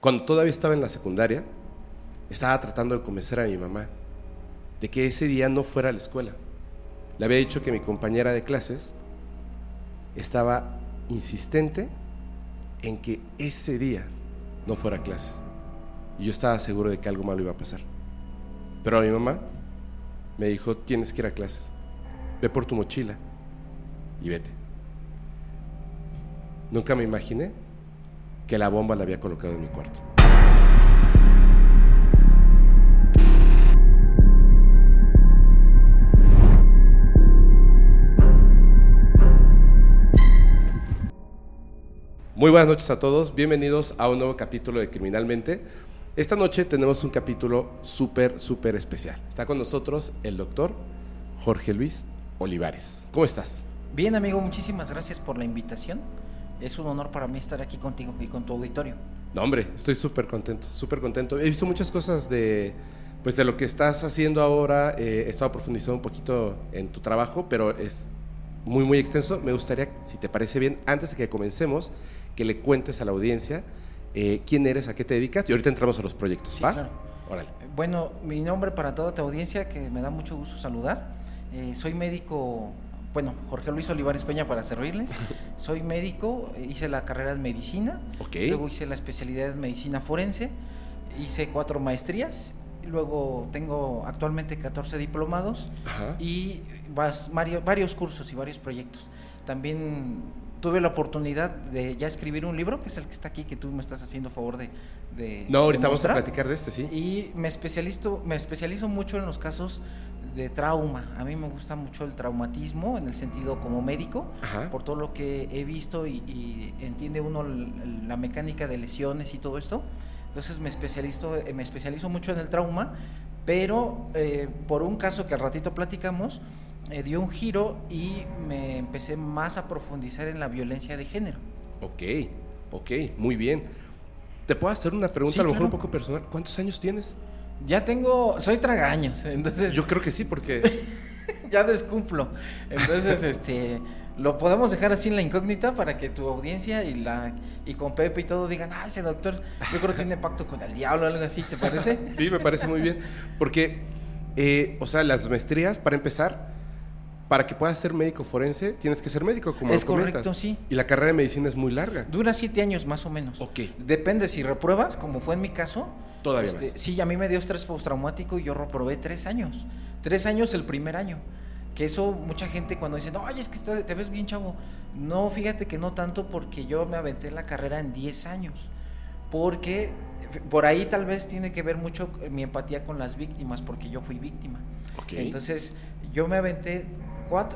Cuando todavía estaba en la secundaria, estaba tratando de convencer a mi mamá de que ese día no fuera a la escuela. Le había dicho que mi compañera de clases estaba insistente en que ese día no fuera a clases. Y yo estaba seguro de que algo malo iba a pasar. Pero a mi mamá me dijo, tienes que ir a clases. Ve por tu mochila y vete. Nunca me imaginé que la bomba la había colocado en mi cuarto. Muy buenas noches a todos, bienvenidos a un nuevo capítulo de Criminalmente. Esta noche tenemos un capítulo súper, súper especial. Está con nosotros el doctor Jorge Luis Olivares. ¿Cómo estás? Bien, amigo, muchísimas gracias por la invitación. Es un honor para mí estar aquí contigo y con tu auditorio. No, hombre, estoy súper contento, súper contento. He visto muchas cosas de, pues, de lo que estás haciendo ahora. Eh, he estado profundizando un poquito en tu trabajo, pero es muy, muy extenso. Me gustaría, si te parece bien, antes de que comencemos, que le cuentes a la audiencia eh, quién eres, a qué te dedicas y ahorita entramos a los proyectos. Sí, claro. Bueno, mi nombre para toda tu audiencia, que me da mucho gusto saludar. Eh, soy médico, bueno, Jorge Luis Olivares Peña para servirles. soy médico, hice la carrera en medicina, luego hice la especialidad en medicina forense, hice cuatro maestrías luego tengo actualmente 14 diplomados y varios, varios cursos y varios proyectos. También tuve la oportunidad de ya escribir un libro, que es el que está aquí, que tú me estás haciendo favor de... de no, ahorita vamos a platicar de este, sí. Y me especializo, me especializo mucho en los casos de trauma. A mí me gusta mucho el traumatismo en el sentido como médico, por todo lo que he visto y, entiende uno la mecánica de lesiones y todo esto. Entonces me especializo, me especializo mucho en el trauma, pero eh, por un caso que al ratito platicamos, me dio un giro y me empecé más a profundizar en la violencia de género. Ok, ok, muy bien. ¿Te puedo hacer una pregunta a lo mejor un poco personal? ¿Cuántos años tienes? Ya tengo, soy tragaños, entonces... Yo creo que sí, porque... ya descumplo. Entonces, este, lo podemos dejar así en la incógnita para que tu audiencia y la y con Pepe y todo digan, ah, ese doctor, yo creo que tiene pacto con el diablo o algo así, ¿te parece? sí, me parece muy bien. Porque, eh, o sea, las maestrías, para empezar, para que puedas ser médico forense, tienes que ser médico, como Es correcto, sí. Y la carrera de medicina es muy larga. Dura siete años más o menos. Ok. Depende si repruebas, como fue en mi caso. Todavía este, más. Sí, a mí me dio estrés postraumático y yo reprobé tres años. Tres años el primer año. Que eso mucha gente cuando dice, no, oye, es que te ves bien chavo. No, fíjate que no tanto porque yo me aventé la carrera en diez años. Porque por ahí tal vez tiene que ver mucho mi empatía con las víctimas, porque yo fui víctima. Okay. Entonces, yo me aventé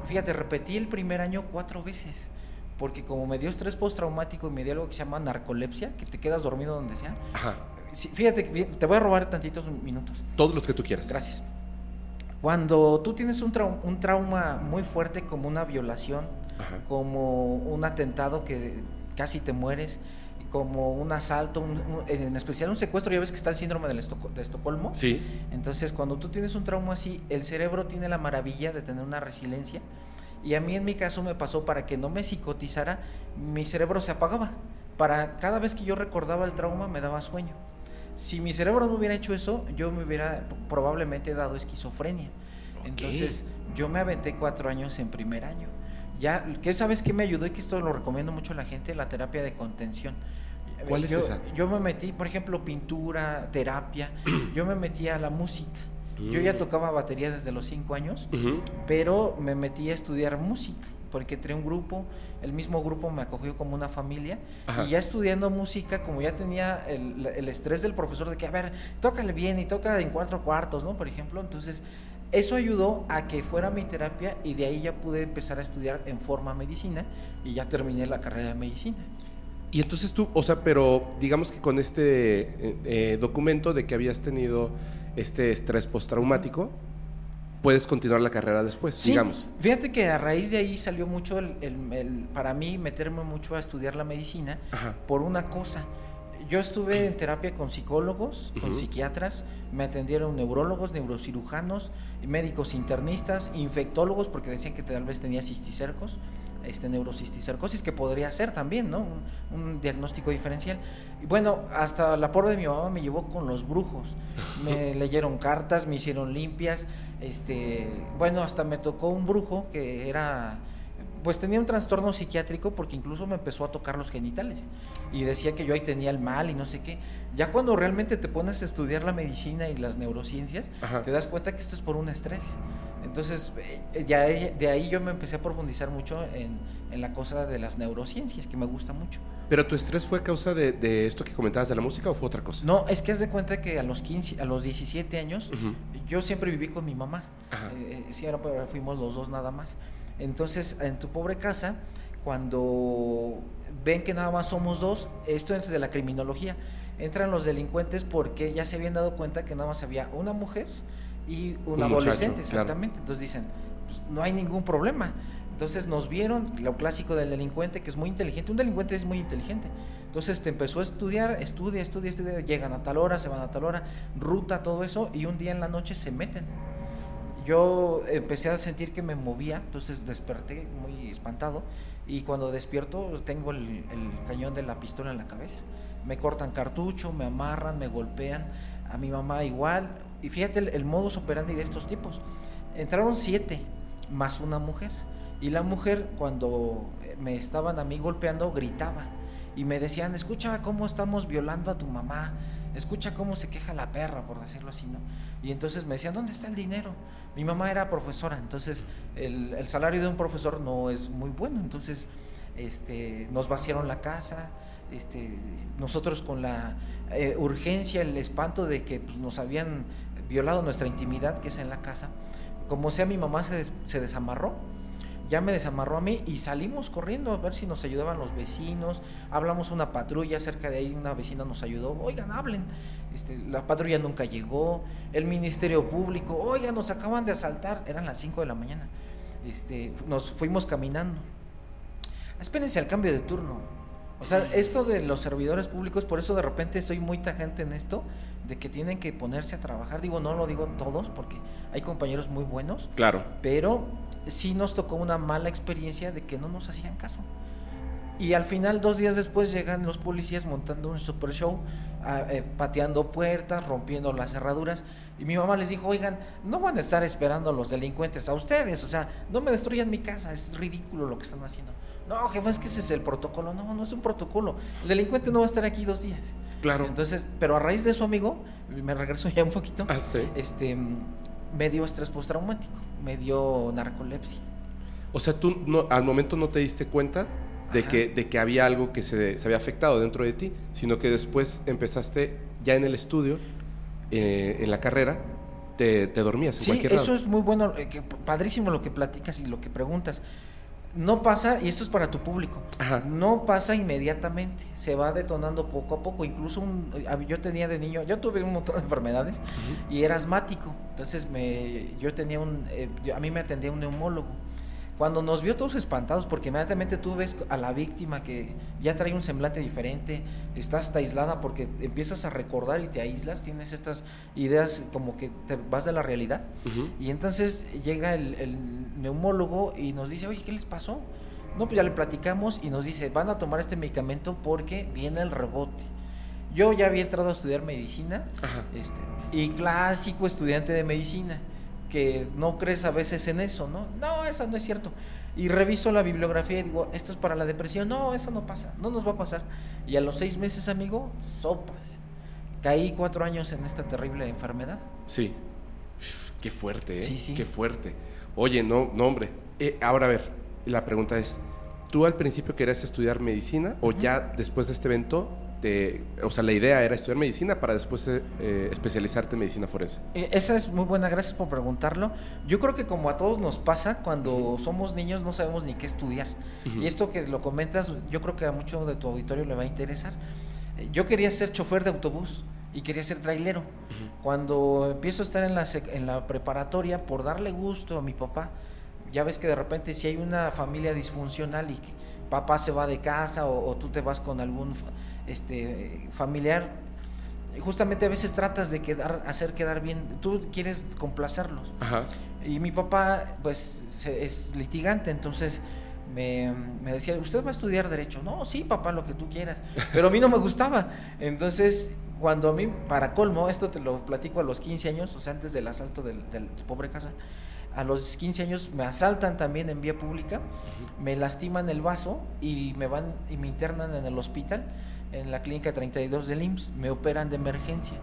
fíjate, repetí el primer año cuatro veces. Porque como me dio estrés postraumático y me dio algo que se llama narcolepsia, que te quedas dormido donde sea. Ajá. fíjate, te voy a robar tantitos minutos. Todos los que tú quieras. Gracias. Cuando tú tienes un, un trauma muy fuerte como una violación, como un atentado que casi te mueres, como un asalto, en especial un secuestro, ya ves que está el síndrome de Estocolmo. Sí. Entonces, cuando tú tienes un trauma así, el cerebro tiene la maravilla de tener una resiliencia. Y a mí en mi caso me pasó para que no me psicotizara, mi cerebro se apagaba. Para cada vez que yo recordaba el trauma me daba sueño. Si mi cerebro no hubiera hecho eso, yo me hubiera probablemente dado esquizofrenia. Entonces, yo me aventé cuatro años en primer año. Ya, ¿qué sabes qué me ayudó y que esto lo recomiendo mucho a la gente? La terapia de contención. ¿Cuál es yo, esa? Yo me metí, por ejemplo, pintura, terapia, yo me metí a la música. Yo ya mm. tocaba batería desde los cinco años, pero me metí a estudiar música, porque entré un grupo, el mismo grupo me acogió como una familia, y ya estudiando música, como ya tenía el, el, estrés del profesor de que, a ver, tócale bien y toca en cuatro cuartos, ¿no? Por ejemplo, entonces eso ayudó a que fuera mi terapia y de ahí ya pude empezar a estudiar en forma medicina y ya terminé la carrera de medicina. Y entonces tú, o sea, pero digamos que con este eh, eh, documento de que habías tenido este estrés postraumático, puedes continuar la carrera después, sí, digamos. Fíjate que a raíz de ahí salió mucho, el, para mí, meterme mucho a estudiar la medicina por una cosa. Yo estuve en terapia con psicólogos, con psiquiatras, me atendieron neurólogos, neurocirujanos, médicos internistas, infectólogos, porque decían que tal vez tenía cisticercos este, neurocisticercosis, que podría ser también, ¿no? Un, un, diagnóstico diferencial. Y bueno, hasta la pobre de mi mamá me llevó con los brujos. Me leyeron cartas, me hicieron limpias. Este, bueno, hasta me tocó un brujo que era pues tenía un trastorno psiquiátrico porque incluso me empezó a tocar los genitales y decía que yo ahí tenía el mal y no sé qué. Ya cuando realmente te pones a estudiar la medicina y las neurociencias, te das cuenta que esto es por un estrés. Entonces, eh, ya de ahí yo me empecé a profundizar mucho en, la cosa de las neurociencias, que me gusta mucho. ¿Pero tu estrés fue a causa de, esto que comentabas de la música o fue otra cosa? No, es que haz de cuenta que a los 15, a los 17 años, yo siempre viví con mi mamá. Eh, sí, ahora fuimos los dos nada más. Entonces, en tu pobre casa, cuando ven que nada más somos dos, esto es de la criminología, entran los delincuentes porque ya se habían dado cuenta que nada más había una mujer y un, adolescente, exactamente. Entonces dicen, pues, no hay ningún problema. Entonces nos vieron lo clásico del delincuente, que es muy inteligente. Un delincuente es muy inteligente. Entonces te empezó a estudiar, estudia, estudia, estudia, llegan a tal hora, se van a tal hora, ruta, todo eso, y un día en la noche se meten yo empecé a sentir que me movía, entonces desperté muy espantado y cuando despierto tengo el, cañón de la pistola en la cabeza. Me cortan cartucho, me amarran, me golpean, a mi mamá igual. Y fíjate el, modus operandi de estos tipos. Entraron siete más una mujer. Y la mujer cuando me estaban a mí golpeando gritaba y me decían, escucha cómo estamos violando a tu mamá, escucha cómo se queja la perra, por decirlo así, ¿no? Y entonces me decían, ¿dónde está el dinero? Mi mamá era profesora, entonces el, salario de un profesor no es muy bueno, entonces este, nos vaciaron la casa, este, nosotros con la eh, urgencia, el espanto de que pues, nos habían violado nuestra intimidad, que es en la casa, como sea mi mamá se, desamarró, ya me desamarró a mí y salimos corriendo a ver si nos ayudaban los vecinos. Hablamos una patrulla cerca de ahí, una vecina nos ayudó. Oigan, hablen. Este, la patrulla nunca llegó. El Ministerio Público, oigan, nos acaban de asaltar. Eran las 5 de la mañana. Este, nos fuimos caminando. Espérense al cambio de turno. O sea, esto de los servidores públicos, por eso de repente soy muy tajante en esto, de que tienen que ponerse a trabajar. Digo, no lo digo todos, porque hay compañeros muy buenos. Claro. Pero sí nos tocó una mala experiencia de que no nos hacían caso. Y al final, dos días después, llegan los policías montando un super show, eh, pateando puertas, rompiendo las cerraduras. Y mi mamá les dijo, oigan, no van a estar esperando a los delincuentes, a ustedes, o sea, no me destruyan mi casa, es ridículo lo que están haciendo. No, jefe, es que ese es el protocolo. No, no es un protocolo. El delincuente no va a estar aquí dos días. Claro. Entonces, pero a raíz de eso, amigo, me regreso ya un poquito. Ah, ¿sí? Este, me dio estrés postraumático, me dio narcolepsia. O sea, tú no, al momento no te diste cuenta de que, de que había algo que se, se, había afectado dentro de ti, sino que después empezaste ya en el estudio, eh, en la carrera, te, te dormías en sí, eso es muy bueno, eh, padrísimo lo que platicas y lo que preguntas no pasa, y esto es para tu público, no pasa inmediatamente, se va detonando poco a poco. Incluso yo tenía de niño, yo tuve un montón de enfermedades y era asmático, entonces me, yo tenía un, eh, a mí me atendía un neumólogo cuando nos vio todos espantados, porque inmediatamente tú ves a la víctima que ya trae un semblante diferente, estás aislada porque empiezas a recordar y te aíslas, tienes estas ideas como que te vas de la realidad. Y entonces llega el, neumólogo y nos dice, oye, ¿qué les pasó? No, pues ya le platicamos y nos dice, van a tomar este medicamento porque viene el rebote. Yo ya había entrado a estudiar medicina este, y clásico estudiante de medicina que no crees a veces en eso, ¿no? No, eso no es cierto. Y reviso la bibliografía y digo, esto es para la depresión. No, eso no pasa, no nos va a pasar. Y a los seis meses, amigo, sopas. Caí cuatro años en esta terrible enfermedad. Sí. qué fuerte, ¿eh? Sí, sí. Qué fuerte. Oye, no, no, hombre. Eh, ahora a ver, la pregunta es, ¿tú al principio querías estudiar medicina o ya después de este evento o sea, la idea era estudiar medicina para después eh, eh, especializarte en medicina forense. Eh, esa es muy buena, gracias por preguntarlo. Yo creo que como a todos nos pasa, cuando somos niños no sabemos ni qué estudiar. Y esto que lo comentas, yo creo que a mucho de tu auditorio le va a interesar. Yo quería ser chofer de autobús y quería ser trailero. Cuando empiezo a estar en la, en la preparatoria, por darle gusto a mi papá, ya ves que de repente si hay una familia disfuncional y que papá se va de casa o, o tú te vas con algún este, familiar, justamente a veces tratas de quedar, hacer quedar bien, tú quieres complacerlos. Y mi papá, pues, es litigante, entonces me, me, decía, ¿usted va a estudiar derecho? No, sí, papá, lo que tú quieras. Pero a mí no me gustaba. Entonces, cuando a mí, para colmo, esto te lo platico a los 15 años, o sea, antes del asalto del, del pobre casa, a los 15 años me asaltan también en vía pública, me lastiman el vaso y me van y me internan en el hospital, en la clínica 32 del IMSS, me operan de emergencia.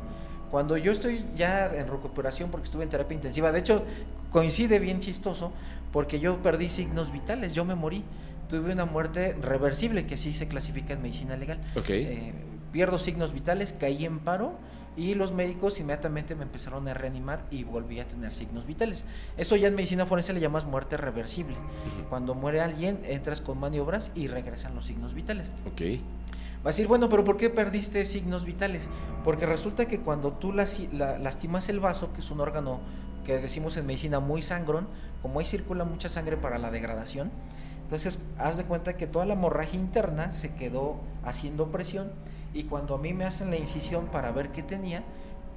Cuando yo estoy ya en recuperación porque estuve en terapia intensiva, de hecho coincide bien chistoso porque yo perdí signos vitales, yo me morí, tuve una muerte reversible que así se clasifica en medicina legal. Eh, pierdo signos vitales, caí en paro y los médicos inmediatamente me empezaron a reanimar y volví a tener signos vitales. Eso ya en medicina forense le llamas muerte reversible. Cuando muere alguien, entras con maniobras y regresan los signos vitales. Ok. Va a decir, bueno, pero ¿por qué perdiste signos vitales? Porque resulta que cuando tú lastimas el vaso, que es un órgano que decimos en medicina muy sangrón, como ahí circula mucha sangre para la degradación, entonces haz de cuenta que toda la hemorragia interna se quedó haciendo presión y cuando a mí me hacen la incisión para ver qué tenía,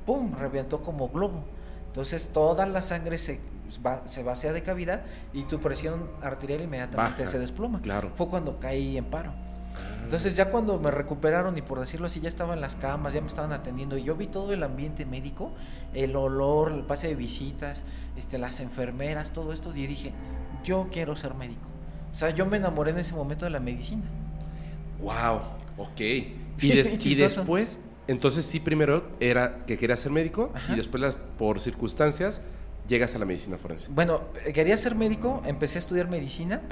¡pum!, reventó como globo. Entonces toda la sangre se, se vacía de cavidad y tu presión arterial inmediatamente se desploma. Claro. Fue cuando caí en paro. Entonces ya cuando me recuperaron y por decirlo así ya estaba en las camas, ya me estaban atendiendo y yo vi todo el ambiente médico, el olor, el pase de visitas, este, las enfermeras, todo esto y dije, yo quiero ser médico. O sea, yo me enamoré en ese momento de la medicina. Wow, ok. y, después, entonces sí, primero era que quería ser médico y después las, por circunstancias llegas a la medicina forense? Bueno, quería ser médico, empecé a estudiar medicina,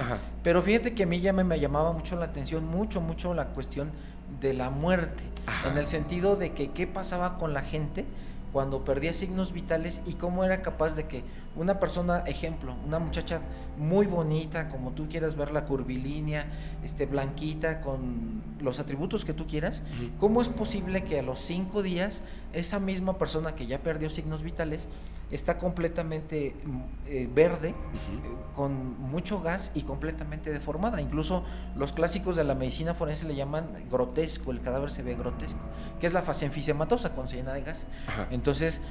pero fíjate que a mí ya me, llamaba mucho la atención, mucho, mucho la cuestión de la muerte, en el sentido de que qué pasaba con la gente cuando perdía signos vitales y cómo era capaz de que una persona, ejemplo, una muchacha muy bonita, como tú quieras verla, curvilínea, este, blanquita, con los atributos que tú quieras, ¿cómo es posible que a los cinco días esa misma persona que ya perdió signos vitales está completamente mm, eh, verde, eh, con mucho gas y completamente deformada. Incluso los clásicos de la medicina forense le llaman grotesco, el cadáver se ve grotesco, que es la fase enfisematosa cuando se llena de gas. Entonces,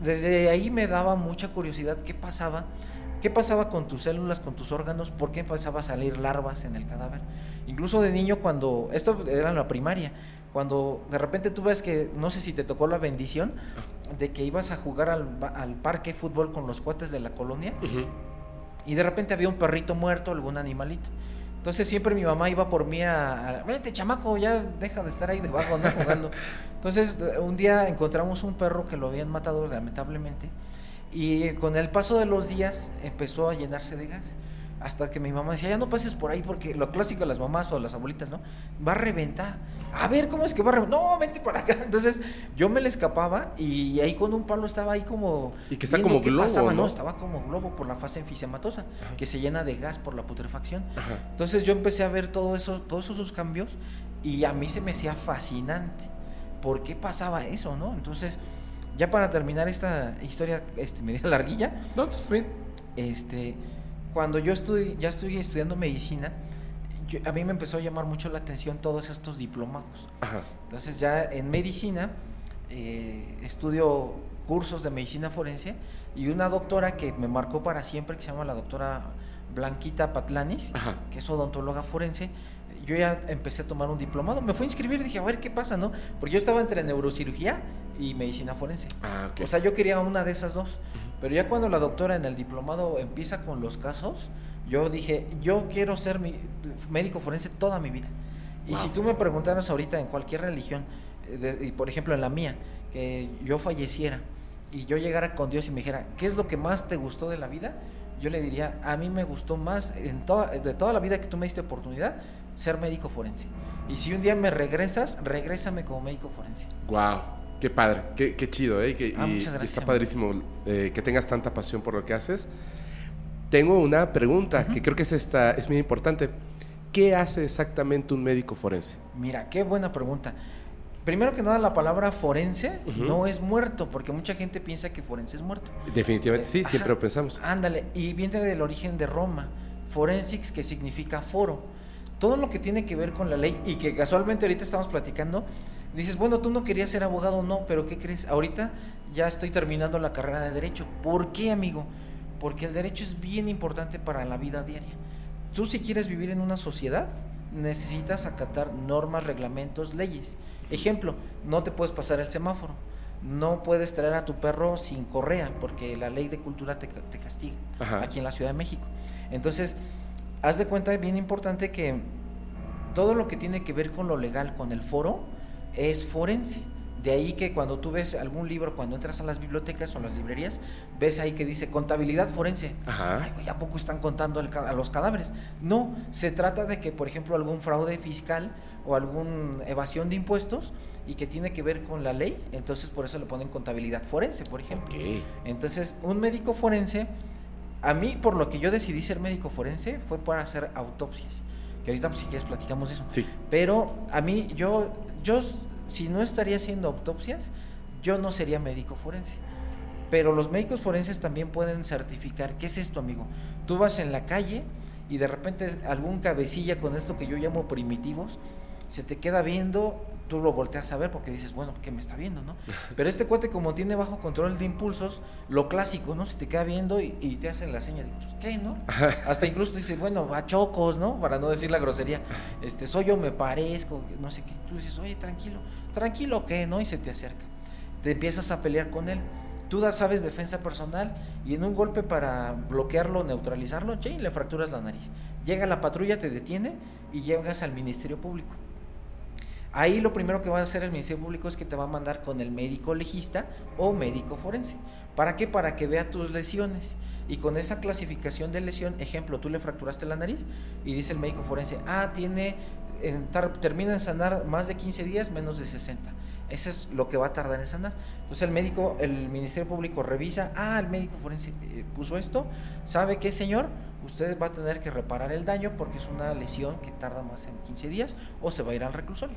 desde ahí me daba mucha curiosidad qué pasaba. ¿Qué pasaba con tus células, con tus órganos? ¿Por qué empezaba a salir larvas en el cadáver? Incluso de niño cuando, esto era en la primaria, cuando de repente tú ves que, no sé si te tocó la bendición, de que ibas a jugar al, al parque fútbol con los cuates de la colonia y de repente había un perrito muerto, algún animalito. Entonces siempre mi mamá iba por mí a, vete chamaco, ya deja de estar ahí debajo, anda jugando. Entonces un día encontramos un perro que lo habían matado lamentablemente y con el paso de los días empezó a llenarse de gas hasta que mi mamá decía, ya no pases por ahí porque lo clásico de las mamás o las abuelitas, ¿no? Va a reventar. A ver, ¿cómo es que va a reventar? No, vente para acá. Entonces yo me le escapaba y ahí con un palo estaba ahí como... Y que está como globo, ¿no? Estaba como globo por la fase enfisematosa, que se llena de gas por la putrefacción. Entonces yo empecé a ver todo eso, todos esos cambios y a mí se me hacía fascinante. ¿Por qué pasaba eso, no? Entonces, ya para terminar esta historia este, media larguilla... No, está bien. Este cuando yo estoy, ya estoy estudiando medicina, a mí me empezó a llamar mucho la atención todos estos diplomados. Entonces ya en medicina eh, estudio cursos de medicina forense y una doctora que me marcó para siempre, que se llama la doctora Blanquita Patlanis, que es odontóloga forense, yo ya empecé a tomar un diplomado. Me fui a inscribir y dije, a ver qué pasa, ¿no? Porque yo estaba entre neurocirugía y medicina forense. Ah, o sea, yo quería una de esas dos. Pero ya cuando la doctora en el diplomado empieza con los casos, yo dije, yo quiero ser mi, médico forense toda mi vida. Y si tú me preguntaras ahorita en cualquier religión, eh, y por ejemplo en la mía, que yo falleciera y yo llegara con Dios y me dijera, ¿qué es lo que más te gustó de la vida? Yo le diría, a mí me gustó más en toda, de toda la vida que tú me diste oportunidad, ser médico forense. Y si un día me regresas, regrésame como médico forense. Wow. Qué padre, qué, qué chido, ¿eh? Que, ah, y, está padrísimo eh, que tengas tanta pasión por lo que haces. Tengo una pregunta que creo que es, esta, es muy importante. ¿Qué hace exactamente un médico forense? Mira, qué buena pregunta. Primero que nada, la palabra forense no es muerto, porque mucha gente piensa que forense es muerto. Definitivamente sí, siempre lo pensamos. Ándale, y viene del origen de Roma, forensics, que significa foro. Todo lo que tiene que ver con la ley y que casualmente ahorita estamos platicando, Dices, bueno, tú no querías ser abogado, no, pero ¿qué crees? Ahorita ya estoy terminando la carrera de derecho. ¿Por qué, amigo? Porque el derecho es bien importante para la vida diaria. tú si quieres vivir en una sociedad, necesitas acatar normas, reglamentos, leyes. Ejemplo, no te puedes pasar el semáforo. No puedes traer a tu perro sin correa, porque la ley de cultura te, te castiga Ajá. aquí en la Ciudad de México. Entonces, haz de cuenta, es bien importante que todo lo que tiene que ver con lo legal, con el foro, es forense. De ahí que cuando tú ves algún libro, cuando entras a las bibliotecas o las librerías, ves ahí que dice contabilidad forense. Ajá. Ay, güey, ¿a poco están contando el a los cadáveres? No, se trata de que, por ejemplo, algún fraude fiscal o alguna evasión de impuestos y que tiene que ver con la ley, entonces por eso le ponen contabilidad forense, por ejemplo. Entonces, un médico forense, a mí por lo que yo decidí ser médico forense fue para hacer autopsias. Que ahorita pues, si quieres platicamos eso. Sí. Pero a mí, yo, yo, si no estaría haciendo autopsias, yo no sería médico forense. Pero los médicos forenses también pueden certificar. ¿Qué es esto, amigo? Tú vas en la calle y de repente algún cabecilla con esto que yo llamo primitivos se te queda viendo, tú lo volteas a ver porque dices, bueno, ¿qué me está viendo, no? Pero este cuate como tiene bajo control de impulsos, lo clásico, ¿no? Se te queda viendo y, y te hacen la seña de, pues, ¿qué, no? Hasta incluso dices, bueno, a chocos, ¿no? Para no decir la grosería. Este, soy yo, me parezco, no sé qué. Tú dices, oye, tranquilo, tranquilo, ¿qué, no? Y se te acerca. Te empiezas a pelear con él. Tú da- sabes defensa personal y en un golpe para bloquearlo, neutralizarlo, che, le fracturas la nariz. Llega la patrulla, te detiene y llegas al Ministerio Público. Ahí lo primero que va a hacer el Ministerio Público es que te va a mandar con el médico legista o médico forense. ¿Para qué? Para que vea tus lesiones. Y con esa clasificación de lesión, ejemplo, tú le fracturaste la nariz y dice el médico forense, ah, tiene, en tar- termina en sanar más de 15 días, menos de 60. Eso es lo que va a tardar en sanar. Entonces el médico, el Ministerio Público revisa, ah, el médico forense eh, puso esto, ¿sabe qué, señor? Usted va a tener que reparar el daño porque es una lesión que tarda más en 15 días o se va a ir al reclusorio.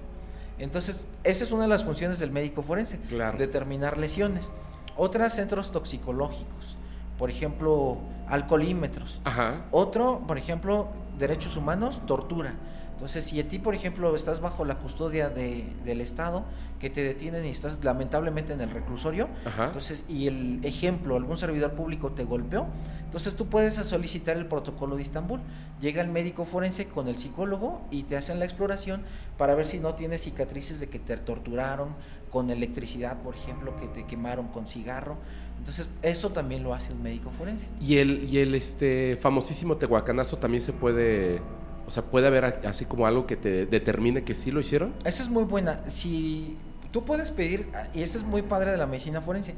Entonces, esa es una de las funciones del médico forense, Claro. determinar lesiones. Otras, centros toxicológicos, por ejemplo, alcoholímetros. Ajá. Otro, por ejemplo, derechos humanos, tortura. Entonces, si a ti, por ejemplo, estás bajo la custodia de- del Estado, que te detienen y estás lamentablemente en el reclusorio, Ajá. entonces, y el ejemplo, algún servidor público te golpeó, entonces tú puedes solicitar el protocolo de Estambul. Llega el médico forense con el psicólogo y te hacen la exploración para ver si no tienes cicatrices de que te torturaron con electricidad, por ejemplo, que te quemaron con cigarro. Entonces, eso también lo hace un médico forense. Y el, y el este famosísimo tehuacanazo también se puede, o sea, puede haber así como algo que te determine que sí lo hicieron. Esa es muy buena. Si tú puedes pedir, y eso es muy padre de la medicina forense,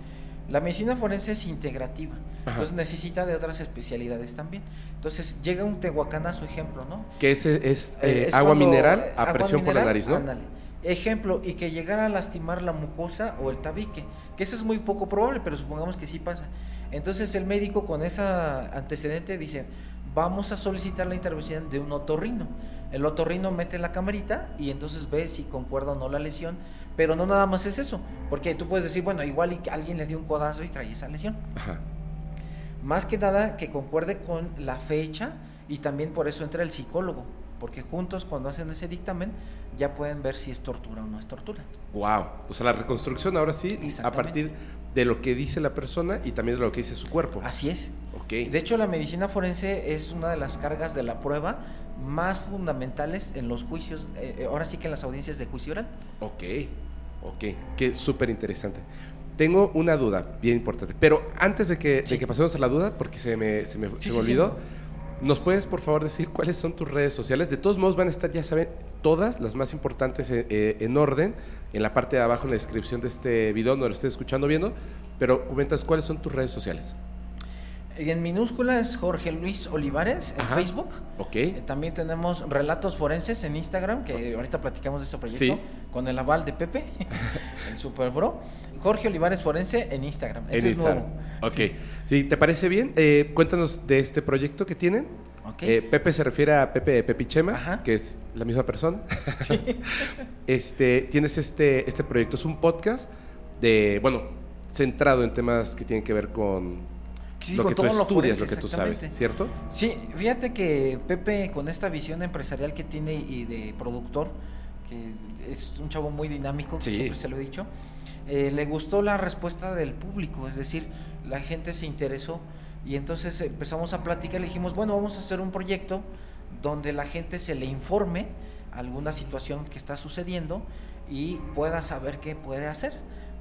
la medicina forense es integrativa, Ajá. entonces necesita de otras especialidades también. Entonces llega un tehuacanazo, ejemplo, ¿no? Que ese es, Eh, eh, es agua mineral a agua presión por la nariz, ¿no? ándale. Ejemplo, y que llegara a lastimar la mucosa o el tabique, que eso es muy poco probable, pero supongamos que sí pasa. Entonces el médico con ese antecedente dice, vamos a solicitar la intervención de un otorrino. El otorrino mete la camarita y entonces ve si concuerda o no la lesión, pero no nada más es eso, porque tú puedes decir, bueno, igual y que alguien le dio un codazo y trae esa lesión. Ajá. Más que nada que concuerde con la fecha y también por eso entra el psicólogo, porque juntos cuando hacen ese dictamen ya pueden ver si es tortura o no es tortura. Wow. O sea, la reconstrucción ahora sí, a partir de lo que dice la persona y también de lo que dice su cuerpo. Así es. De hecho, la medicina forense es una de las cargas de la prueba más fundamentales en los juicios, eh, eh, ahora sí que en las audiencias de juicio oral. Ok, ok, que súper interesante. Tengo una duda bien importante, pero antes de que, de que pasemos a la duda, porque se me, se me, Sí, se me sí. olvidó, ¿nos puedes por favor decir cuáles son tus redes sociales? De todos modos van a estar, ya saben, todas las más importantes eh, eh, en orden, en la parte de abajo en la descripción de este video, donde lo estés escuchando o viendo, pero comentas cuáles son tus redes sociales. En minúscula es Jorge Luis Olivares en Ajá. Facebook. Ok, Eh, También tenemos Relatos Forenses en Instagram, que ahorita platicamos de ese proyecto, Sí. con el aval de Pepe, el Super Bro. Jorge Olivares Forense en Instagram. Ese en es Instagram. nuevo. Ok, si te parece bien, eh, cuéntanos de este proyecto que tienen. Ok. Eh, Pepe se refiere a Pepe Pepi Chema, Ajá. que es la misma persona. este, tienes este, este proyecto, es un podcast de, bueno, centrado en temas que tienen que ver con Sí, lo con que tú lo estudias, forense, lo que tú sabes. ¿cierto? Sí, fíjate que Pepe con esta visión empresarial que tiene y de productor, que es un chavo muy dinámico, que Sí. siempre se lo he dicho, eh, le gustó la respuesta del público, es decir, la gente se interesó y entonces empezamos a platicar, le dijimos, bueno, vamos a hacer un proyecto donde la gente se le informe alguna situación que está sucediendo y pueda saber qué puede hacer.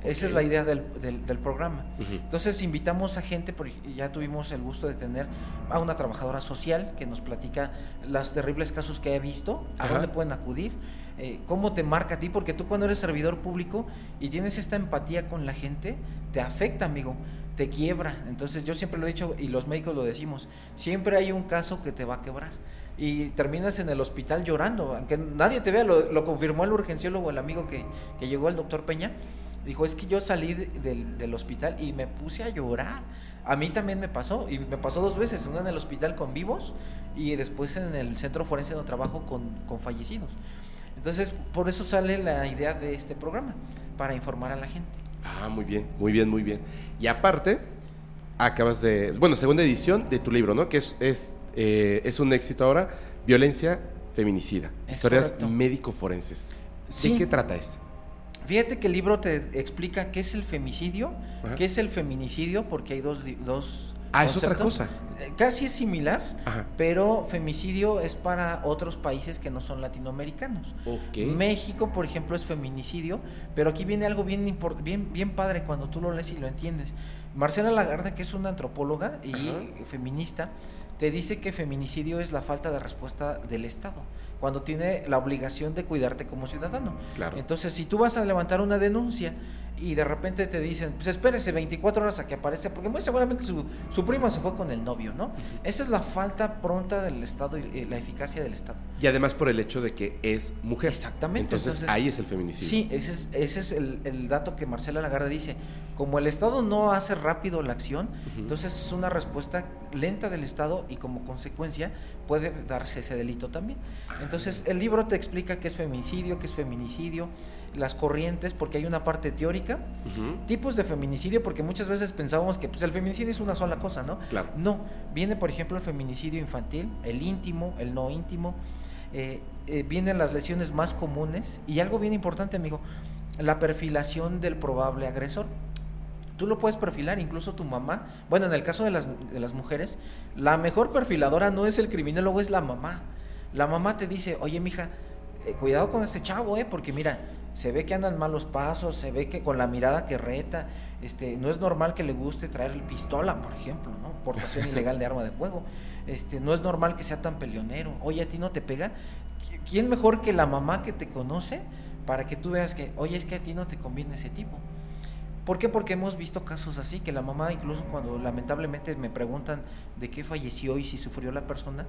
Esa es la idea del, del, programa. Entonces invitamos a gente, porque ya tuvimos el gusto de tener a una trabajadora social que nos platica los terribles casos que ha visto, a dónde pueden acudir, eh, cómo te marca a ti, porque tú cuando eres servidor público y tienes esta empatía con la gente, te afecta, amigo, te quiebra. Entonces yo siempre lo he dicho y los médicos lo decimos, siempre hay un caso que te va a quebrar y terminas en el hospital llorando, aunque nadie te vea, lo, confirmó el urgenciólogo, el amigo que, que llegó, el doctor Peña, dijo, es que yo salí del, del, hospital y me puse a llorar. A mí también me pasó, y me pasó dos veces, una en el hospital con vivos y después en el centro forense donde trabajo con, con fallecidos. Entonces, por eso sale la idea de este programa, para informar a la gente. Ah, muy bien, muy bien, muy bien. Y aparte, acabas de, bueno, segunda edición de tu libro, ¿no? Que es, es, eh, es un éxito ahora, Violencia Feminicida, Historias médico-forenses. ¿De qué trata esto? Fíjate que el libro te explica qué es el femicidio, qué es el feminicidio, porque hay dos... dos ah, es otra cosa. Eh, casi es similar, pero femicidio es para otros países que no son latinoamericanos. México, por ejemplo, es feminicidio, pero aquí viene algo bien, bien, bien padre cuando tú lo lees y lo entiendes. Marcela Lagarde, que es una antropóloga y feminista, te dice que feminicidio es la falta de respuesta del Estado, cuando tiene la obligación de cuidarte como ciudadano. Entonces, si tú vas a levantar una denuncia y de repente te dicen, pues espérese 24 horas a que aparece, porque muy seguramente su, su prima se fue con el novio, ¿no? Esa es la falta pronta del Estado y la eficacia del Estado. Y además por el hecho de que es mujer. Exactamente. Entonces, ahí es el feminicidio. Sí, ese es, ese es el, el, dato que Marcela Lagarde dice. Como el Estado no hace rápido la acción, entonces es una respuesta lenta del Estado y como consecuencia puede darse ese delito también. Ah. Entonces el libro te explica qué es feminicidio, qué es feminicidio, las corrientes, porque hay una parte teórica, tipos de feminicidio, porque muchas veces pensábamos que pues, el feminicidio es una sola cosa, ¿no? Claro. No, viene por ejemplo el feminicidio infantil, el íntimo, el no íntimo, eh, eh, vienen las lesiones más comunes y algo bien importante, amigo, la perfilación del probable agresor. Tú lo puedes perfilar, incluso tu mamá. Bueno, en el caso de las, de las mujeres, la mejor perfiladora no es el criminólogo, es la mamá. La mamá te dice, oye, mija, eh, cuidado con este chavo, ¿eh? Porque mira, se ve que andan malos pasos, se ve que con la mirada que reta, este, no es normal que le guste traer pistola, por ejemplo, ¿no? Portación ilegal de arma de fuego. Este, no es normal que sea tan peleonero. Oye, a ti no te pega. ¿Quién mejor que la mamá que te conoce para que tú veas que, oye, es que a ti no te conviene ese tipo? ¿Por qué? Porque hemos visto casos así, que la mamá incluso cuando lamentablemente me preguntan de qué falleció y si sufrió la persona,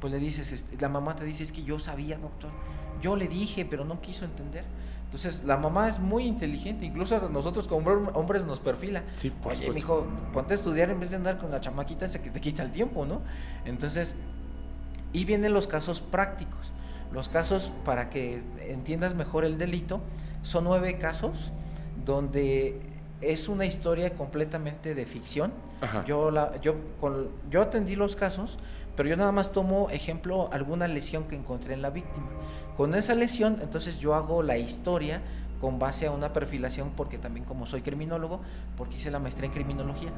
pues le dices, este, la mamá te dice, es que yo sabía, doctor, yo le dije, pero no quiso entender. Entonces, la mamá es muy inteligente, incluso a nosotros como hombres nos perfila. Sí, Oye, mijo, ponte a estudiar en vez de andar con la chamaquita esa que te quita el tiempo, ¿no? Entonces, y vienen los casos prácticos. Los casos, para que entiendas mejor el delito, son nueve casos donde es una historia completamente de ficción. Yo, la, yo, con, yo atendí los casos, pero yo nada más tomo ejemplo alguna lesión que encontré en la víctima. Con esa lesión, entonces yo hago la historia con base a una perfilación, porque también como soy criminólogo, porque hice la maestría en criminología,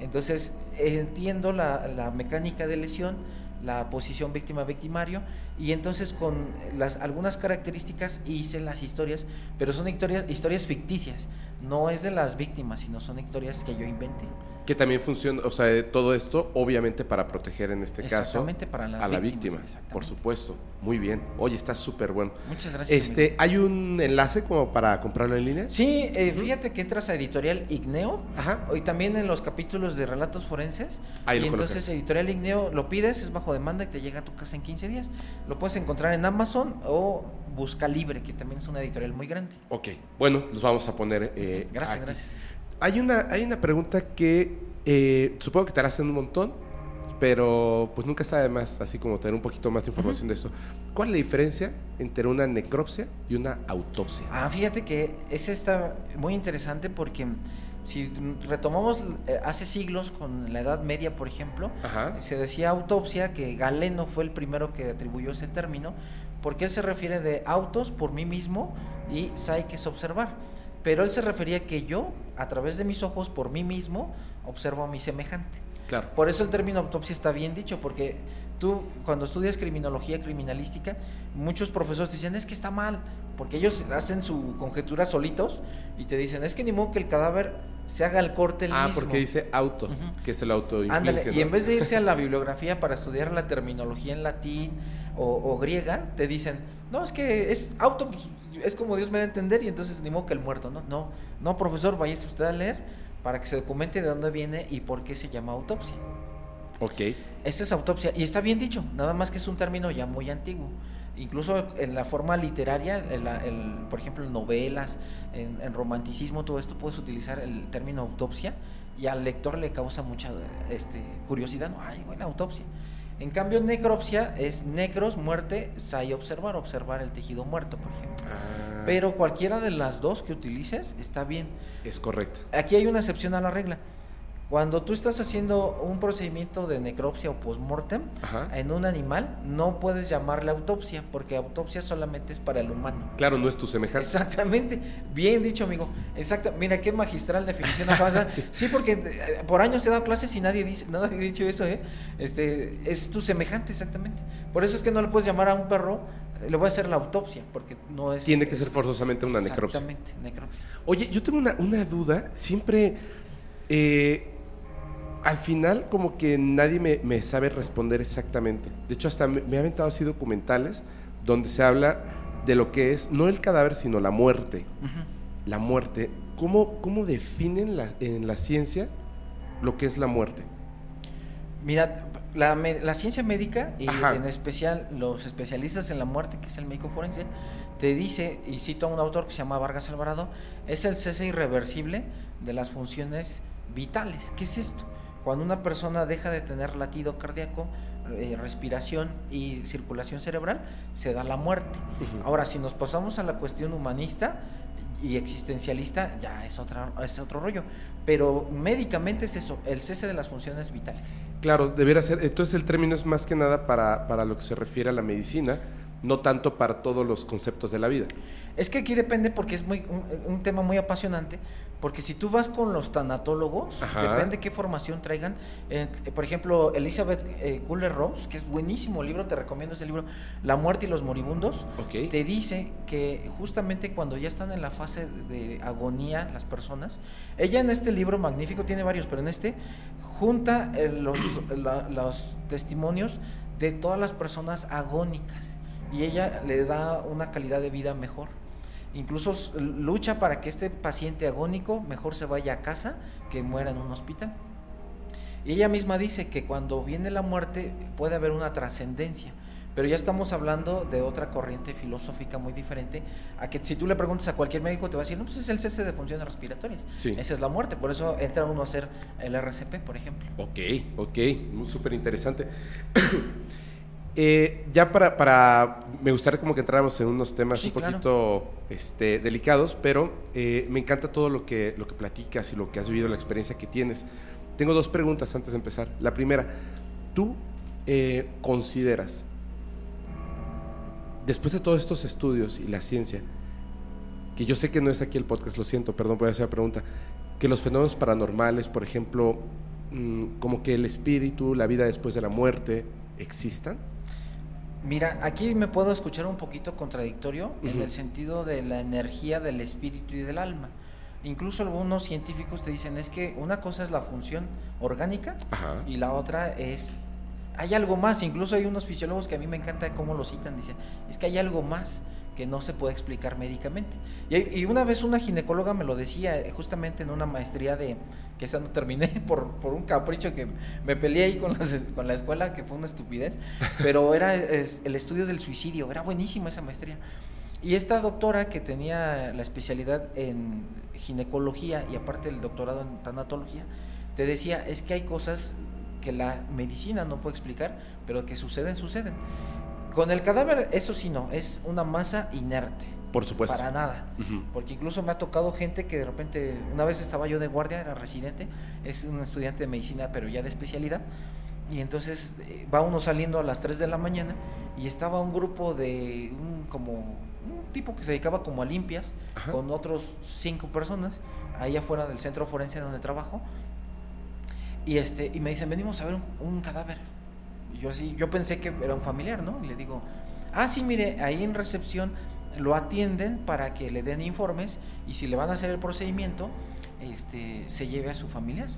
entonces entiendo la, la mecánica de lesión, la posición víctima-victimario, y entonces con las, algunas características hice las historias, pero son historias, historias ficticias, no es de las víctimas, sino son historias que yo inventé. Que también funciona, o sea, todo esto obviamente para proteger en este caso para a la víctima, por supuesto. Muy bien. Oye, está súper bueno. Muchas gracias. Este, ¿Hay un enlace como para comprarlo en línea? Sí, eh, fíjate que entras a Editorial Igneo Ajá. y también en los capítulos de Relatos Forenses. Ahí y entonces Editorial Igneo lo pides, es bajo demanda y te llega a tu casa en 15 días. Lo puedes encontrar en Amazon o Busca Libre, que también es una editorial muy grande. Ok, bueno, los vamos a poner. Eh, gracias, gracias. Hay una, hay una pregunta que eh, supongo que te harás en un montón, pero pues nunca sabe más, así como tener un poquito más de información de esto. ¿Cuál es la diferencia entre una necropsia y una autopsia? Ah, fíjate que ese está muy interesante porque si retomamos eh, hace siglos con la Edad Media, por ejemplo, se decía autopsia, que Galeno fue el primero que atribuyó ese término, porque él se refiere de autos por mí mismo y que es observar. Pero él se refería que yo, a través de mis ojos, por mí mismo, observo a mi semejante. Claro. Por eso el término autopsia está bien dicho, porque tú cuando estudias criminología criminalística, muchos profesores te dicen, es que está mal, porque ellos hacen su conjetura solitos y te dicen, es que ni modo que el cadáver se haga el corte el ah, mismo. porque dice auto, que es el auto Ándale, y en vez de irse a la bibliografía para estudiar la terminología en latín o, o griega, te dicen, no, es que es auto, pues, es como Dios me da a entender y entonces ni modo que el muerto, ¿no? No, no, profesor, váyase usted a leer para que se documente de dónde viene y por qué se llama autopsia. Ok. Esta es autopsia y está bien dicho, nada más que es un término ya muy antiguo. Incluso en la forma literaria, en la- por ejemplo, en novelas, en, en romanticismo, todo esto puedes utilizar el término autopsia y al lector le causa mucha este, curiosidad. ¿no? Ay, buena autopsia. En cambio, necropsia es necros, muerte, sai, observar, observar el tejido muerto, por ejemplo. Ah, Pero cualquiera de las dos que utilices está bien. es correcto. Aquí hay una excepción a la regla. Cuando tú estás haciendo un procedimiento de necropsia o postmortem en un animal, no puedes llamarle autopsia, porque autopsia solamente es para el humano. Claro, no es tu semejante. Exactamente, bien dicho, amigo. Exacto, mira qué magistral definición acabas. Sí. sí. porque eh, por años he dado clases y nadie dice, nadie ha dicho eso, ¿eh? Este, es tu semejante, exactamente. Por eso es que no le puedes llamar a un perro, eh, le voy a hacer la autopsia, porque no es. Tiene que ser forzosamente una necropsia. Exactamente, necropsia. Oye, yo tengo una, una duda. Siempre, eh, al final, como que nadie me, me sabe responder exactamente. De hecho, hasta me, me he aventado así documentales donde se habla de lo que es, no el cadáver, sino la muerte. La muerte. ¿Cómo, cómo definen la- en la ciencia lo que es la muerte? Mira, la, la ciencia médica y Ajá. en especial los especialistas en la muerte, que es el médico forense, te dice, y cito a un autor que se llama Vargas Alvarado, es el cese irreversible de las funciones vitales. ¿Qué es esto? Cuando una persona deja de tener latido cardíaco, eh, respiración y circulación cerebral, se da la muerte. Ahora, si nos pasamos a la cuestión humanista y existencialista, ya es, otra, es otro rollo. Pero médicamente es eso, el cese de las funciones vitales. Claro, debería ser. Entonces el término es más que nada para, para lo que se refiere a la medicina, no tanto para todos los conceptos de la vida. Es que aquí depende porque es muy un, un tema muy apasionante, porque si tú vas con los tanatólogos, Ajá. depende qué formación traigan. Eh, por ejemplo, Elizabeth eh, Kubler-Ross, que es buenísimo libro, te recomiendo ese libro, La muerte y los moribundos, te dice que justamente cuando ya están en la fase de agonía las personas, ella en este libro magnífico, tiene varios, pero en este junta eh, los, la- los testimonios de todas las personas agónicas y ella le da una calidad de vida mejor. Incluso lucha para que este paciente agónico mejor se vaya a casa que muera en un hospital. Y ella misma dice que cuando viene la muerte puede haber una trascendencia, pero ya estamos hablando de otra corriente filosófica muy diferente a que si tú le preguntas a cualquier médico te va a decir, no, pues es el cese de funciones respiratorias. Sí. Esa es la muerte, por eso entra uno a hacer el RCP, por ejemplo. Ok, ok, muy súper interesante. Eh, ya para, para, me gustaría como que entráramos en unos temas Sí, un claro. poquito este, delicados, pero eh, me encanta todo lo que, lo que platicas y lo que has vivido, la experiencia que tienes. Tengo dos preguntas antes de empezar. La primera, ¿tú eh, consideras, después de todos estos estudios y la ciencia, que yo sé que no es aquí el podcast, lo siento, perdón, voy a hacer la pregunta, que los fenómenos paranormales, por ejemplo, mm, como que el espíritu, la vida después de la muerte, existan? Mira, aquí me puedo escuchar un poquito contradictorio en el sentido de la energía del espíritu y del alma. Incluso algunos científicos te dicen es que una cosa es la función orgánica Ajá. y la otra es hay algo más, incluso hay unos fisiólogos que a mí me encanta cómo lo citan, dicen, es que hay algo más que no se puede explicar médicamente. Y, y una vez una ginecóloga me lo decía, eh, justamente en una maestría de, que esa no terminé por, por un capricho que me peleé ahí con, las- con la escuela, que fue una estupidez, pero era es, el estudio del suicidio, era buenísima esa maestría. Y esta doctora que tenía la especialidad en ginecología y aparte el doctorado en tanatología, te decía, es que hay cosas que la medicina no puede explicar, pero que suceden, suceden. Con el cadáver, eso sí no, es una masa inerte, Por supuesto. para nada. Porque incluso me ha tocado gente que de repente, una vez estaba yo de guardia, era residente, es un estudiante de medicina, pero ya de especialidad, y entonces eh, va uno saliendo a las 3 de la mañana y estaba un grupo de un como un tipo que se dedicaba como a limpias Ajá. con otros cinco personas ahí afuera del centro forense donde trabajo Y, este, y me dicen, venimos a ver un, cadáver. Y yo, así, yo pensé que era un familiar, ¿no? Y le digo, ah, sí, mire, ahí en recepción lo atienden para que le den informes y si le van a hacer el procedimiento, este, se lleve a su familiar.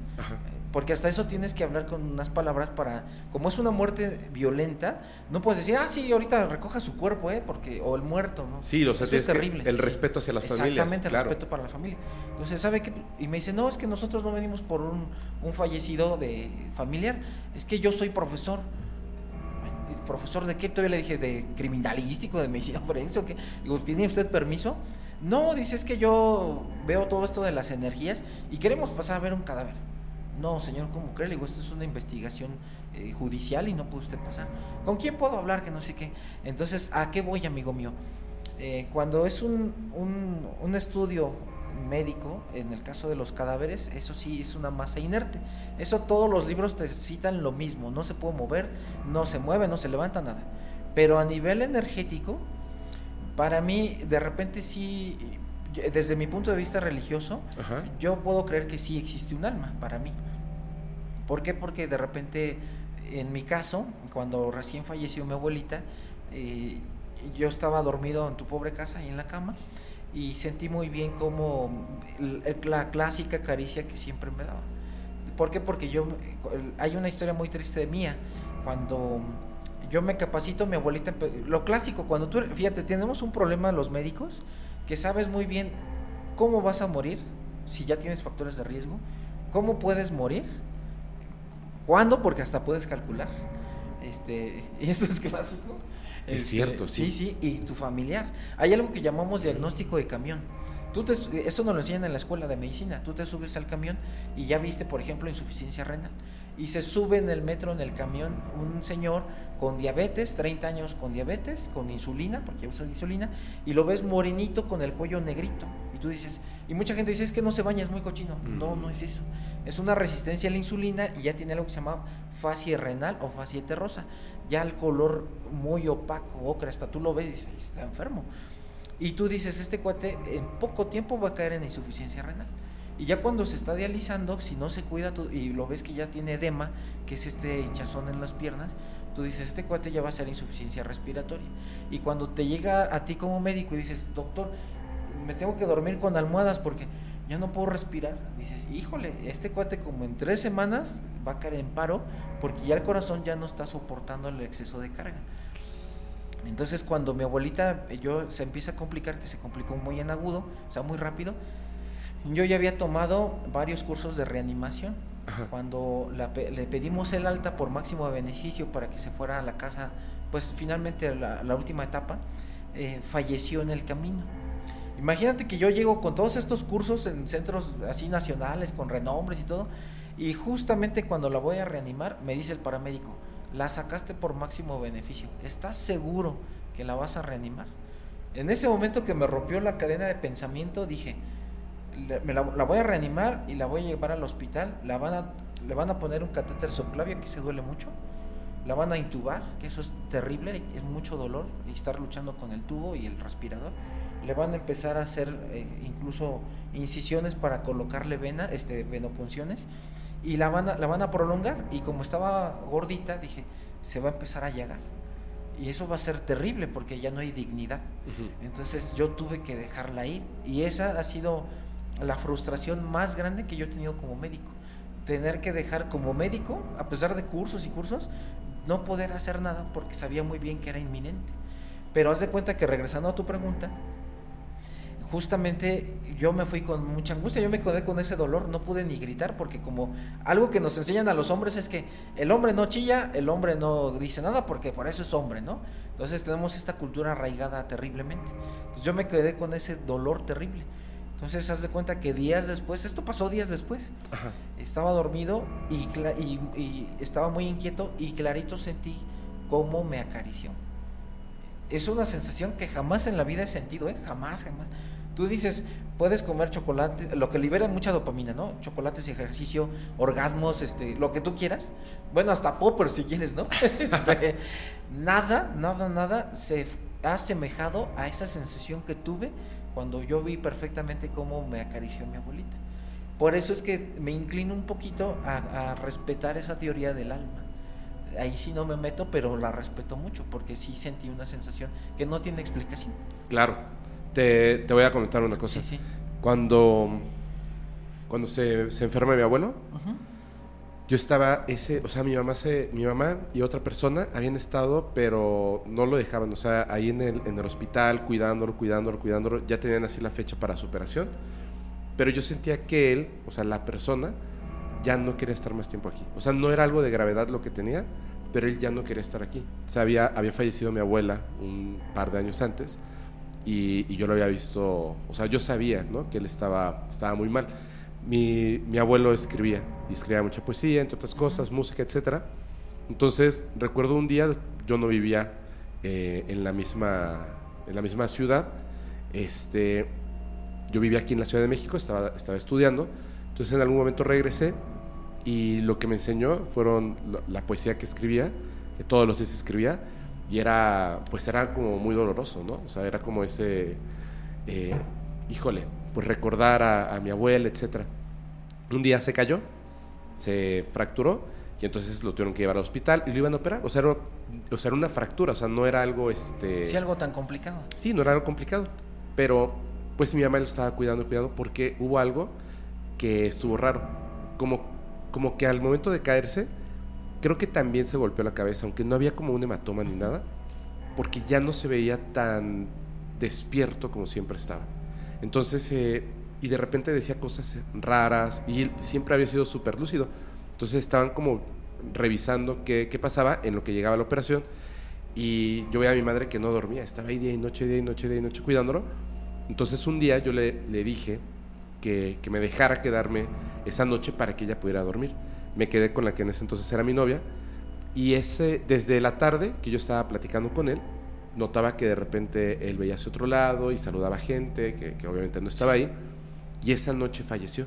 Porque hasta eso tienes que hablar con unas palabras para, como es una muerte violenta, no puedes decir, ah, sí, ahorita recoja su cuerpo, ¿eh? Porque, o el muerto, ¿no? Sí, lo es terrible. El respeto hacia las familias. Exactamente, el respeto para la familia. Entonces, ¿sabe qué? Y me dice, no, es que nosotros no venimos por un, un fallecido de familiar, es que yo soy profesor profesor de qué? Todavía le dije, de criminalístico, de medicina forense, o qué. Digo, ¿tiene usted permiso? No, dice, es que yo veo todo esto de las energías y queremos pasar a ver un cadáver. No, señor, ¿cómo cree? Le digo, esto es una investigación eh, judicial y no puede usted pasar. ¿Con quién puedo hablar? Que no sé qué. Entonces, ¿a qué voy, amigo mío? Eh, cuando es un, un, un estudio médico, en el caso de los cadáveres, eso sí es una masa inerte. Eso todos los libros te citan lo mismo, no se puede mover, no se mueve, no se levanta nada. Pero a nivel energético, para mí, de repente sí, desde mi punto de vista religioso, yo puedo creer que sí existe un alma para mí. ¿Por qué? Porque de repente, en mi caso, cuando recién falleció mi abuelita, eh, yo estaba dormido en tu pobre casa, ahí en la cama, y sentí muy bien como la clásica caricia que siempre me daba. ¿Por qué? Porque yo, hay una historia muy triste de mía, cuando yo me capacito, mi abuelita, lo clásico, cuando tú, fíjate, tenemos un problema los médicos, que sabes muy bien cómo vas a morir, si ya tienes factores de riesgo, cómo puedes morir, cuándo, porque hasta puedes calcular. Este, y esto es clásico. Es este, cierto, sí. Sí, sí, y tu familiar. Hay algo que llamamos diagnóstico de camión. Tú te, eso nos lo enseñan en la escuela de medicina. Tú te subes al camión y ya viste, por ejemplo, insuficiencia renal. Y se sube en el metro, en el camión, un señor con diabetes, 30 años con diabetes, con insulina, porque usa insulina, y lo ves morenito con el cuello negrito. Y tú dices, y mucha gente dice, es que no se baña, es muy cochino. No, no es eso. Es una resistencia a la insulina y ya tiene algo que se llama fascia renal o fascia terrosa. Ya el color muy opaco, ocre, hasta tú lo ves y dices, está enfermo. Y tú dices, este cuate en poco tiempo va a caer en insuficiencia renal. Y ya cuando se está dializando, si no se cuida y lo ves que ya tiene edema, que es este hinchazón en las piernas, tú dices, este cuate ya va a ser insuficiencia respiratoria. Y cuando te llega a ti como médico y dices, doctor, me tengo que dormir con almohadas porque ya no puedo respirar, dices, híjole, este cuate como en tres semanas va a caer en paro porque ya el corazón ya no está soportando el exceso de carga. Entonces cuando mi abuelita yo se empieza a complicar, que se complicó muy en agudo, o sea, muy rápido, yo ya había tomado varios cursos de reanimación. Cuando le pedimos el alta por máximo beneficio para que se fuera a la casa, pues finalmente la, última etapa, eh, falleció en el camino. Imagínate que yo llego con todos estos cursos en centros así nacionales, con renombres y todo, y justamente cuando la voy a reanimar, me dice el paramédico, la sacaste por máximo beneficio, ¿estás seguro que la vas a reanimar? En ese momento que me rompió la cadena de pensamiento, dije, me la, voy a reanimar y la voy a llevar al hospital, la van a, le van a poner un catéter subclavio que se duele mucho, la van a intubar, que eso es terrible, es mucho dolor y estar luchando con el tubo y el respirador. Le van a empezar a hacer eh, incluso incisiones para colocarle vena, este, venopunciones y la van, a, la van a prolongar y como estaba gordita dije, se va a empezar a llegar. Y eso va a ser terrible porque ya no hay dignidad. Entonces yo tuve que dejarla ir y esa ha sido la frustración más grande que yo he tenido como médico. Tener que dejar como médico, a pesar de cursos y cursos, no poder hacer nada porque sabía muy bien que era inminente. Pero haz de cuenta que regresando a tu pregunta, justamente yo me fui con mucha angustia, yo me quedé con ese dolor, no pude ni gritar porque como algo que nos enseñan a los hombres es que el hombre no chilla, el hombre no dice nada porque por eso es hombre, ¿no? Entonces tenemos esta cultura arraigada terriblemente. Entonces yo me quedé con ese dolor terrible. Entonces, haz de cuenta que días después, esto pasó días después, estaba dormido y, y, estaba muy inquieto y clarito sentí cómo me acarició. Es una sensación que jamás en la vida he sentido, ¿eh? Jamás, jamás. Tú dices, puedes comer chocolate, lo que libera mucha dopamina, ¿no? Chocolates, ejercicio, orgasmos, este, lo que tú quieras. Bueno, hasta poppers si quieres, ¿no? Este, nada, nada, nada se ha asemejado a esa sensación que tuve cuando yo vi perfectamente cómo me acarició mi abuelita. Por eso es que me inclino un poquito a, a respetar esa teoría del alma ahí sí no me meto, pero la respeto mucho porque sí sentí una sensación que no tiene explicación. Claro. Te, te voy a comentar una cosa. Sí, sí. Cuando, cuando se, se enferma mi abuelo, yo estaba ese, o sea, mi mamá se, mi mamá y otra persona habían estado, pero no lo dejaban, o sea, ahí en el, en el hospital, cuidándolo, cuidándolo, cuidándolo, ya tenían así la fecha para su operación, pero yo sentía que él, o sea, la persona, ya no quería estar más tiempo aquí. O sea, no era algo de gravedad lo que tenía, pero él ya no quería estar aquí. O sea, había, había fallecido mi abuela un par de años antes y, y yo lo había visto, o sea, yo sabía, ¿no? Que él estaba, estaba muy mal. Mi, mi abuelo escribía, y escribía mucha poesía, entre otras cosas, música, etc. Entonces, recuerdo un día, yo no vivía eh, en, la misma, en la misma ciudad, este, yo vivía aquí en la Ciudad de México, estaba, estaba estudiando, entonces en algún momento regresé y lo que me enseñó fueron la poesía que escribía, que todos los días escribía, y era, pues era como muy doloroso, ¿no? O sea, era como ese, eh, híjole, pues recordar a, a, mi abuela, etc. Un día se cayó, se fracturó, y entonces lo tuvieron que llevar al hospital y lo iban a operar. O sea, era, o sea, era una fractura, o sea, no era algo, este... Sí, algo tan complicado. Sí, no era algo complicado, pero pues mi mamá lo estaba cuidando, cuidando, porque hubo algo que estuvo raro. Como, como que al momento de caerse, creo que también se golpeó la cabeza, aunque no había como un hematoma ni nada, porque ya no se veía tan despierto como siempre estaba. Entonces, eh, y de repente decía cosas raras y él siempre había sido súper lúcido. Entonces estaban como revisando qué, qué, pasaba en lo que llegaba la operación y yo veía a mi madre que no dormía, estaba ahí día y noche, día y noche, día y noche cuidándolo. Entonces un día yo le, le dije que, que, me dejara quedarme esa noche para que ella pudiera dormir. Me quedé con la que en ese entonces era mi novia y ese, desde la tarde que yo estaba platicando con él, notaba que de repente él veía hacia otro lado y saludaba gente que, que obviamente no estaba ahí y esa noche falleció.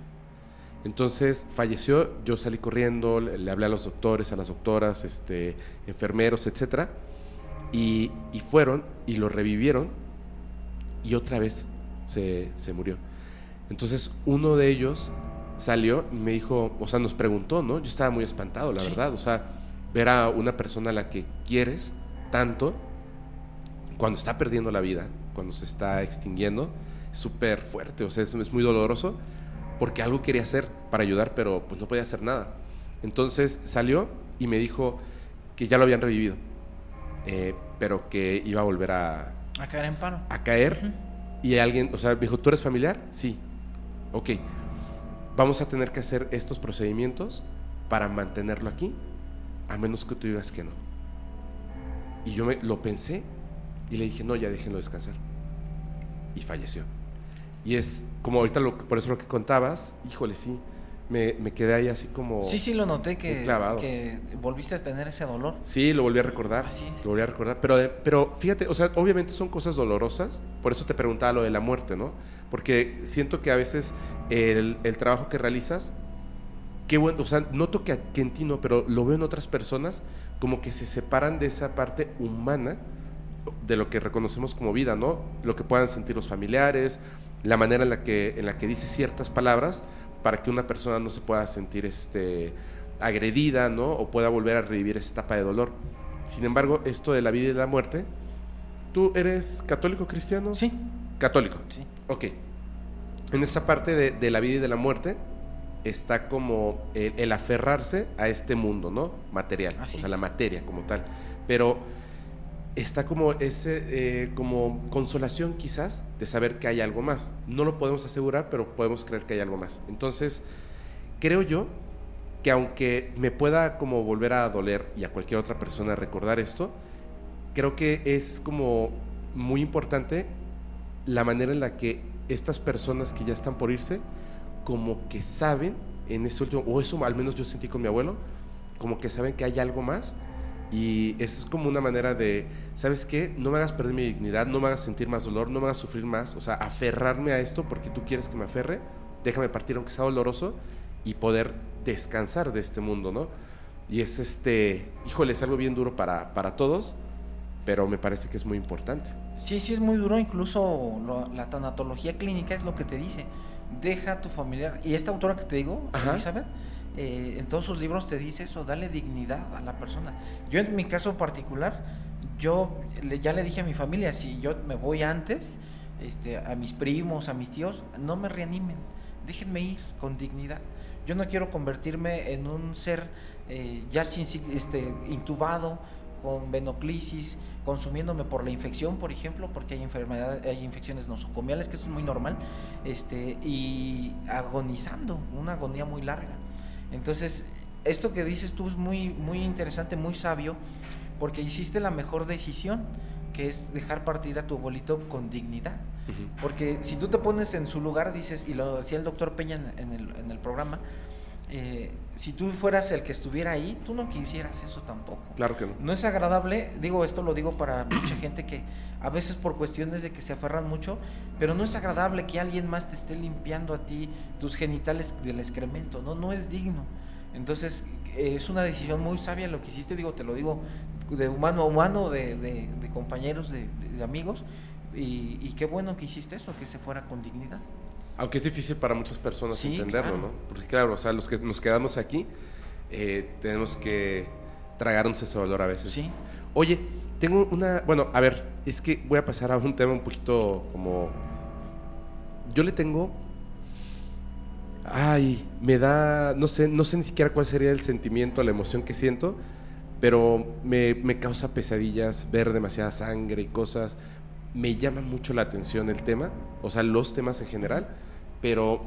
Entonces falleció, yo salí corriendo, le, le, hablé a los doctores, a las doctoras, este, enfermeros, etc. Y, y, fueron y lo revivieron y otra vez se, se, murió. Entonces uno de ellos salió y me dijo, o sea, nos preguntó, ¿no? Yo estaba muy espantado, la sí. verdad. O sea, ver a una persona a la que quieres tanto, cuando está perdiendo la vida, cuando se está extinguiendo, es súper fuerte, o sea, es, es muy doloroso porque algo quería hacer para ayudar, pero pues no podía hacer nada. Entonces salió y me dijo que ya lo habían revivido, eh, pero que iba a volver a... A caer en paro. A caer. Uh -huh. Y alguien, o sea, me dijo, ¿tú eres familiar? Sí. Ok. Vamos a tener que hacer estos procedimientos para mantenerlo aquí, a menos que tú digas que no. Y yo me, lo pensé y le dije, no, ya déjenlo descansar. Y falleció. Y es como ahorita, lo, por eso lo que contabas, híjole, sí, me, me quedé ahí así como... Sí, sí, lo noté que, que volviste a tener ese dolor. Sí, lo volví a recordar. Así es. Lo volví a recordar. Pero, pero fíjate, o sea, obviamente son cosas dolorosas, por eso te preguntaba lo de la muerte, ¿no? Porque siento que a veces el, el trabajo que realizas, qué bueno, o sea, noto que, que en ti no, pero lo veo en otras personas como que se separan de esa parte humana de lo que reconocemos como vida, ¿no? Lo que puedan sentir los familiares, la manera en la que, en la que dice ciertas palabras para que una persona no se pueda sentir este, agredida, ¿no? O pueda volver a revivir esa etapa de dolor. Sin embargo, esto de la vida y la muerte, ¿tú eres católico cristiano? Sí. Católico. Sí. Ok. En esa parte de, de la vida y de la muerte está como el, el, aferrarse a este mundo, ¿no? Material, o sea, la materia como tal. Pero está como ese eh, como consolación quizás de saber que hay algo más. No lo podemos asegurar, pero podemos creer que hay algo más. Entonces, creo yo que aunque me pueda como volver a doler y a cualquier otra persona recordar esto, creo que es como muy importante la manera en la que estas personas que ya están por irse como que saben en ese último o eso al menos yo sentí con mi abuelo, como que saben que hay algo más y esa es como una manera de, ¿sabes qué? No me hagas perder mi dignidad, no me hagas sentir más dolor, no me hagas sufrir más, o sea, aferrarme a esto porque tú quieres que me aferre, déjame partir aunque sea doloroso y poder descansar de este mundo, ¿no? Y es este, híjole, es algo bien duro para, para todos, pero me parece que es muy importante. Sí, sí, es muy duro, incluso lo, la tanatología clínica es lo que te dice. deja a tu familiar. Y esta autora que te digo, Elizabeth, eh, en todos sus libros te dice eso, dale dignidad a la persona. Yo en mi caso particular, yo ya le dije a mi familia, si yo me voy antes, este, a mis primos, a mis tíos, no me reanimen, déjenme ir con dignidad. Yo no quiero convertirme en un ser eh, ya sin, este, intubado, con venoclisis, consumiéndome por la infección, por ejemplo, porque hay enfermedades, hay infecciones nosocomiales, que eso es muy normal, este, y agonizando, una agonía muy larga. Entonces, esto que dices tú es muy, muy interesante, muy sabio, porque hiciste la mejor decisión, que es dejar partir a tu abuelito con dignidad. Porque si tú te pones en su lugar, dices, y lo decía el doctor Peña en el, en el programa, eh, si tú fueras el que estuviera ahí, tú no quisieras eso tampoco. Claro que no. No es agradable, digo esto lo digo para mucha gente que a veces por cuestiones de que se aferran mucho, pero no es agradable que alguien más te esté limpiando a ti tus genitales del excremento, no, no es digno. Entonces es una decisión muy sabia lo que hiciste, digo, te lo digo de humano a humano, de, compañeros, de, amigos, y qué bueno que hiciste eso, que se fuera con dignidad. Aunque es difícil para muchas personas entenderlo, ¿no? Porque claro, o sea, los que nos quedamos aquí eh, tenemos que tragarnos ese dolor a veces. Sí. Oye, tengo una, bueno, a ver, es que voy a pasar a un tema un poquito como, yo le tengo, ay, me da, no sé, no sé ni siquiera cuál sería el sentimiento, la emoción que siento, pero me, me causa pesadillas ver demasiada sangre y cosas. Me llama mucho la atención el tema, o sea, los temas en general pero,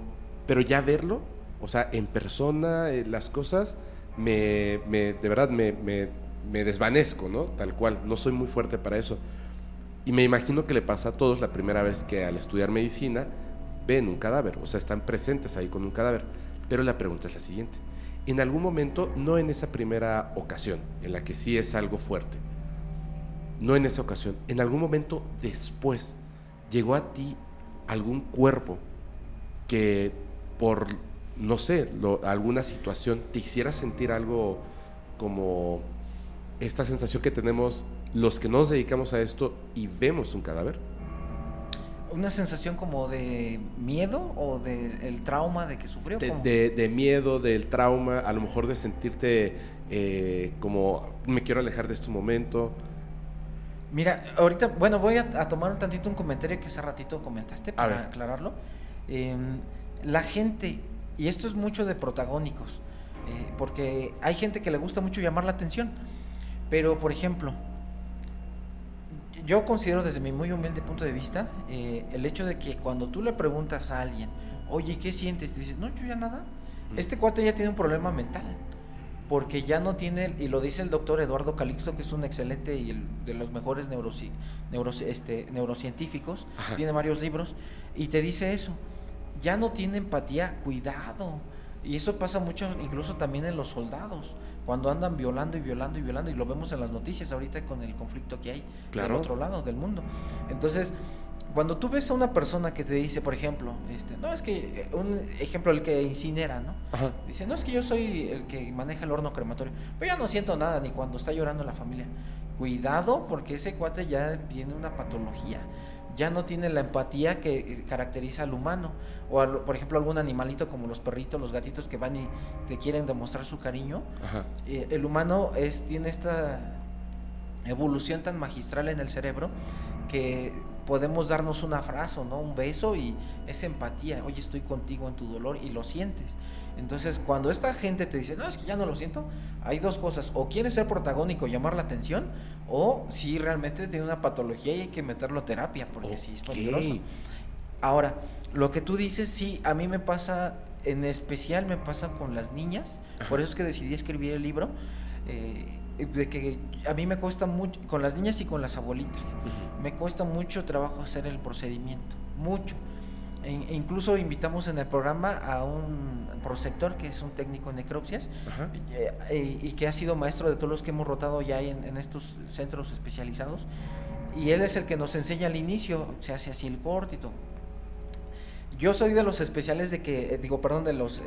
pero ya verlo, o sea, en persona, eh, las cosas, me, me, de verdad me, me, desvanezco, ¿no? Tal cual, no soy muy fuerte para eso. Y me imagino que le pasa a todos la primera vez que al estudiar medicina ven un cadáver, o sea, están presentes ahí con un cadáver. Pero la pregunta es la siguiente. En algún momento, no en esa primera ocasión, en la que sí es algo fuerte, no en esa ocasión, en algún momento después, llegó a ti algún cuerpo que por, no sé, alguna situación te hiciera sentir algo como esta sensación que tenemos los que nos dedicamos a esto y vemos un cadáver? ¿Una sensación como de miedo o del trauma de que sufrió? De, miedo, del trauma, a lo mejor de sentirte eh, como me quiero alejar de este momento. Mira, ahorita, bueno, voy a, tomar un tantito un comentario que hace ratito comentaste para aclararlo. Em, la gente, y esto es mucho de protagónicos, eh, porque hay gente que le gusta mucho llamar la atención, pero por ejemplo, yo considero desde mi muy humilde punto de vista eh, el hecho de que cuando tú le preguntas a alguien, oye, ¿qué sientes? Te dices, no, yo ya nada. Este cuate ya tiene un problema mental, porque ya no tiene, y lo dice el doctor Eduardo Calixto, que es un excelente y de los mejores este, neurocientíficos, tiene varios libros, y te dice eso ya no tiene empatía, cuidado. Y eso pasa mucho incluso también en los soldados, cuando andan violando y violando y violando, y lo vemos en las noticias ahorita con el conflicto que hay claro. otro lado del mundo. Entonces, cuando tú ves a una persona que te dice, por ejemplo, este, no, es que, eh, un ejemplo, el que incinera, ¿no? Dice, no, es que yo soy el que maneja el horno crematorio, pero yo no siento nada, ni cuando está llorando la familia. Cuidado, porque ese cuate ya tiene una patología ya no tiene la empatía que eh, caracteriza al humano. O, por ejemplo, algún animalito como los perritos, los gatitos que van y te quieren demostrar su cariño. Eh, el humano es, tiene esta evolución tan magistral en el cerebro que podemos darnos un abrazo, ¿no? Un beso y es empatía. Oye, estoy contigo en tu dolor y lo sientes. Entonces, cuando esta gente te dice, no, es que ya no lo siento, hay dos cosas. O quiere ser protagónico, llamar la atención, o si realmente tiene una patología y hay que meterlo a terapia, porque sí es peligroso. Ahora, lo que tú dices, sí, a mí me pasa, en especial me pasa con las niñas, por eso es que decidí escribir el libro. Eh, de que a mí me cuesta mucho, con las niñas y con las abuelitas, me cuesta mucho trabajo hacer el procedimiento, mucho. E incluso invitamos en el programa a un prosector que es un técnico en necropsias eh, eh, y que ha sido maestro de todos los que hemos rotado ya en, estos centros especializados. Y él es el que nos enseña al inicio, se hace así el corte y todo. Yo soy de los especiales de que, eh, digo, perdón, de los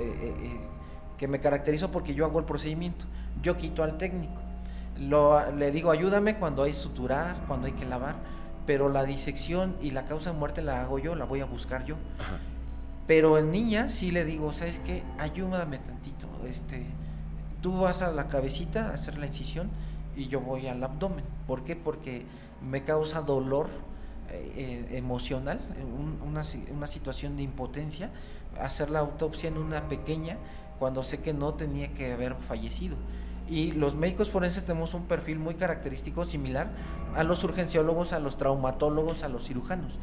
que me caracterizo porque yo hago el procedimiento. Yo quito al técnico. Lo, le digo, ayúdame cuando hay suturar, cuando hay que lavar pero la disección y la causa de muerte la hago yo, la voy a buscar yo. Pero en niña sí le digo, ¿sabes qué? Ayúdame tantito. Este, tú vas a la cabecita a hacer la incisión y yo voy al abdomen. ¿Por qué? Porque me causa dolor eh, eh, emocional, una, una situación de impotencia, hacer la autopsia en una pequeña cuando sé que no tenía que haber fallecido. Y los médicos forenses tenemos un perfil muy característico similar a los urgenciólogos, a los traumatólogos, a los cirujanos,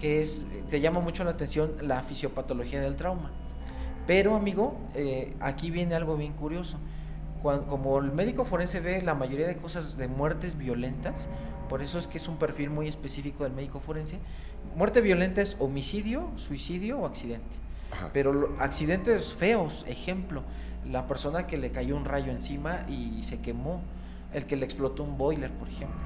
que es, te llama mucho la atención la fisiopatología del trauma. Pero, amigo, eh, aquí viene algo bien curioso. como el médico forense ve la mayoría de cosas de muertes violentas, por eso es que es un perfil muy específico del médico forense, muerte violenta es homicidio, suicidio o accidente. Pero accidentes feos, ejemplo, la persona que le cayó un rayo encima y se quemó, el que le explotó un boiler, por ejemplo.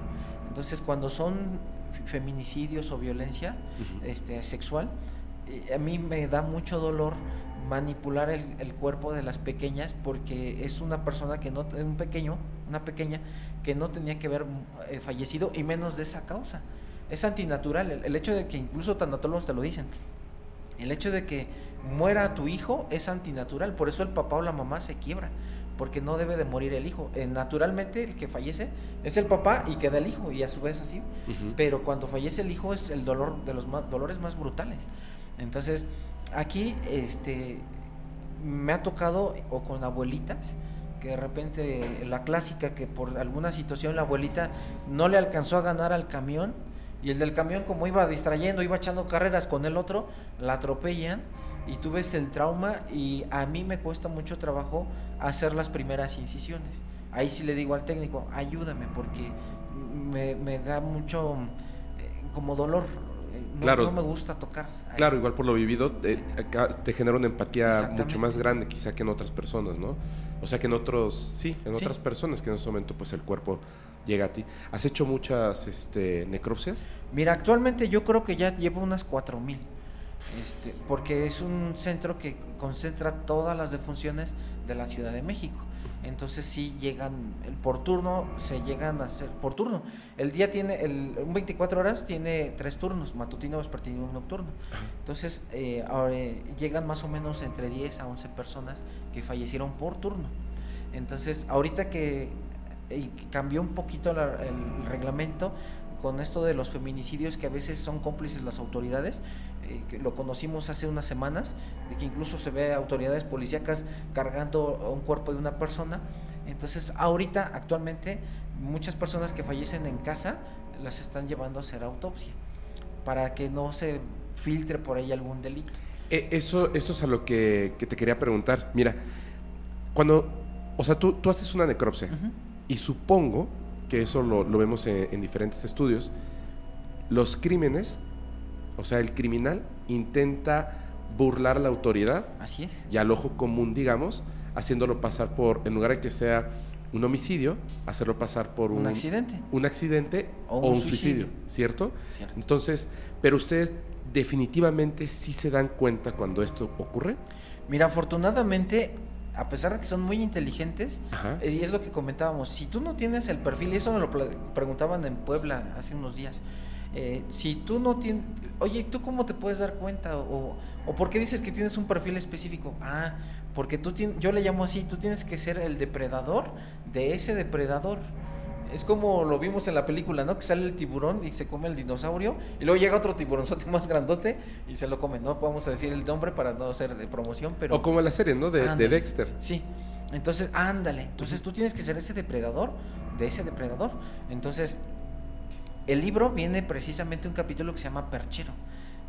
Entonces, cuando son feminicidios o violencia este, sexual, eh, a mí me da mucho dolor manipular el, cuerpo de las pequeñas porque es una persona que no, un pequeño, una pequeña que no tenía que haber eh, fallecido y menos de esa causa. Es antinatural, el, el hecho de que incluso tanatólogos te lo dicen, el hecho de que muera tu hijo es antinatural, por eso el papá o la mamá se quiebra, porque no debe de morir el hijo. Eh, naturalmente el que fallece es el papá y queda el hijo, y a su vez así, pero cuando fallece el hijo es el dolor de los dolores más brutales. Entonces, aquí este me ha tocado o con abuelitas que de repente la clásica que por alguna situación la abuelita no le alcanzó a ganar al camión y el del camión como iba distrayendo, iba echando carreras con el otro, la atropellan y tú ves el trauma y a mí me cuesta mucho trabajo hacer las primeras incisiones. Ahí sí le digo al técnico, ayúdame porque me, da mucho eh, como dolor. No, claro, no me gusta tocar. Claro, igual por lo vivido, te, te genera una empatía mucho más grande quizá que en otras personas, ¿no? O sea que en otros, sí, en otras personas que en ese momento pues el cuerpo llega a ti. ¿Has hecho muchas este, necropsias? Mira, actualmente yo creo que ya llevo unas 4000. Este, porque es un centro que concentra todas las defunciones de la Ciudad de México. Entonces sí llegan, el por turno se llegan a hacer por turno. El día tiene, el, un 24 horas tiene tres turnos, matutino, vespertino y nocturno. Entonces eh, ahora, llegan más o menos entre 10 a 11 personas que fallecieron por turno. Entonces ahorita que y cambió un poquito el reglamento con esto de los feminicidios que a veces son cómplices las autoridades, eh, que lo conocimos hace unas semanas, de que incluso se ve autoridades policíacas cargando un cuerpo de una persona. Entonces, ahorita, actualmente, muchas personas que fallecen en casa las están llevando a hacer autopsia para que no se filtre por ahí algún delito. Eh, eso, eso es a lo que, te quería preguntar. Mira, cuando, o sea, tú, tú haces una necropsia. Y supongo que eso lo, vemos en, diferentes estudios, los crímenes, o sea, el criminal intenta burlar a la autoridad Así es. y al ojo común, digamos, haciéndolo pasar por, en lugar de que sea un homicidio, hacerlo pasar por un, accidente. Un accidente o un, suicidio, ¿cierto? Entonces, pero ustedes definitivamente sí se dan cuenta cuando esto ocurre. Mira, afortunadamente a pesar de que son muy inteligentes, eh, y es lo que comentábamos, si tú no tienes el perfil, y eso me lo preguntaban en Puebla hace unos días, eh, si tú no tienes, oye, ¿tú cómo te puedes dar cuenta? O, o por qué dices que tienes un perfil específico? Ah, porque tú tienes, yo le llamo así, tú tienes que ser el depredador de ese depredador. Es como lo vimos en la película, ¿no? Que sale el tiburón y se come el dinosaurio y luego llega otro tiburonzote más grandote y se lo come. No podemos decir el nombre para no hacer promoción, pero... O como la serie, ¿no? De, de Dexter. Sí. Entonces, ándale. Entonces tú tienes que ser ese depredador de ese depredador. Entonces, el libro viene precisamente un capítulo que se llama Perchero,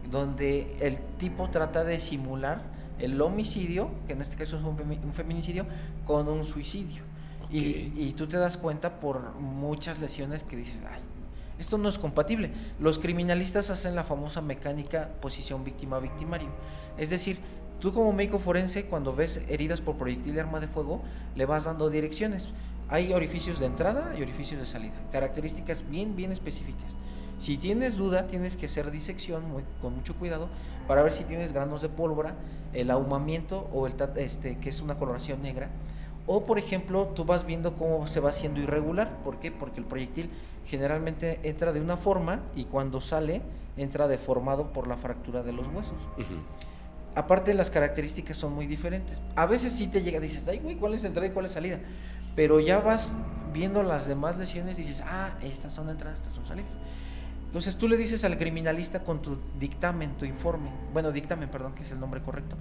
donde el tipo trata de simular el homicidio, que en este caso es un feminicidio, con un suicidio. Y, tú te das cuenta por muchas lesiones que dices, ay, esto no es compatible. Los criminalistas hacen la famosa mecánica posición víctima-victimario. Es decir, tú como médico forense, cuando ves heridas por proyectil de arma de fuego, le vas dando direcciones. Hay orificios de entrada y orificios de salida, características bien, bien específicas. Si tienes duda, tienes que hacer disección con mucho cuidado para ver si tienes granos de pólvora, el ahumamiento o el este, que es una coloración negra o, por ejemplo, tú vas viendo cómo se va haciendo irregular. ¿Por qué? Porque el proyectil generalmente entra de una forma y cuando sale entra deformado por la fractura de los huesos. aparte las características son muy diferentes. A veces sí te llega, dices, ay, güey, ¿cuál es entrada y cuál es salida? Pero ya vas viendo las demás lesiones y dices, ah, estas son entradas, estas son salidas. Entonces tú le dices al criminalista con tu dictamen, tu informe, bueno, dictamen, perdón, que es el nombre correcto,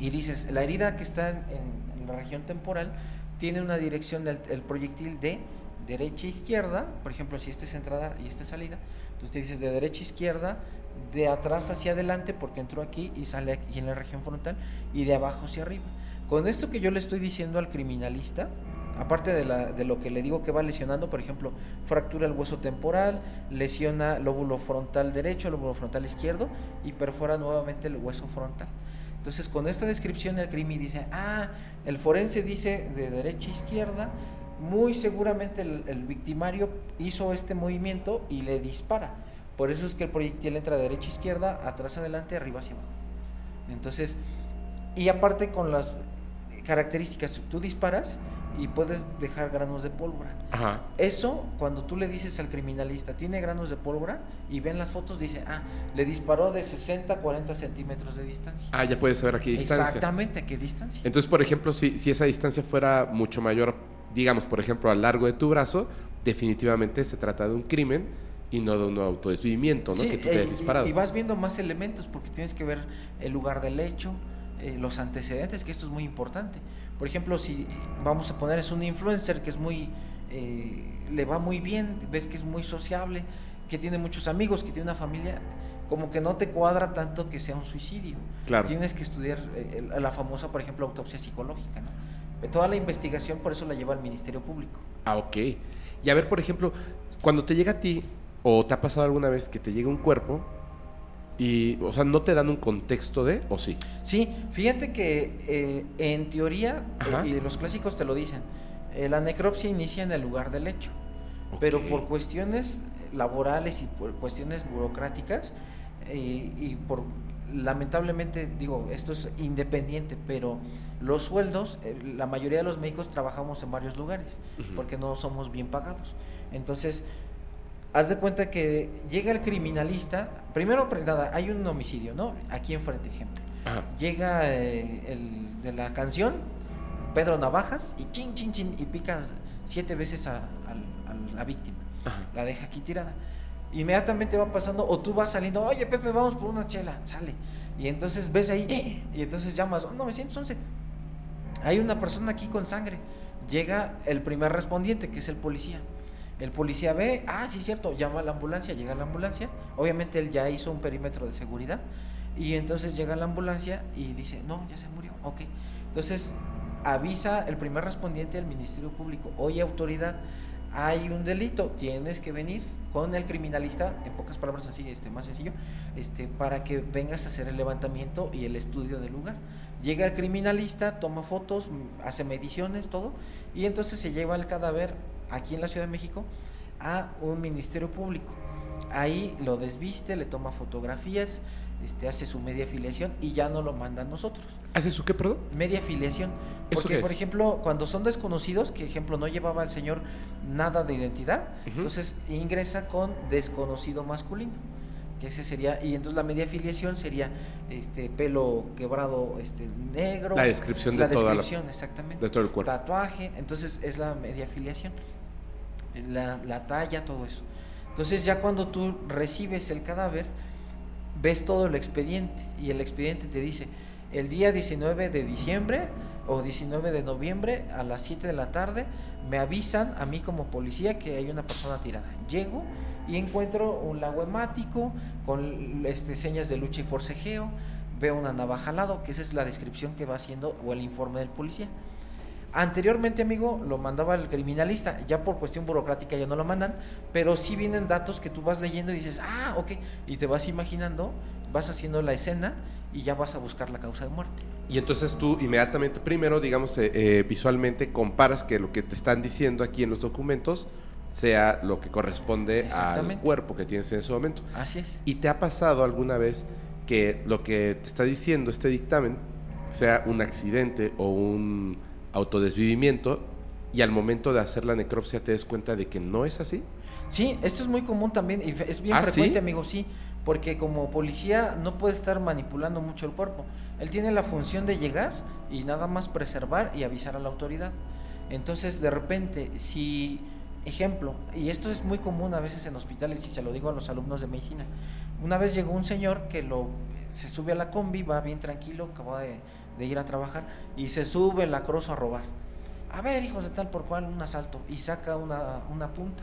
y dices, la herida que está en, la región temporal tiene una dirección del proyectil de derecha a izquierda, por ejemplo, si esta es entrada y esta es salida, entonces te dices de derecha a izquierda, de atrás hacia adelante, porque entró aquí y sale aquí en la región frontal, y de abajo hacia arriba. Con esto que yo le estoy diciendo al criminalista, aparte de, la, de lo que le digo que va lesionando, por ejemplo, fractura el hueso temporal, lesiona lóbulo frontal derecho, lóbulo frontal izquierdo y perfora nuevamente el hueso frontal. Entonces, con esta descripción el crimen dice, ah, el forense dice de derecha a izquierda, muy seguramente el, victimario hizo este movimiento y le dispara. Por eso es que el proyectil entra de derecha a izquierda, atrás adelante, arriba hacia abajo. Entonces, y aparte con las características, tú disparas y puedes dejar granos de pólvora. Eso, cuando tú le dices al criminalista, tiene granos de pólvora y ven las fotos, dice, ah, le disparó de 60 a 40 centímetros de distancia. Ah, ya puedes saber a qué distancia. Exactamente, a qué distancia. Entonces, por ejemplo, si, si esa distancia fuera mucho mayor, digamos, por ejemplo, a largo de tu brazo, definitivamente se trata de un crimen y no de un autodesvivimiento, ¿no? que tú te has disparado. Y, vas viendo más elementos porque tienes que ver el lugar del hecho, eh, los antecedentes, que esto es muy importante. Por ejemplo, si vamos a poner es un influencer que es muy, eh, le va muy bien, ves que es muy sociable, que tiene muchos amigos, que tiene una familia, como que no te cuadra tanto que sea un suicidio. Claro. Tienes que estudiar eh, la famosa, por ejemplo, autopsia psicológica, ¿no? Toda la investigación por eso la lleva al Ministerio Público. Ah, ok. Y a ver, por ejemplo, cuando te llega a ti, o te ha pasado alguna vez que te llega un cuerpo, y, o sea, ¿no te dan un contexto de, o sí? Sí, fíjate que eh, en teoría, eh, y los clásicos te lo dicen, eh, la necropsia inicia en el lugar del hecho, pero por cuestiones laborales y por cuestiones burocráticas, y por, lamentablemente, digo, esto es independiente, pero los sueldos, la mayoría de los médicos trabajamos en varios lugares, porque no somos bien pagados. Entonces, haz de cuenta que llega el criminalista, primero, nada, hay un homicidio, ¿no? Aquí enfrente, ejemplo. Llega eh, el de la canción, Pedro Navajas, y chin, chin, chin, y pica siete veces a, la víctima. La deja aquí tirada. Inmediatamente va pasando, o tú vas saliendo, oye Pepe, vamos por una chela, sale. Y entonces ves ahí, y entonces llamas, oh, 911. Hay una persona aquí con sangre. Llega el primer respondiente, que es el policía. El policía ve, ah, sí, cierto, llama a la ambulancia, llega la ambulancia. Obviamente él ya hizo un perímetro de seguridad. Y entonces llega la ambulancia y dice, no, ya se murió. Ok. Entonces avisa el primer respondiente al Ministerio Público, oye autoridad, hay un delito, tienes que venir con el criminalista, en pocas palabras así, este, más sencillo, este, para que vengas a hacer el levantamiento y el estudio del lugar. Llega el criminalista, toma fotos, hace mediciones, todo, y entonces se lleva el cadáver aquí en la Ciudad de México a un ministerio público. Ahí lo desviste, le toma fotografías, este, hace su media afiliación y ya no lo manda a nosotros. ¿Hace su qué, perdón? Media afiliación. Porque, por ejemplo, cuando son desconocidos, que ejemplo no llevaba el señor nada de identidad, entonces ingresa con desconocido masculino. Que ese sería, y entonces la media afiliación sería este pelo quebrado este negro. La descripción de toda la exactamente. De todo el cuerpo. Tatuaje, entonces es la media afiliación la, talla, todo eso. Entonces ya cuando tú recibes el cadáver, ves todo el expediente y el expediente te dice, el día 19 de diciembre o 19 de noviembre a las 7 de la tarde me avisan a mí como policía que hay una persona tirada. Llego y encuentro un lago hemático con este, señas de lucha y forcejeo, veo una navaja al lado, que esa es la descripción que va haciendo o el informe del policía. Anteriormente, amigo, lo mandaba el criminalista, ya por cuestión burocrática ya no lo mandan, pero sí vienen datos que tú vas leyendo y dices, ah, ok, y te vas imaginando, vas haciendo la escena y ya vas a buscar la causa de muerte. Y entonces tú inmediatamente, primero, digamos, eh, eh, visualmente comparas que lo que te están diciendo aquí en los documentos sea lo que corresponde al cuerpo que tienes en ese momento. Así es. ¿Y te ha pasado alguna vez que lo que te está diciendo este dictamen sea un accidente o un autodesvivimiento y al momento de hacer la necropsia te des cuenta de que no es así? Sí, esto es muy común también y es bien ¿Ah, frecuente, amigo, sí, porque como policía no puede estar manipulando mucho el cuerpo. Él tiene la función de llegar y nada más preservar y avisar a la autoridad. Entonces, de repente, si, ejemplo, y esto es muy común a veces en hospitales y se lo digo a los alumnos de medicina, una vez llegó un señor que lo, se sube a la combi, va bien tranquilo, acaba de, ir a trabajar y se sube la cruz a robar. A ver, hijos de tal por cual, un asalto y saca una, una punta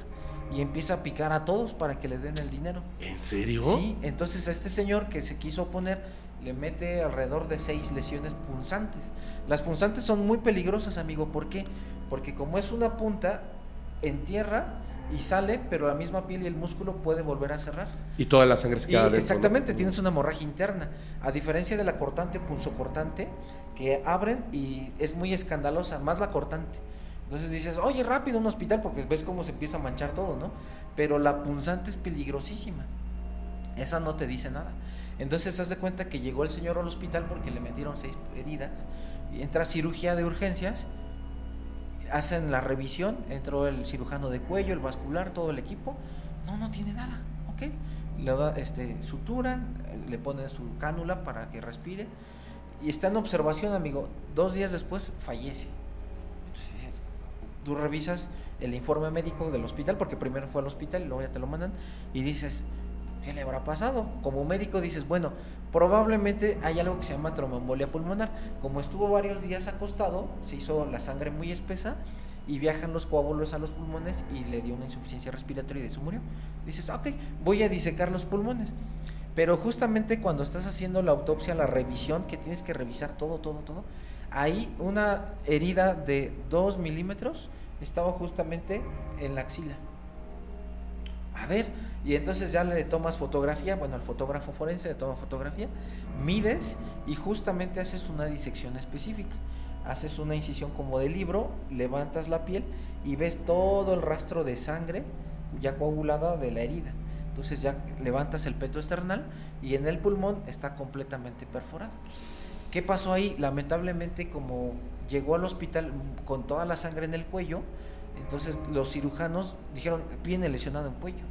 y empieza a picar a todos para que le den el dinero. ¿En serio? Sí, entonces a este señor que se quiso oponer le mete alrededor de seis lesiones punzantes. Las punzantes son muy peligrosas, amigo. ¿Por qué? Porque como es una punta, entierra y sale, pero la misma piel y el músculo puede volver a cerrar. Y toda la sangre se queda dentro. Exactamente, tienes una hemorragia interna. A diferencia de la cortante punzocortante, que abren y es muy escandalosa, más la cortante. Entonces dices, oye, rápido un hospital, porque ves cómo se empieza a manchar todo, ¿no? Pero la punzante es peligrosísima. Esa no te dice nada. Entonces, haz de cuenta que llegó el señor al hospital porque le metieron seis heridas. Y entra cirugía de urgencias, hacen la revisión, entró el cirujano de cuello, el vascular, todo el equipo. No, no tiene nada, ¿ok? Le da, este, suturan, le ponen su cánula para que respire. Y está en observación, amigo. Dos días después fallece. Entonces, tú revisas el informe médico del hospital, porque primero fue al hospital y luego ya te lo mandan, y dices, ¿qué le habrá pasado? Como médico dices, bueno, probablemente hay algo que se llama tromboembolia pulmonar. Como estuvo varios días acostado, se hizo la sangre muy espesa y viajan los coágulos a los pulmones y le dio una insuficiencia respiratoria y de eso murió. Dices, ok, voy a disecar los pulmones. Pero justamente cuando estás haciendo la autopsia, la revisión, que tienes que revisar todo, todo, todo, ahí una herida de 2 milímetros estaba justamente en la axila. A ver, y entonces ya le tomas fotografía, bueno, al fotógrafo forense le toma fotografía, mides y justamente haces una disección específica. Haces una incisión como de libro, levantas la piel y ves todo el rastro de sangre ya coagulada de la herida. Entonces ya levantas el peto external y en el pulmón está completamente perforado. ¿Qué pasó ahí? Lamentablemente como llegó al hospital con toda la sangre en el cuello, entonces los cirujanos dijeron, viene lesionado en cuello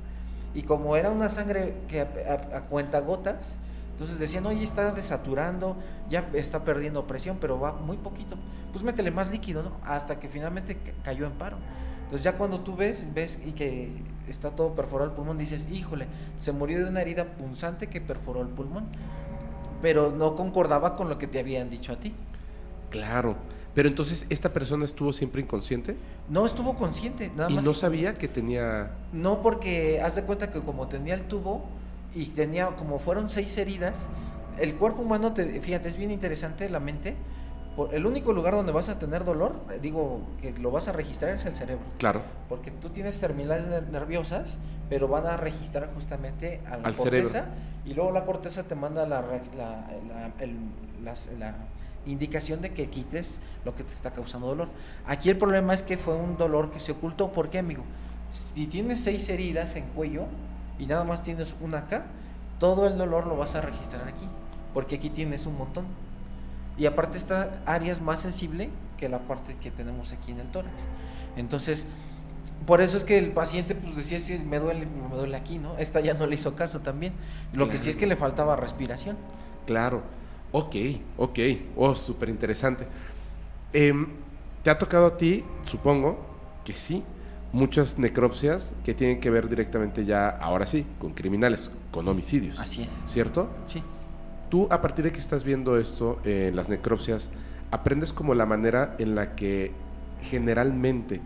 y como era una sangre que a, cuenta gotas, entonces decían, oye, está desaturando, ya está perdiendo presión, pero va muy poquito. Pues métele más líquido, ¿no? Hasta que finalmente cayó en paro. Entonces ya cuando tú ves, ves y que está todo perforado el pulmón, dices, híjole, se murió de una herida punzante que perforó el pulmón. Pero no concordaba con lo que te habían dicho a ti. Claro. Pero entonces, ¿esta persona estuvo siempre inconsciente? No estuvo consciente, nada ¿Y más. ¿Y no sabía que tenía.? No, porque haz de cuenta que como tenía el tubo y tenía, como fueron seis heridas, el cuerpo humano, te, fíjate, es bien interesante la mente. Por, el único lugar donde vas a tener dolor, eh, digo, que lo vas a registrar es el cerebro. Claro. Porque tú tienes terminales nerviosas, pero van a registrar justamente a la Al corteza. Cerebro. Y luego la corteza te manda la, la, la, la indicación de que quites lo que te está causando dolor. Aquí el problema es que fue un dolor que se ocultó. ¿Por qué, amigo? Si tienes seis heridas en cuello y nada más tienes una acá, todo el dolor lo vas a registrar aquí, porque aquí tienes un montón. Y aparte esta área es más sensible que la parte que tenemos aquí en el tórax. Entonces, por eso es que el paciente pues decía, si me duele, me duele aquí, ¿no? Esta ya no le hizo caso también. Lo que sí es que le faltaba respiración. Claro. Ok, ok. Oh, súper interesante. Em, ¿Te ha tocado a ti, supongo, que sí, muchas necropsias que tienen que ver directamente ya, ahora sí, con criminales, con homicidios? Así es. ¿Cierto? Sí. Tú, a partir de que estás viendo esto, en las necropsias, aprendes como la manera en la que generalmente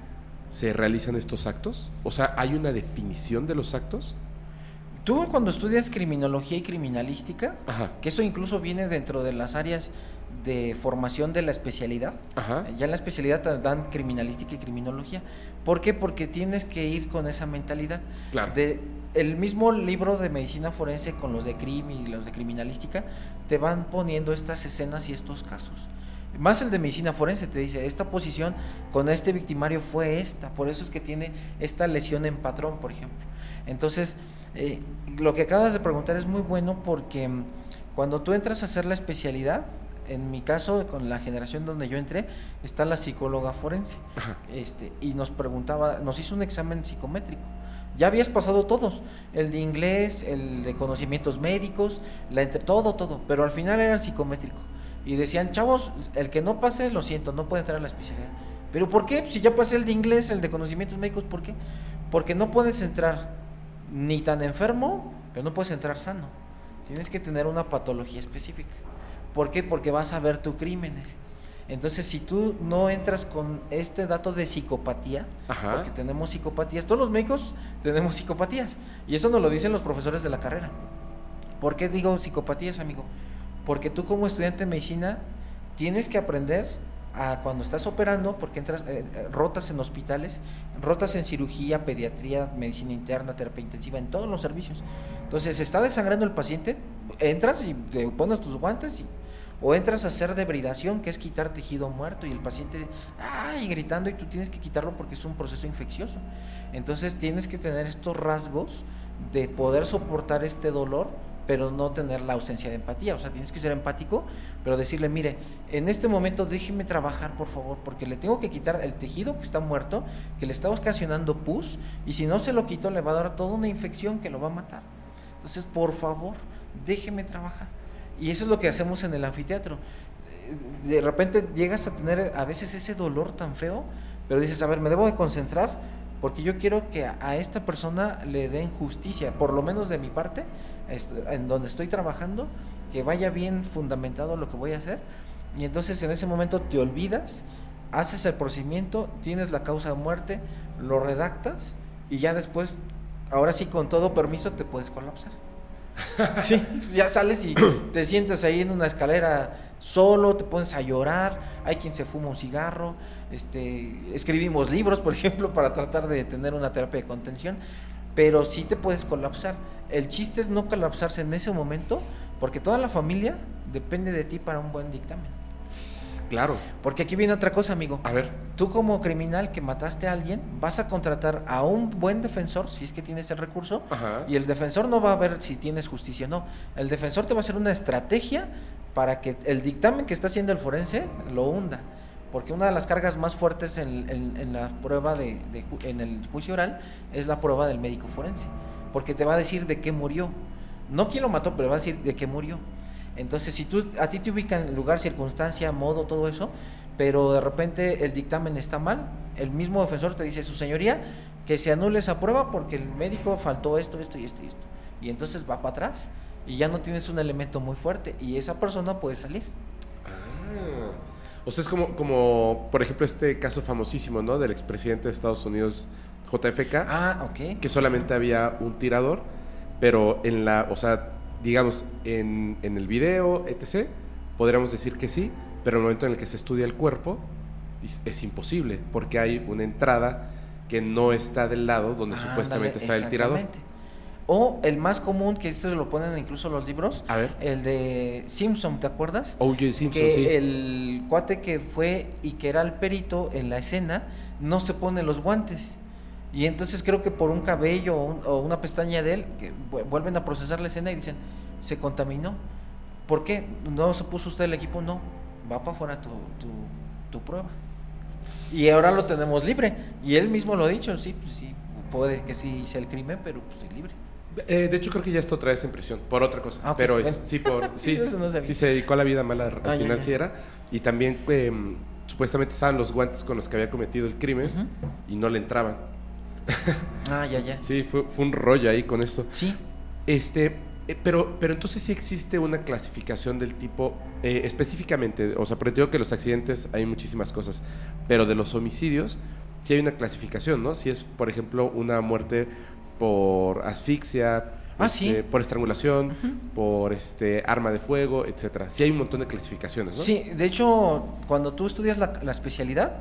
se realizan estos actos? O sea, ¿hay una definición de los actos? Tú cuando estudias criminología y criminalística, que eso incluso viene dentro de las áreas de formación de la especialidad, ya en la especialidad te dan criminalística y criminología. ¿Por qué? Porque tienes que ir con esa mentalidad. Claro. De, el mismo libro de medicina forense con los de crimi y los de criminalística te van poniendo estas escenas y estos casos. Más el de medicina forense te dice, esta posición con este victimario fue esta, por eso es que tiene esta lesión en patrón, por ejemplo. Entonces, eh, lo que acabas de preguntar es muy bueno porque mm, cuando tú entras a hacer la especialidad, en mi caso, con la generación donde yo entré, está la psicóloga forense. Este, y nos preguntaba, nos hizo un examen psicométrico. Ya habías pasado todos, el de inglés, el de conocimientos médicos, la entre, todo, todo, pero al final era el psicométrico. Y decían, chavos, el que no pase, lo siento, no puede entrar a la especialidad. ¿Pero por qué? Si ya pasé el de inglés, el de conocimientos médicos, ¿por qué? Porque no puedes entrar ni tan enfermo, pero no puedes entrar sano. Tienes que tener una patología específica. ¿Por qué? Porque vas a ver tus crímenes. Entonces, si tú no entras con este dato de psicopatía, porque tenemos psicopatías, todos los médicos tenemos psicopatías, y eso nos lo dicen los profesores de la carrera. ¿Por qué digo psicopatías, amigo? Porque tú como estudiante de medicina tienes que aprender cuando estás operando, porque entras, eh, eh, rotas en hospitales, rotas en cirugía, pediatría, medicina interna, terapia intensiva, en todos los servicios. Entonces, está desangrando el paciente, entras y te pones tus guantes y o entras a hacer debridación, que es quitar tejido muerto y el paciente, ay, gritando y tú tienes que quitarlo porque es un proceso infeccioso. Entonces tienes que tener estos rasgos de poder soportar este dolor, pero no tener la ausencia de empatía. O sea, tienes que ser empático, pero decirle, mire, en este momento déjeme trabajar, por favor, porque le tengo que quitar el tejido que está muerto, que le está ocasionando pus, y si no se lo quito le va a dar toda una infección que lo va a matar. Entonces, por favor, déjeme trabajar. Y eso es lo que hacemos en el anfiteatro. De repente llegas a tener a veces ese dolor tan feo, pero dices, a ver, me debo de concentrar porque yo quiero que a, esta persona le den justicia, por lo menos de mi parte, en donde estoy trabajando, que vaya bien fundamentado lo que voy a hacer. Y entonces en ese momento te olvidas, haces el procedimiento, tienes la causa de muerte, lo redactas y ya después, ahora sí con todo permiso, te puedes colapsar. sí, ya sales y te sientes ahí en una escalera solo, te pones a llorar, hay quien se fuma un cigarro, este, escribimos libros, por ejemplo, para tratar de tener una terapia de contención, pero sí te puedes colapsar. El chiste es no colapsarse en ese momento, porque toda la familia depende de ti para un buen dictamen. Claro. Porque aquí viene otra cosa, amigo. A ver. Tú como criminal que mataste a alguien, vas a contratar a un buen defensor, si es que tienes el recurso, y el defensor no va a ver si tienes justicia o no. El defensor te va a hacer una estrategia para que el dictamen que está haciendo el forense lo hunda. Porque una de las cargas más fuertes en, la prueba de, en el juicio oral es la prueba del médico forense. Porque te va a decir de qué murió. No quién lo mató, pero va a decir de qué murió. Entonces, si tú, a ti te ubican lugar, circunstancia, modo, todo eso, pero de repente el dictamen está mal, el mismo defensor te dice, su señoría, que se anule esa prueba porque el médico faltó esto, esto y esto y esto. Y entonces va para atrás y ya no tienes un elemento muy fuerte y esa persona puede salir. Ah. O sea, es como, como, por ejemplo, este caso famosísimo, ¿no? Del expresidente de Estados Unidos, JFK. Ah, ok. Que solamente había un tirador, pero en la, o sea, digamos, en, en el video, etc., podríamos decir que sí, pero en el momento en el que se estudia el cuerpo, es, imposible, porque hay una entrada que no está del lado donde supuestamente está el tirador. O el más común, que esto se lo ponen incluso los libros, A ver. el de Simpson, ¿te acuerdas? O.J. Simpson, que El cuate que fue y que era el perito en la escena no se pone los guantes. Y entonces creo que por un cabello o, una pestaña de él, que vuelven a procesar la escena y dicen, se contaminó. ¿Por qué? ¿No se puso usted el equipo? No, va para afuera tu, tu, prueba. Y ahora lo tenemos libre. Y él mismo lo ha dicho, sí, pues sí, puede que sí hice el crimen, pero pues estoy libre. Eh, de hecho, creo que ya está otra vez en prisión, por otra cosa. Ah, pero es, sí, por, sí, sí, se dedicó a la vida mala al ah, final era. Y también em, supuestamente estaban los guantes con los que había cometido el crimen y no le entraban. ah, ya, ya. Sí, fue, un rollo ahí con esto. Sí. Este, eh, pero, pero entonces sí existe una clasificación del tipo, eh, específicamente, o sea, pero digo que los accidentes hay muchísimas cosas, pero de los homicidios sí hay una clasificación, ¿no? Si es, por ejemplo, una muerte por asfixia, ah, este, por estrangulación, por este arma de fuego, etcétera. Sí hay un montón de clasificaciones, ¿no? Sí, de hecho, cuando tú estudias la, especialidad,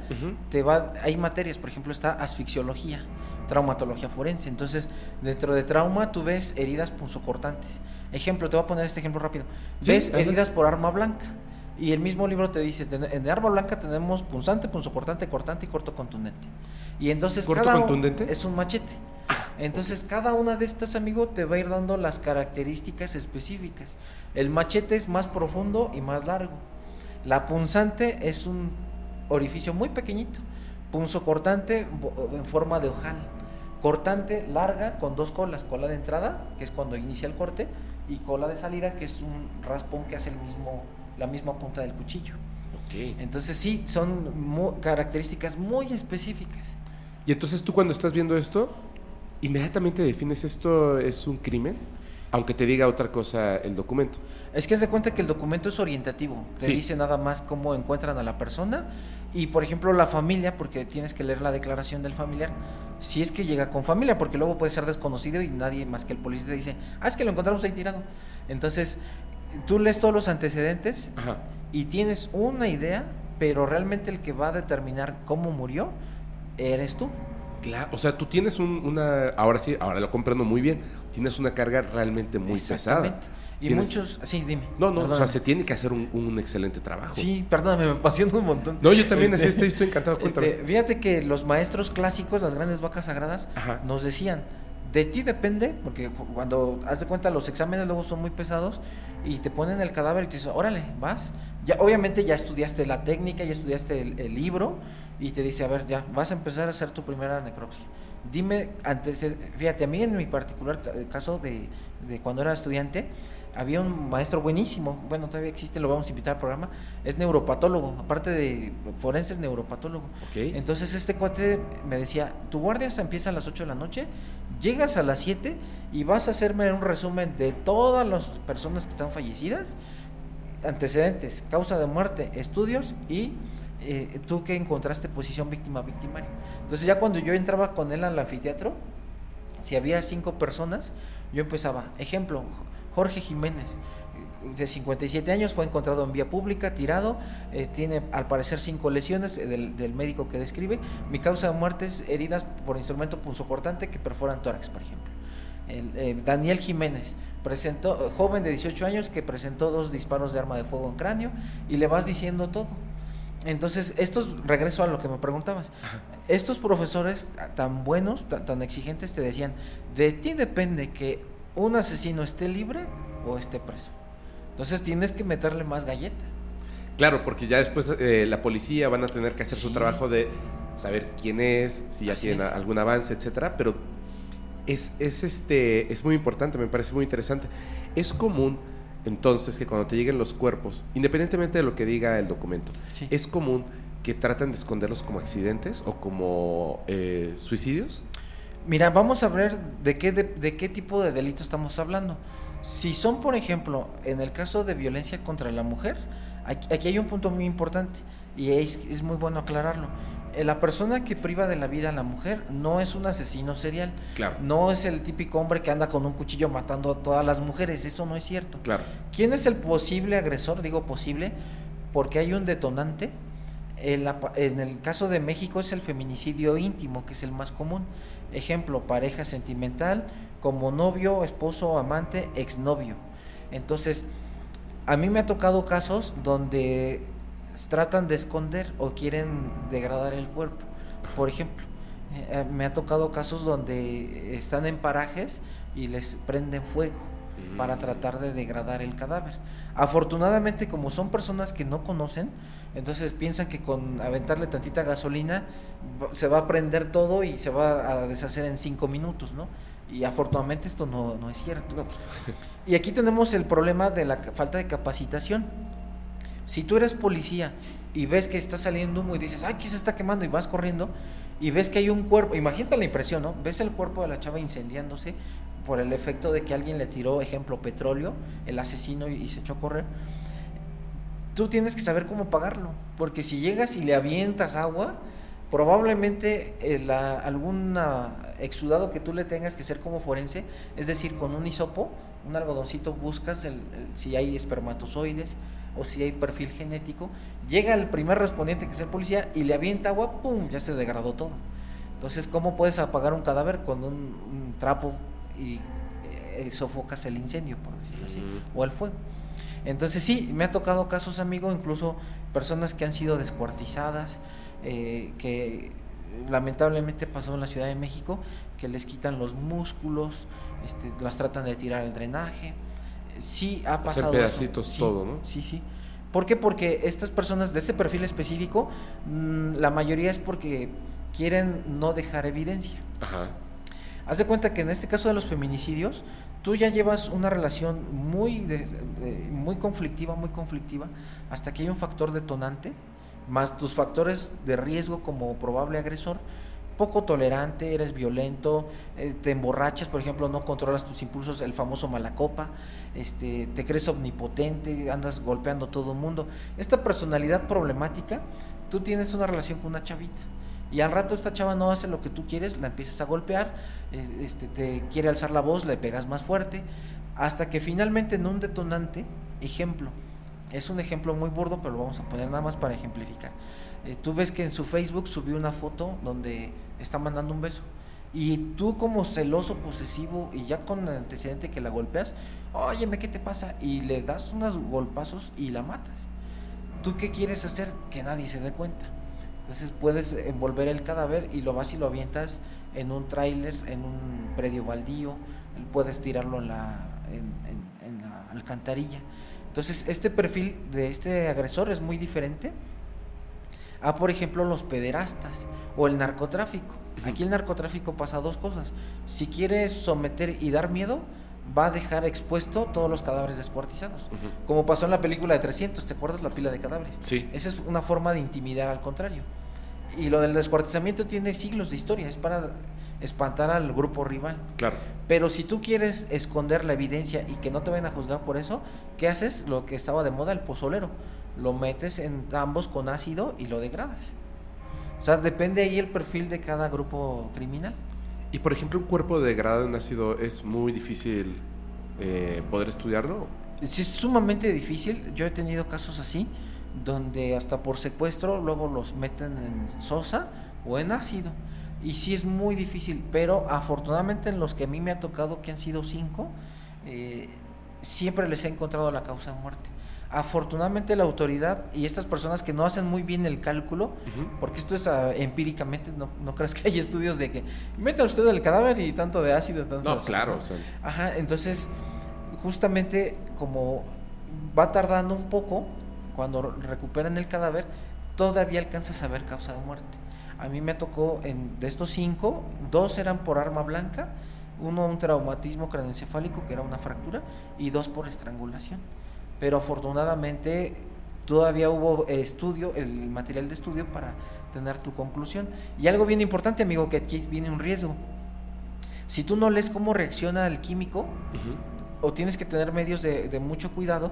te va, hay materias, por ejemplo, está asfixiología traumatología forense. Entonces, dentro de trauma tú ves heridas punzocortantes. Ejemplo, te voy a poner este ejemplo rápido. ves heridas por arma blanca. Y el mismo libro te dice, en arma blanca tenemos punzante, punzocortante, cortante y corto contundente. Y entonces ¿Corto contundente? es un machete. Entonces cada una de estas, amigo, te va a ir dando las características específicas. El machete es más profundo y más largo. La punzante es un orificio muy pequeñito. Punzo cortante en forma de ojal cortante larga con dos colas, cola de entrada, que es cuando inicia el corte, y cola de salida, que es un raspón que hace el mismo, la misma punta del cuchillo. Ok. Entonces sí, son mu- características muy específicas. Y entonces tú cuando estás viendo esto, inmediatamente defines esto es un crimen, aunque te diga otra cosa el documento. Es que haz de cuenta que el documento es orientativo, te Sí. dice nada más cómo encuentran a la persona y por ejemplo la familia, porque tienes que leer la declaración del familiar, si es que llega con familia, porque luego puede ser desconocido y nadie más que el policía te dice, ah, es que lo encontramos ahí tirado. Entonces, tú lees todos los antecedentes Ajá. y tienes una idea, pero realmente el que va a determinar cómo murió eres tú. Claro, o sea, tú tienes un- una, ahora sí, ahora lo comprendo muy bien, tienes una carga realmente muy pesada. Y Tienes- muchos, sí, dime. No, no, o sea, Perdóname. se tiene que hacer un, un excelente trabajo. Sí, perdóname, me apasiona un montón. No, yo también Este, estoy, estoy encantado, cuéntame. Este, fíjate que los maestros clásicos, las grandes vacas sagradas, Ajá. nos decían, de ti depende, porque cu- cuando haz de cuenta los exámenes luego son muy pesados y te ponen el cadáver y te dicen, órale, vas. Ya, obviamente ya estudiaste la técnica, ya estudiaste el, el libro y te dice, a ver, ya, vas a empezar a hacer tu primera necropsia. Dime, antes, fíjate, a mí en mi particular ca- caso de, de cuando era estudiante, había un maestro buenísimo, bueno, todavía existe, lo vamos a invitar al programa, es neuropatólogo, aparte de forense es neuropatólogo. Entonces este cuate me decía, tu guardia se empieza a las 8 de la noche, llegas a las 7 y vas a hacerme un resumen de todas las personas que están fallecidas, antecedentes, causa de muerte, estudios y eh, tú que encontraste posición víctima-victimario. Entonces ya cuando yo entraba con él al anfiteatro, si había cinco personas, yo empezaba, ejemplo, Jorge Jiménez, de 57 años, fue encontrado en vía pública, tirado, eh, tiene al parecer cinco lesiones eh, del, del médico que describe. Mi causa de muerte es heridas por instrumento punzocortante que perforan tórax, por ejemplo. El, eh, Daniel Jiménez, presentó, joven de 18 años que presentó dos disparos de arma de fuego en cráneo y le vas diciendo todo. Entonces, estos, regreso a lo que me preguntabas, estos profesores tan buenos, tan, tan exigentes, te decían, de ti depende que un asesino esté libre o esté preso. Entonces tienes que meterle más galleta. Claro, porque ya después eh, la policía van a tener que hacer su trabajo de saber quién es, si ya Así tienen es. algún avance, etcétera, pero es, es, este, es muy importante, me parece muy interesante. Es común, entonces, que cuando te lleguen los cuerpos, independientemente de lo que diga el documento, Sí. es común que tratan de esconderlos como accidentes o como eh, suicidios. Mira, vamos a ver de qué, de, de qué tipo de delito estamos hablando. Si son, por ejemplo, en el caso de violencia contra la mujer, aquí, aquí hay un punto muy importante y es, es muy bueno aclararlo. Eh, La persona que priva de la vida a la mujer no es un asesino serial. Claro. No es el típico hombre que anda con un cuchillo matando a todas las mujeres. Eso no es cierto. Claro. ¿Quién es el posible agresor? Digo posible porque hay un detonante. En, la en el caso de México es el feminicidio íntimo, que es el más común. Ejemplo, pareja sentimental, como novio, esposo, amante, exnovio. Entonces, a mí me ha tocado casos donde tratan de esconder o quieren degradar el cuerpo. Por ejemplo, eh, eh, me ha tocado casos donde están en parajes y les prenden fuego para Mm. tratar de degradar el cadáver. Afortunadamente, como son personas que no conocen, entonces piensan que con aventarle tantita gasolina se va a prender todo y se va a deshacer en cinco minutos, ¿no? Y afortunadamente esto no, no es cierto. No, pues, Y aquí tenemos el problema de la falta de capacitación. Si tú eres policía y ves que está saliendo humo y dices, ay, ¿qué se está quemando? Y vas corriendo y ves que hay un cuerpo, imagínate la impresión, ¿no? Ves el cuerpo de la chava incendiándose por el efecto de que alguien le tiró, ejemplo, petróleo, el asesino y, y se echó a correr. Tú tienes que saber cómo pagarlo, porque si llegas y le avientas agua, probablemente eh, la- algún exudado que tú le tengas que hacer como forense, es decir, con un hisopo, un algodoncito, buscas el- el- si hay espermatozoides o si hay perfil genético, llega el primer respondiente que es el policía y le avienta agua, ¡pum! Ya se degradó todo. Entonces, ¿cómo puedes apagar un cadáver con un, un trapo y eh, sofocas el incendio, por decirlo así, Mm. o el fuego? Entonces sí, me ha tocado casos, amigo, incluso personas que han sido descuartizadas, eh, que lamentablemente pasó en la Ciudad de México, que les quitan los músculos, este, las tratan de tirar el drenaje. Sí ha sea, pasado. eso. pedacitos Sí, todo, ¿no? Sí, sí. ¿Por qué? Porque estas personas de este perfil específico, mm, la mayoría es porque quieren no dejar evidencia. ajá. Haz de cuenta que en este caso de los feminicidios, tú ya llevas una relación muy, muy conflictiva, muy conflictiva, hasta que hay un factor detonante, más tus factores de riesgo como probable agresor, poco tolerante, eres violento, eh, te emborrachas, por ejemplo, no controlas tus impulsos, el famoso malacopa, este, te crees omnipotente, andas golpeando a todo el mundo. Esta personalidad problemática, tú tienes una relación con una chavita y al rato esta chava no hace lo que tú quieres, la empiezas a golpear, eh, este, te quiere alzar la voz, le pegas más fuerte, hasta que finalmente en un detonante, ejemplo, es un ejemplo muy burdo, pero lo vamos a poner nada más para ejemplificar. Eh, tú ves que en su Facebook subió una foto donde está mandando un beso. Y tú como celoso, posesivo y ya con el antecedente que la golpeas, óyeme, ¿qué te pasa? Y le das unos golpazos y la matas. ¿Tú qué quieres hacer? Que nadie se dé cuenta. Entonces puedes envolver el cadáver y lo vas y lo avientas en un tráiler, en un predio baldío, puedes tirarlo en la, en la alcantarilla. Entonces este perfil de este agresor es muy diferente a, por ejemplo, los pederastas o el narcotráfico. Aquí el narcotráfico pasa dos cosas. Si quiere someter y dar miedo, va a dejar expuesto todos los cadáveres descuartizados. Como pasó en la película de 300, ¿te acuerdas la pila de cadáveres? Sí. Esa es una forma de intimidar al contrario. Y lo del descuartizamiento tiene siglos de historia, es para espantar al grupo rival. Claro. Pero si tú quieres esconder la evidencia y que no te vayan a juzgar por eso, ¿qué haces? Lo que estaba de moda, el pozolero. Lo metes en ambos con ácido y lo degradas. O sea, depende ahí el perfil de cada grupo criminal. Y por ejemplo, un cuerpo degradado en ácido es muy difícil eh, poder estudiarlo. Sí, es sumamente difícil. Yo he tenido casos así, donde hasta por secuestro luego los meten en sosa o en ácido. Y sí es muy difícil, pero afortunadamente en los que a mí me ha tocado, que han sido cinco, eh, siempre les he encontrado la causa de muerte afortunadamente la autoridad y estas personas que no hacen muy bien el cálculo, porque esto es ah, empíricamente, no, no creas que hay estudios de que meta usted el cadáver y tanto de ácido, tanto no, claro. Ajá, entonces, justamente como va tardando un poco, cuando recuperan el cadáver, todavía alcanza a saber causa de muerte. A mí me tocó, en, de estos cinco, dos eran por arma blanca, uno un traumatismo craneoencefálico, que era una fractura, y dos por estrangulación pero afortunadamente todavía hubo estudio, el material de estudio para tener tu conclusión. Y algo bien importante, amigo, que aquí viene un riesgo. Si tú no lees cómo reacciona el químico, o tienes que tener medios de, mucho cuidado,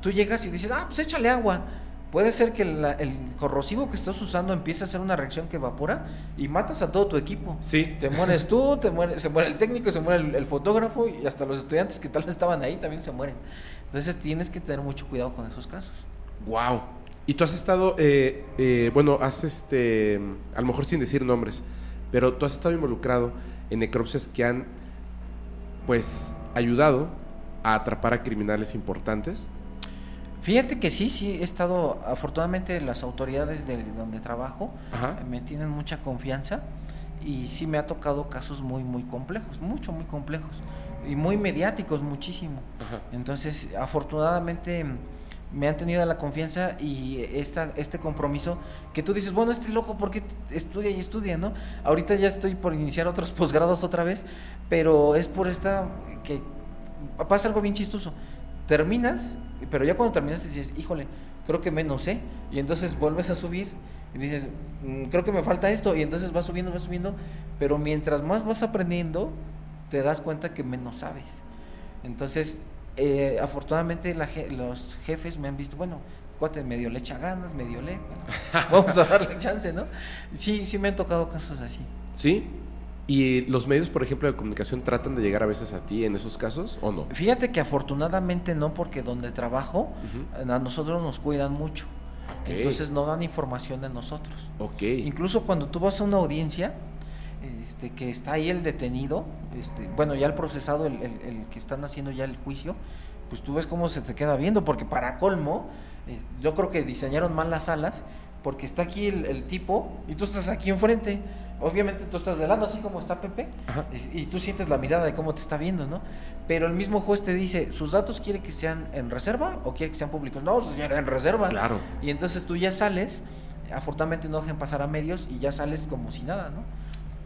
tú llegas y dices, ah, pues échale agua. Puede ser que el corrosivo que estás usando empiece a hacer una reacción que evapora y matas a todo tu equipo. Sí. Te mueres tú, te muere, se muere el técnico, se muere el, el fotógrafo y hasta los estudiantes que tal vez estaban ahí también se mueren. Entonces tienes que tener mucho cuidado con esos casos. Wow. Y tú has estado, eh, eh, bueno, has este, a lo mejor sin decir nombres, pero tú has estado involucrado en necropsias que han, pues, ayudado a atrapar a criminales importantes. Fíjate que sí, sí, he estado, afortunadamente las autoridades de donde trabajo me tienen mucha confianza y sí me ha tocado casos muy, muy complejos, mucho, muy complejos y muy mediáticos muchísimo. Entonces, afortunadamente me han tenido la confianza y esta, este compromiso que tú dices, bueno, este loco, porque estudia y estudia, no? Ahorita ya estoy por iniciar otros posgrados otra vez, pero es por esta que pasa algo bien chistoso. Terminas, pero ya cuando terminas dices, híjole, creo que menos sé, y entonces vuelves a subir y dices, mm, creo que me falta esto, y entonces vas subiendo, vas subiendo, pero mientras más vas aprendiendo, te das cuenta que menos sabes. Entonces, eh, afortunadamente los jefes me han visto, bueno, cuate, medio le echa ganas, medio le, vamos a darle chance, ¿no? Sí, sí me han tocado casos así. ¿Sí? ¿Y los medios, por ejemplo, de comunicación tratan de llegar a veces a ti en esos casos o no? Fíjate que afortunadamente no, porque donde trabajo, a nosotros nos cuidan mucho. Entonces no dan información de nosotros. Ok. Incluso cuando tú vas a una audiencia, este, que está ahí el detenido, este, bueno, ya el procesado, el, que están haciendo ya el juicio, pues tú ves cómo se te queda viendo, porque para colmo, eh, yo creo que diseñaron mal las salas, porque está aquí el, tipo y tú estás aquí enfrente. Obviamente tú estás de lado, así como está Pepe, y, tú sientes la mirada de cómo te está viendo, ¿no? Pero el mismo juez te dice, ¿sus datos quiere que sean en reserva o quiere que sean públicos? No, en reserva. Claro. Y entonces tú ya sales, afortunadamente no dejen pasar a medios y ya sales como si nada, ¿no?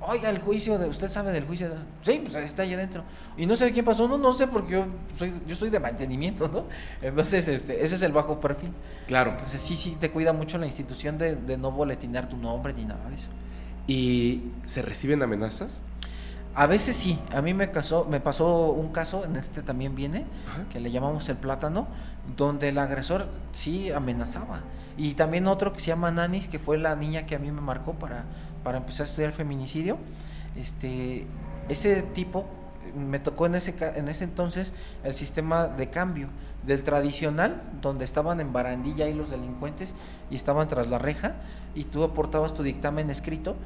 Oiga, el juicio, de, ¿usted sabe del juicio? Sí, pues está ahí adentro. Y no sé quién pasó, no, no sé porque yo soy, yo soy de mantenimiento, ¿no? Entonces, este, ese es el bajo perfil. Claro. Entonces, sí, sí, te cuida mucho la institución de, de no boletinar tu nombre ni nada de eso. ¿Y se reciben amenazas? A veces sí, a mí me, casó, me pasó un caso, en este también viene, Ajá. que le llamamos el plátano, donde el agresor sí amenazaba. Y también otro que se llama Nanis, que fue la niña que a mí me marcó para, para empezar a estudiar feminicidio. Este, ese tipo me tocó en ese, en ese entonces el sistema de cambio del tradicional, donde estaban en barandilla ahí los delincuentes y estaban tras la reja, y tú aportabas tu dictamen escrito,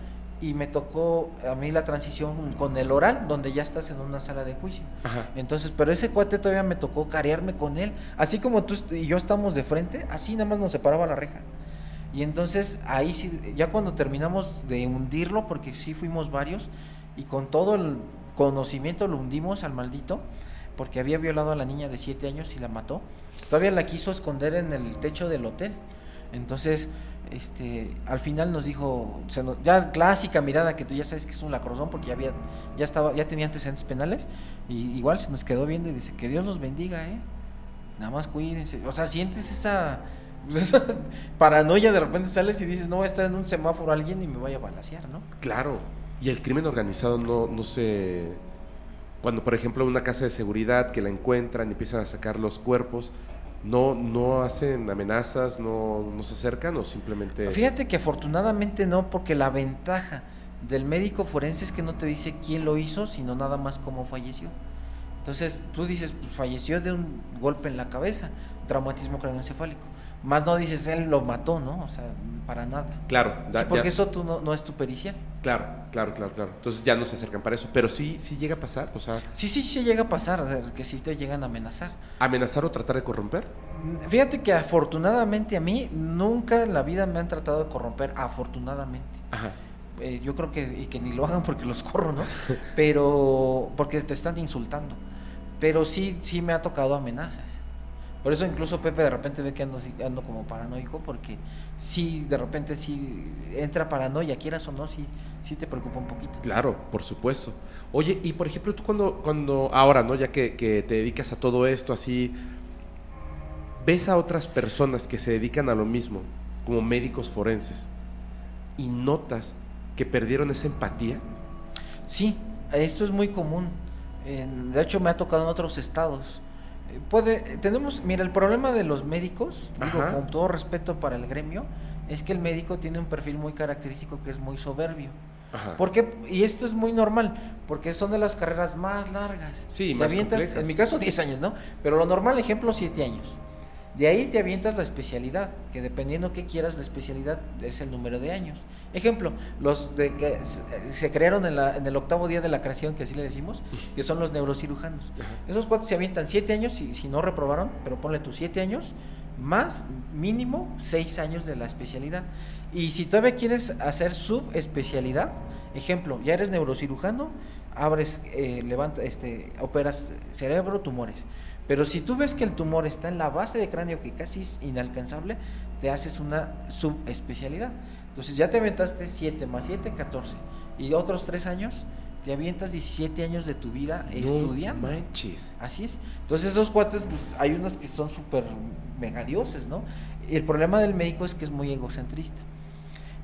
y me tocó a mí la transición con el oral, donde ya estás en una sala de juicio. Ajá. Entonces, pero ese cuate todavía me tocó carearme con él. Así como tú y yo estamos de frente, así nada más nos separaba la reja. Y entonces ahí sí, ya cuando terminamos de hundirlo, porque sí fuimos varios, y con todo el conocimiento lo hundimos al maldito, porque había violado a la niña de 7 años y la mató, todavía la quiso esconder en el techo del hotel. Entonces, este, al final nos dijo, se nos- ya clásica mirada que tú ya sabes que es un lacrozón porque ya había, ya estaba, ya tenía antecedentes penales, y igual se nos quedó viendo y dice, que Dios los bendiga, eh. Nada más cuídense. O sea, sientes esa, esa paranoia, de repente sales y dices, no voy a estar en un semáforo alguien y me vaya a balasear, ¿no? Claro. Y el crimen organizado no, no se... Cuando, por ejemplo, una casa de seguridad que la encuentran y empiezan a sacar los cuerpos, no, no hacen amenazas, no, no se acercan o simplemente... Fíjate que afortunadamente no, porque la ventaja del médico forense es que no te dice quién lo hizo, sino nada más cómo falleció. Entonces tú dices, pues falleció de un golpe en la cabeza, traumatismo craneoencefálico. Más no dices, él lo mató, ¿no? O sea, para nada. Claro, Sí, da- porque ya- eso tú no, no es tu pericial. claro, claro, claro, claro. Entonces ya no se acercan para eso. Pero sí, sí llega a pasar, o sea, Sí, sí, sí llega a pasar, que sí te llegan a amenazar. amenazar o tratar de corromper. Fíjate que afortunadamente a mí nunca en la vida me han tratado de corromper, afortunadamente. Ajá. Eh, yo creo que, y que ni lo hagan porque los corro, ¿no? Pero, porque te están insultando. Pero sí, sí me ha tocado amenazas. Por eso incluso Pepe de repente ve que ando, ando como paranoico, porque sí, de repente sí entra paranoia, quieras o no, sí, sí te preocupa un poquito. Claro, por supuesto. Oye, y por ejemplo, tú cuando, cuando ahora, ¿no? Ya que, que te dedicas a todo esto así, ves a otras personas que se dedican a lo mismo, como médicos forenses, y notas que perdieron esa empatía. Sí, esto es muy común. De hecho, me ha tocado en otros estados. Puede, tenemos, mira, el problema de los médicos, digo, Ajá. con todo respeto para el gremio, es que el médico tiene un perfil muy característico que es muy soberbio. Ajá. ¿Por qué? Y esto es muy normal, porque son de las carreras más largas. Sí, te más avientas, en mi caso 10 años, ¿no? Pero lo normal, ejemplo, 7 años. De ahí te avientas la especialidad, que dependiendo qué quieras, la especialidad es el número de años. Ejemplo, los de que se, crearon en, la- en el octavo día de la creación, que así le decimos, que son los neurocirujanos. Ajá. Esos cuates se avientan 7 años, si, si no reprobaron, pero ponle tus 7 años, más mínimo 6 años de la especialidad. Y si todavía quieres hacer subespecialidad, ejemplo, ya eres neurocirujano, abres, eh, levanta, este, operas cerebro, tumores. Pero si tú ves que el tumor está en la base de cráneo que casi es inalcanzable, te haces una subespecialidad. Entonces ya te aventaste 7 más 7, 14. Y otros 3 años, te avientas 17 años de tu vida No estudiando. manches. Así es. Entonces esos cuates, pues, hay unos que son súper megadioses, ¿no? Y el problema del médico es que es muy egocentrista.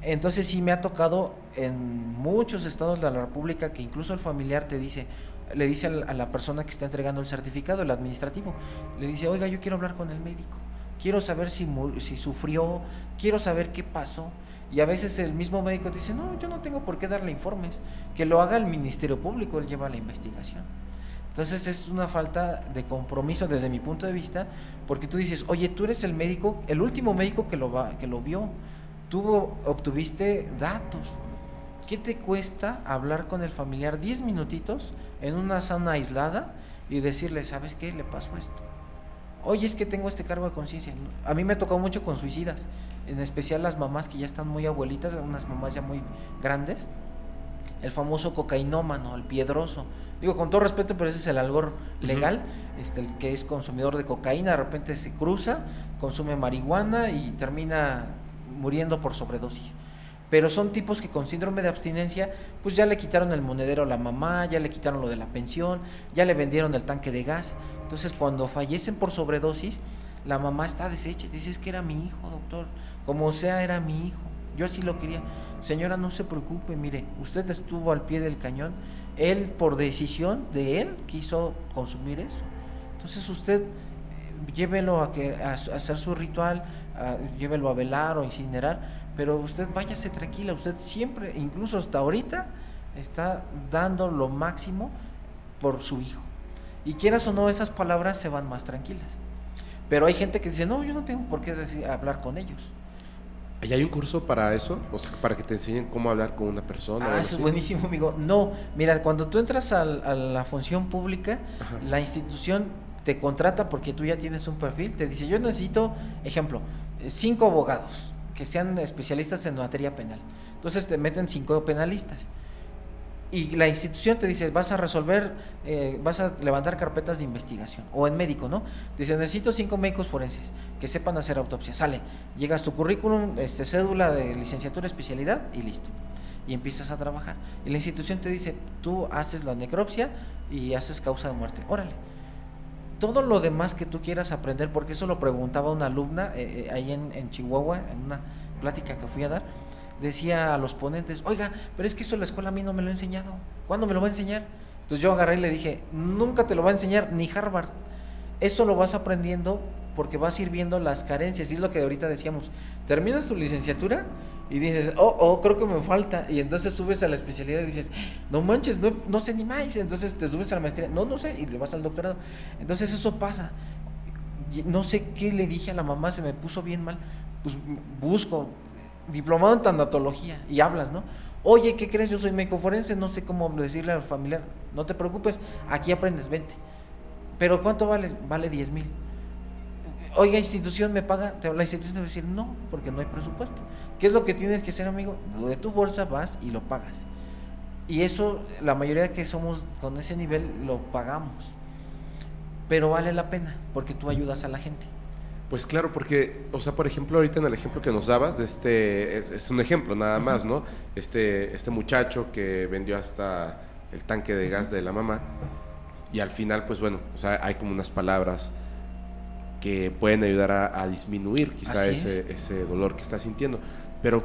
Entonces sí me ha tocado en muchos estados de la República que incluso el familiar te dice, le dice a la persona que está entregando el certificado, el administrativo, le dice, oiga, yo quiero hablar con el médico, quiero saber si, si sufrió, quiero saber qué pasó. Y a veces el mismo médico te dice, no, yo no tengo por qué darle informes, que lo haga el Ministerio Público, él lleva la investigación. Entonces es una falta de compromiso desde mi punto de vista, porque tú dices, oye, tú eres el médico, el último médico que lo, que lo vio, tú obtuviste datos. ¿Qué te cuesta hablar con el familiar 10 minutitos en una zona aislada y decirle, ¿sabes qué? Le pasó esto. Oye, es que tengo este cargo de conciencia. A mí me ha tocado mucho con suicidas, en especial las mamás que ya están muy abuelitas, unas mamás ya muy grandes. El famoso cocainómano, el piedroso. Digo, con todo respeto, pero ese es el algor legal, este, el que es consumidor de cocaína, de repente se cruza, consume marihuana y termina muriendo por sobredosis. Pero son tipos que con síndrome de abstinencia, pues ya le quitaron el monedero a la mamá, ya le quitaron lo de la pensión, ya le vendieron el tanque de gas. Entonces, cuando fallecen por sobredosis, la mamá está deshecha. Dice, es que era mi hijo, doctor. Como sea, era mi hijo. Yo así lo quería. Señora, no se preocupe, mire, usted estuvo al pie del cañón. Él, por decisión de él, quiso consumir eso. Entonces, usted eh, llévelo a, que, a hacer su ritual, llévelo a velar o incinerar pero usted váyase tranquila, usted siempre, incluso hasta ahorita, está dando lo máximo por su hijo. Y quieras o no, esas palabras se van más tranquilas. Pero hay gente que dice, no, yo no tengo por qué hablar con ellos. ¿Y hay un curso para eso? O sea, para que te enseñen cómo hablar con una persona. Ah, eso es buenísimo, amigo. No, mira, cuando tú entras a, la función pública, la institución te contrata porque tú ya tienes un perfil, te dice, yo necesito, ejemplo, cinco abogados que sean especialistas en materia penal. Entonces te meten cinco penalistas. Y la institución te dice, vas a resolver, eh, vas a levantar carpetas de investigación. O en médico, ¿no? Dice, necesito cinco médicos forenses que sepan hacer autopsia. Sale, llegas tu currículum, este, cédula de licenciatura, especialidad y listo. Y empiezas a trabajar. Y la institución te dice, tú haces la necropsia y haces causa de muerte. Órale todo lo demás que tú quieras aprender, porque eso lo preguntaba una alumna eh, eh, ahí en, Chihuahua, en una plática que fui a dar, decía a los ponentes, oiga, pero es que eso la escuela a mí no me lo ha enseñado, ¿cuándo me lo va a enseñar? Entonces yo agarré y le dije, nunca te lo va a enseñar ni Harvard, eso lo vas aprendiendo porque vas a ir viendo las carencias, y es lo que ahorita decíamos, terminas tu licenciatura y dices, oh, oh, creo que me falta, y entonces subes a la especialidad y dices, no manches, no, no sé ni más, entonces te subes a la maestría, no, no sé, y le vas al doctorado, entonces eso pasa, no sé qué le dije a la mamá, se me puso bien mal, pues busco, diplomado en tanatología, y hablas, ¿no? Oye, ¿qué crees? Yo soy médico forense, no sé cómo decirle al familiar, no te preocupes, aquí aprendes, vente. Pero ¿cuánto vale? Vale 10 mil oiga, institución me paga, la institución te va a decir no, porque no hay presupuesto. ¿Qué es lo que tienes que hacer, amigo? De tu bolsa vas y lo pagas. Y eso, la mayoría que somos con ese nivel lo pagamos. Pero vale la pena, porque tú ayudas a la gente. Pues claro, porque, o sea, por ejemplo, ahorita en el ejemplo que nos dabas, de este, es, un ejemplo nada más, ¿no? Este, este muchacho que vendió hasta el tanque de gas de la mamá, y al final, pues bueno, o sea, hay como unas palabras que pueden ayudar a, disminuir quizá ese, ese, dolor que estás sintiendo. Pero,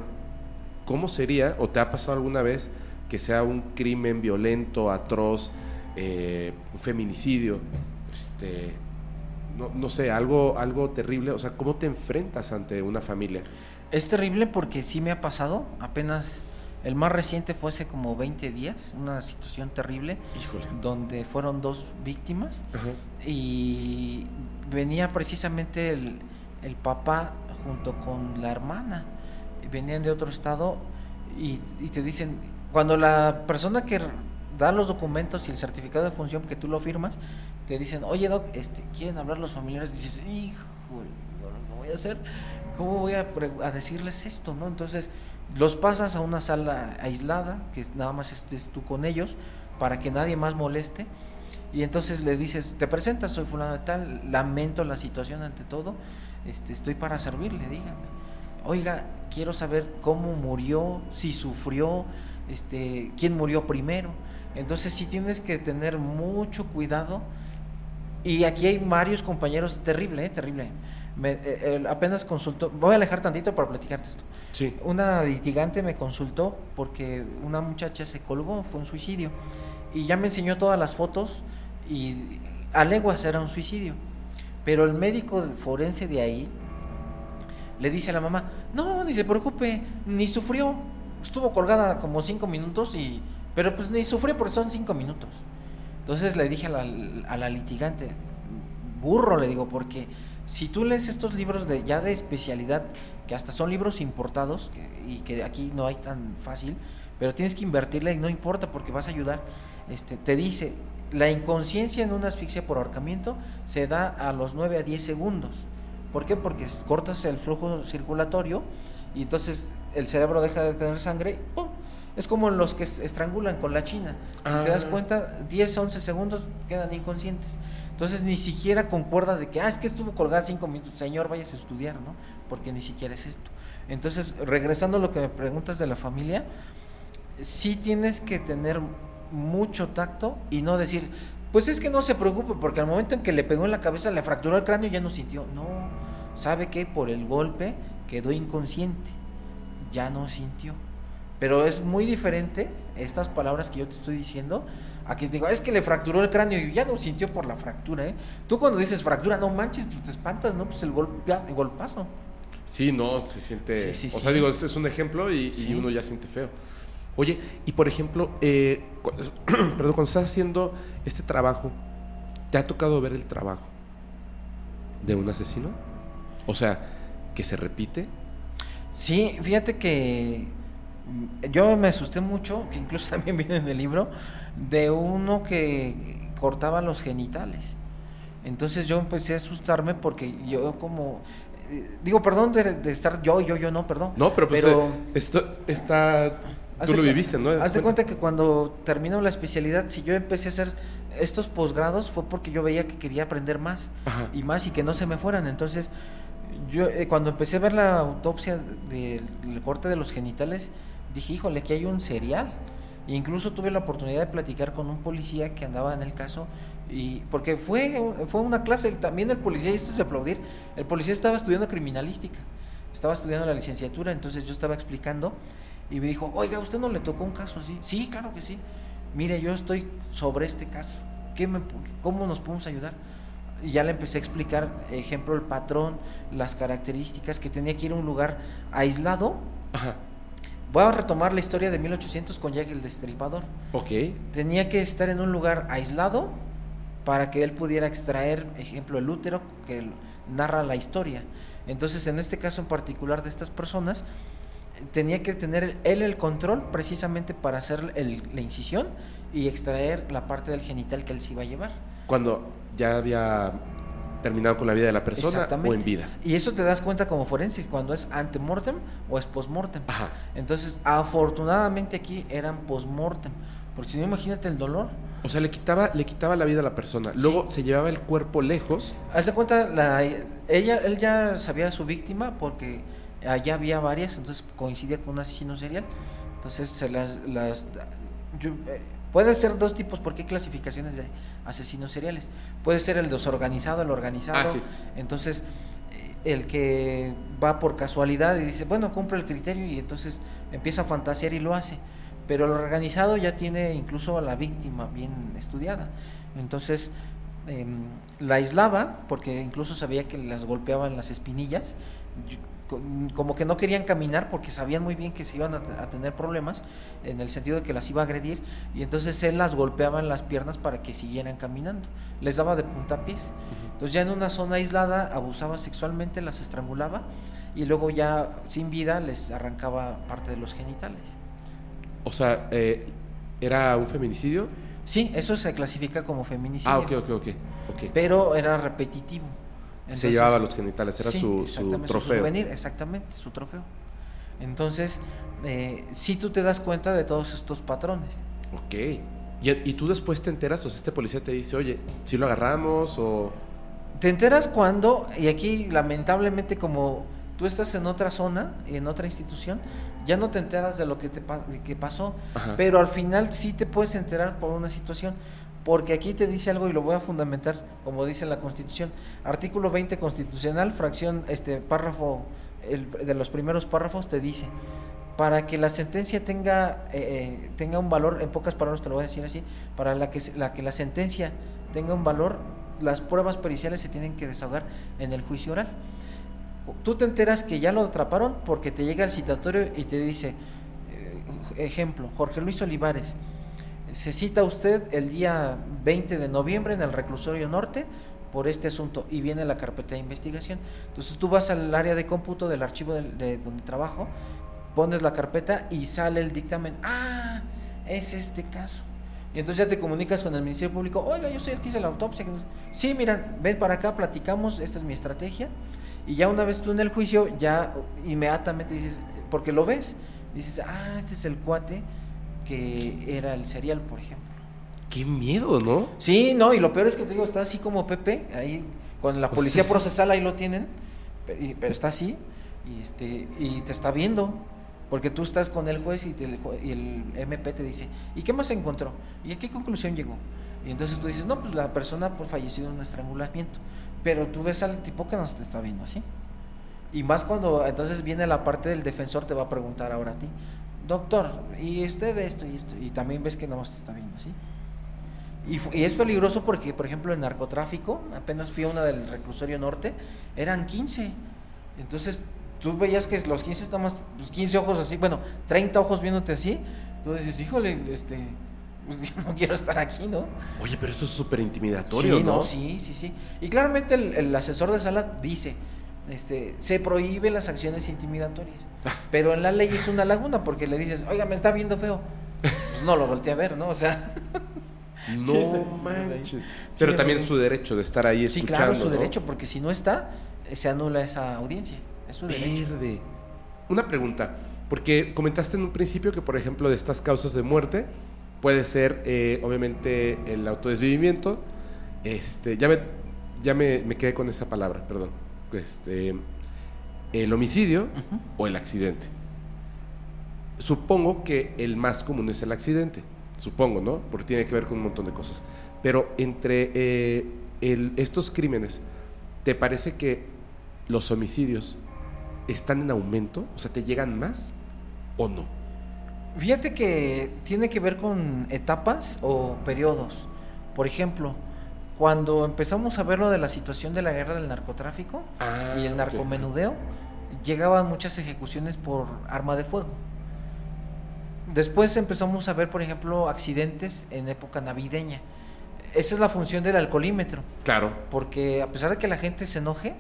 ¿cómo sería, o te ha pasado alguna vez, que sea un crimen violento, atroz, eh, un feminicidio, este, no, no, sé, algo, algo terrible? O sea, ¿cómo te enfrentas ante una familia? Es terrible porque sí me ha pasado, apenas el más reciente fue hace como 20 días, una situación terrible, donde fueron dos víctimas y venía precisamente el, papá junto con la hermana, venían de otro estado y, te dicen, cuando la persona que da los documentos y el certificado de función que tú lo firmas, te dicen, oye doc, este, quieren hablar los familiares, dices, hijo, ¿qué voy a hacer? ¿Cómo voy a, a decirles esto? ¿no? Entonces, los pasas a una sala aislada, que nada más estés tú con ellos, para que nadie más moleste. Y entonces le dices, te presentas, soy fulano de tal, lamento la situación ante todo, este, estoy para servirle, dígame. Oiga, quiero saber cómo murió, si sufrió, este, quién murió primero. Entonces sí tienes que tener mucho cuidado. Y aquí hay varios compañeros, terrible, ¿eh? terrible. Me, eh, apenas consultó, voy a alejar tantito para platicarte esto. Una litigante me consultó porque una muchacha se colgó, fue un suicidio. Y ya me enseñó todas las fotos y a leguas era un suicidio. Pero el médico forense de ahí le dice a la mamá, no, ni se preocupe, ni sufrió. Estuvo colgada como cinco minutos y... Pero pues ni sufrió porque son cinco minutos. Entonces le dije a la, a la litigante, burro le digo, porque si tú lees estos libros de ya de especialidad, que hasta son libros importados y que aquí no hay tan fácil, pero tienes que invertirle y no importa porque vas a ayudar, este, te dice, la inconsciencia en una asfixia por ahorcamiento se da a los 9 a 10 segundos. ¿Por qué? Porque cortas el flujo circulatorio y entonces el cerebro deja de tener sangre Es como los que estrangulan con la china. Si te das Ah. cuenta, 10 a 11 segundos quedan inconscientes. Entonces ni siquiera concuerda de que, ah, es que estuvo colgada 5 minutos. Señor, vayas a estudiar, ¿no? Porque ni siquiera es esto. Entonces, regresando a lo que me preguntas de la familia, sí tienes que tener mucho tacto y no decir, pues es que no se preocupe, porque al momento en que le pegó en la cabeza, le fracturó el cráneo, ya no sintió. No, sabe que por el golpe quedó inconsciente, ya no sintió. Pero es muy diferente estas palabras que yo te estoy diciendo a que digo, es que le fracturó el cráneo y ya no sintió por la fractura, ¿eh? Tú cuando dices fractura, no manches, pues te espantas, ¿no? Pues el, golpe, el golpazo. Sí, no, se siente. Sí, sí, o sí. sea, digo, este es un ejemplo y, y uno ya siente feo. Oye, y por ejemplo, eh, cuando, perdón, cuando estás haciendo este trabajo, ¿te ha tocado ver el trabajo de un asesino? O sea, que se repite. Sí, fíjate que yo me asusté mucho, que incluso también viene en el libro, de uno que cortaba los genitales. Entonces yo empecé a asustarme porque yo como... eh, Digo, perdón de, de estar yo, yo, yo, no, perdón. No, pero pues Pero- eh, esto está. Tú lo viviste, ¿no? Haz de cuenta que cuando termino la especialidad, si yo empecé a hacer estos posgrados fue porque yo veía que quería aprender más Ajá. y más y que no se me fueran. Entonces, yo eh, cuando empecé a ver la autopsia del del corte de los genitales, dije, híjole, aquí hay un serial. E incluso tuve la oportunidad de platicar con un policía que andaba en el caso y porque fue fue una clase también el policía y esto es aplaudir. El policía estaba estudiando criminalística. Estaba estudiando la licenciatura, entonces yo estaba explicando y me dijo, "Oiga, ¿usted no le tocó un caso así?" Sí, claro que sí. Mire, yo estoy sobre este caso. ¿Qué me, ¿Cómo nos podemos ayudar? Y ya le empecé a explicar, ejemplo, el patrón, las características, que tenía que ir a un lugar aislado. Ajá. Voy a retomar la historia de 1800 con Jack el Destripador. Ok. Tenía que estar en un lugar aislado para que él pudiera extraer, ejemplo, el útero que narra la historia. Entonces, en este caso en particular de estas personas, tenía que tener él el control precisamente para hacer el- la incisión y extraer la parte del genital que él se iba a llevar. Cuando ya había terminado con la vida de la persona o en vida. Y eso te das cuenta como forenses cuando es antemortem o es postmortem. Ajá. Entonces, afortunadamente aquí eran postmortem, porque si no imagínate el dolor. O sea, le quitaba, le quitaba la vida a la persona. Luego se llevaba el cuerpo lejos. Hace cuenta, la, ella, él ya sabía a su víctima porque allá había varias, entonces coincidía con un asesino serial. Entonces se las, las yo- eh, puede ser dos tipos porque hay clasificaciones de asesinos seriales. Puede ser el desorganizado, el organizado. Ah, sí. Entonces eh, el que va por casualidad y dice, bueno, cumple el criterio y entonces empieza a fantasear y lo hace. Pero el organizado ya tiene incluso a la víctima bien estudiada. Entonces em, la aislaba porque incluso sabía que las golpeaban las espinillas. Como que no querían caminar porque sabían muy bien que se iban a, te- a tener problemas en el sentido de que las iba a agredir y entonces él las golpeaba en las piernas para que siguieran caminando. Les daba de puntapiés. Entonces ya en una zona aislada abusaba sexualmente, las estrangulaba y luego ya sin vida les arrancaba parte de los genitales. O sea, eh, ¿era un feminicidio? Sí, eso se clasifica como feminicidio. Ah, ok, ok, ok. ok. Pero era repetitivo. Se Entonces- llevaba los genitales, era Sí, su, su trofeo. souvenir, exactamente, su trofeo. Entonces, eh, si tú te das cuenta de todos estos patrones. Ok. Y, y tú después te enteras, o sea, este policía te dice, oye, si lo agarramos o... Te enteras cuando, y aquí lamentablemente como tú estás en otra zona, en otra institución, ya no te enteras de lo que te que pasó, Ajá. pero al final sí te puedes enterar por una situación, porque aquí te dice algo y lo voy a fundamentar, como dice la Constitución, artículo 20 constitucional, fracción, este párrafo, el, de los primeros párrafos te dice, para que la sentencia tenga, eh, eh, tenga un valor, en pocas palabras te lo voy a decir así, para la que, la que la sentencia tenga un valor, las pruebas periciales se tienen que desahogar en el juicio oral. Tú te enteras que ya lo atraparon porque te llega el citatorio y te dice, eh, ejemplo, Jorge Luis Olivares, se cita usted el día 20 de noviembre en el reclusorio norte por este asunto y viene la carpeta de investigación. Entonces tú vas al área de cómputo del archivo de, donde trabajo, pones la carpeta y sale el dictamen. Ah, es este caso. Y entonces ya te comunicas con el Ministerio Público, oiga, yo soy el que hice la autopsia. Sí, mira, ven para acá, platicamos, esta es mi estrategia. Y ya una vez tú en el juicio, ya inmediatamente dices, porque lo ves, dices, ah, este es el cuate que era el serial, por ejemplo. Qué miedo, ¿no? Sí, no, y lo peor es que te digo, está así como Pepe, ahí con la Pues policía procesal ahí lo tienen, y- pero está así y este y te está viendo. Porque tú estás con el juez y, te- el jue- y el MP te dice, ¿y qué más encontró? ¿Y a qué conclusión llegó? Y entonces tú dices, no, pues la persona pues, falleció de un estrangulamiento. Pero tú ves al tipo que nos te está viendo así. Y más cuando entonces viene la parte del defensor, te va a preguntar ahora a ti, doctor, y este de esto y esto. Y también ves que nada más te está viendo así. Y, es peligroso porque, por ejemplo, en narcotráfico, apenas fui a una del reclusorio norte, eran 15. Entonces, tú veías que los 15 nada más, pues 15 ojos así, bueno, 30 ojos viéndote así. Tú dices, híjole, este, pues, yo no quiero estar aquí, ¿no? Oye, pero eso es súper intimidatorio, sí, ¿no? Sí, sí, sí. Y claramente el, el asesor de sala dice, este, se prohíbe las acciones intimidatorias. Ah. Pero en la ley es una laguna porque le dices, oiga, me está viendo feo. Pues no lo volteé a ver, ¿no? O sea, No Sí, manches. sí, Pero sí, también su derecho de estar ahí sí, escuchando. claro, es su ¿no? derecho, porque si no está, eh, se anula esa audiencia. Es su derecho. Verde. Una pregunta, porque comentaste en un principio que, por ejemplo, de estas causas de muerte puede ser, eh, obviamente, el autodesvivimiento. Este, ya me, ya me, me quedé con esa palabra, perdón. Este, el homicidio o el accidente. Supongo que el más común es el accidente, supongo, ¿no? Porque tiene que ver con un montón de cosas. Pero entre eh, el- estos crímenes, ¿te parece que los homicidios están en aumento? O sea, ¿te llegan más o no? Fíjate que tiene que ver con etapas o periodos. Por ejemplo, cuando empezamos a ver lo de la situación de la guerra del narcotráfico Ah, y el narcomenudeo, llegaban muchas ejecuciones por arma de fuego. Después empezamos a ver, por ejemplo, accidentes en época navideña. Esa es la función del alcoholímetro, Claro. porque a pesar de que la gente se enoje,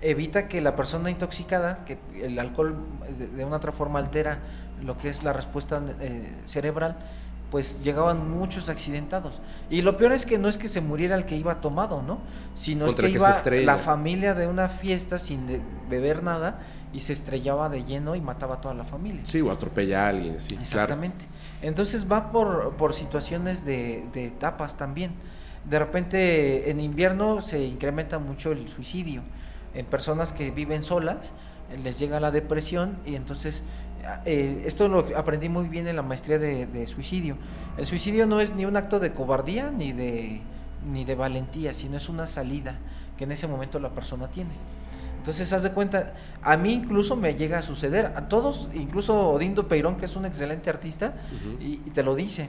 evita que la persona intoxicada, que el alcohol de, de una otra forma altera lo que es la respuesta eh, cerebral, pues llegaban muchos accidentados. Y lo peor es que no es que se muriera el que iba tomado, ¿no? Sino Contra es que iba la familia de una fiesta sin de- beber nada y se estrellaba de lleno y mataba a toda la familia. Sí, o atropella a alguien, sí, claro. Exactamente. Entonces va por, por situaciones de, de etapas también. De repente en invierno se incrementa mucho el suicidio. En personas que viven solas les llega la depresión y entonces eh, esto lo aprendí muy bien en la maestría de, de suicidio. El suicidio no es ni un acto de cobardía ni de, ni de valentía, sino es una salida que en ese momento la persona tiene. Entonces, haz de cuenta, a mí incluso me llega a suceder, a todos, incluso Odindo Peirón, que es un excelente artista, y, y te lo dice,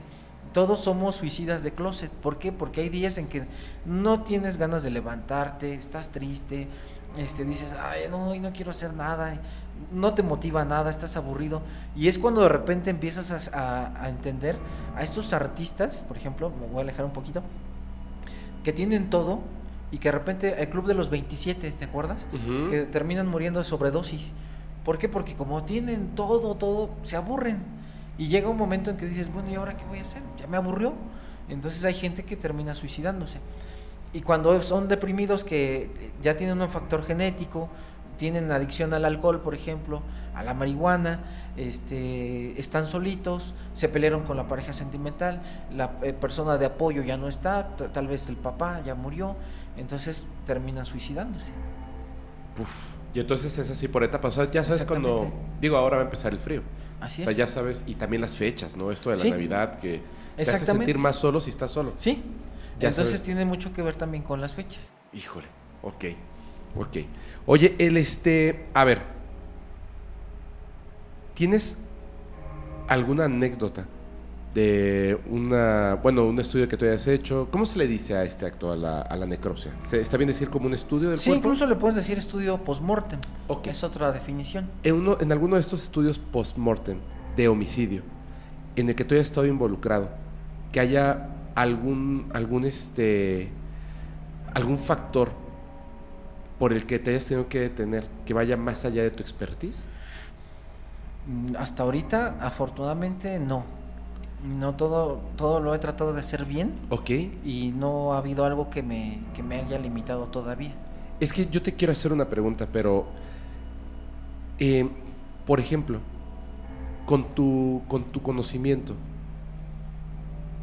todos somos suicidas de closet. ¿Por qué? Porque hay días en que no tienes ganas de levantarte, estás triste, este, dices, ay, no, hoy no quiero hacer nada, no te motiva nada, estás aburrido. Y es cuando de repente empiezas a, a- a entender a estos artistas, por ejemplo, me voy a alejar un poquito, que tienen todo y que de repente el club de los 27, ¿te acuerdas? Ujú. que terminan muriendo de sobredosis. ¿Por qué? Porque como tienen todo, todo, se aburren. Y llega un momento en que dices, bueno, ¿y ahora qué voy a hacer? Ya me aburrió. Entonces hay gente que termina suicidándose. Y cuando son deprimidos que ya tienen un factor genético, tienen adicción al alcohol, por ejemplo, a la marihuana, este, están solitos, se pelearon con la pareja sentimental, la eh, persona de apoyo ya no está, tal vez el papá ya murió, entonces terminan suicidándose. Uf. Y entonces es así por etapas. O sea, ya sabes cuando. Digo, ahora va a empezar el frío. Así o sea, es. ya sabes, y también las fechas, ¿no? Esto de la Sí. Navidad que te hace sentir más solo si estás solo. Sí. Ya Entonces sabes. tiene mucho que ver también con las fechas. Híjole, ok, ok. Oye, el este, a ver, ¿tienes alguna anécdota de una, bueno, un estudio que tú hayas hecho? ¿Cómo se le dice a este acto, a la, a la necropsia? ¿Se, ¿Está bien decir como un estudio del Sí, cuerpo? incluso le puedes decir estudio post-mortem. Ok. Es otra definición. En, uno, en alguno de estos estudios post-mortem de homicidio, en el que tú hayas estado involucrado, que haya algún, algún, este, algún factor por el que te hayas tenido que detener, que vaya más allá de tu expertise. Mm, Hasta ahorita, afortunadamente, no. No todo, todo lo he tratado de hacer bien Ok. y no ha habido algo que me, que me haya limitado todavía. Es que yo te quiero hacer una pregunta, pero, eh, por ejemplo, con tu, con tu conocimiento,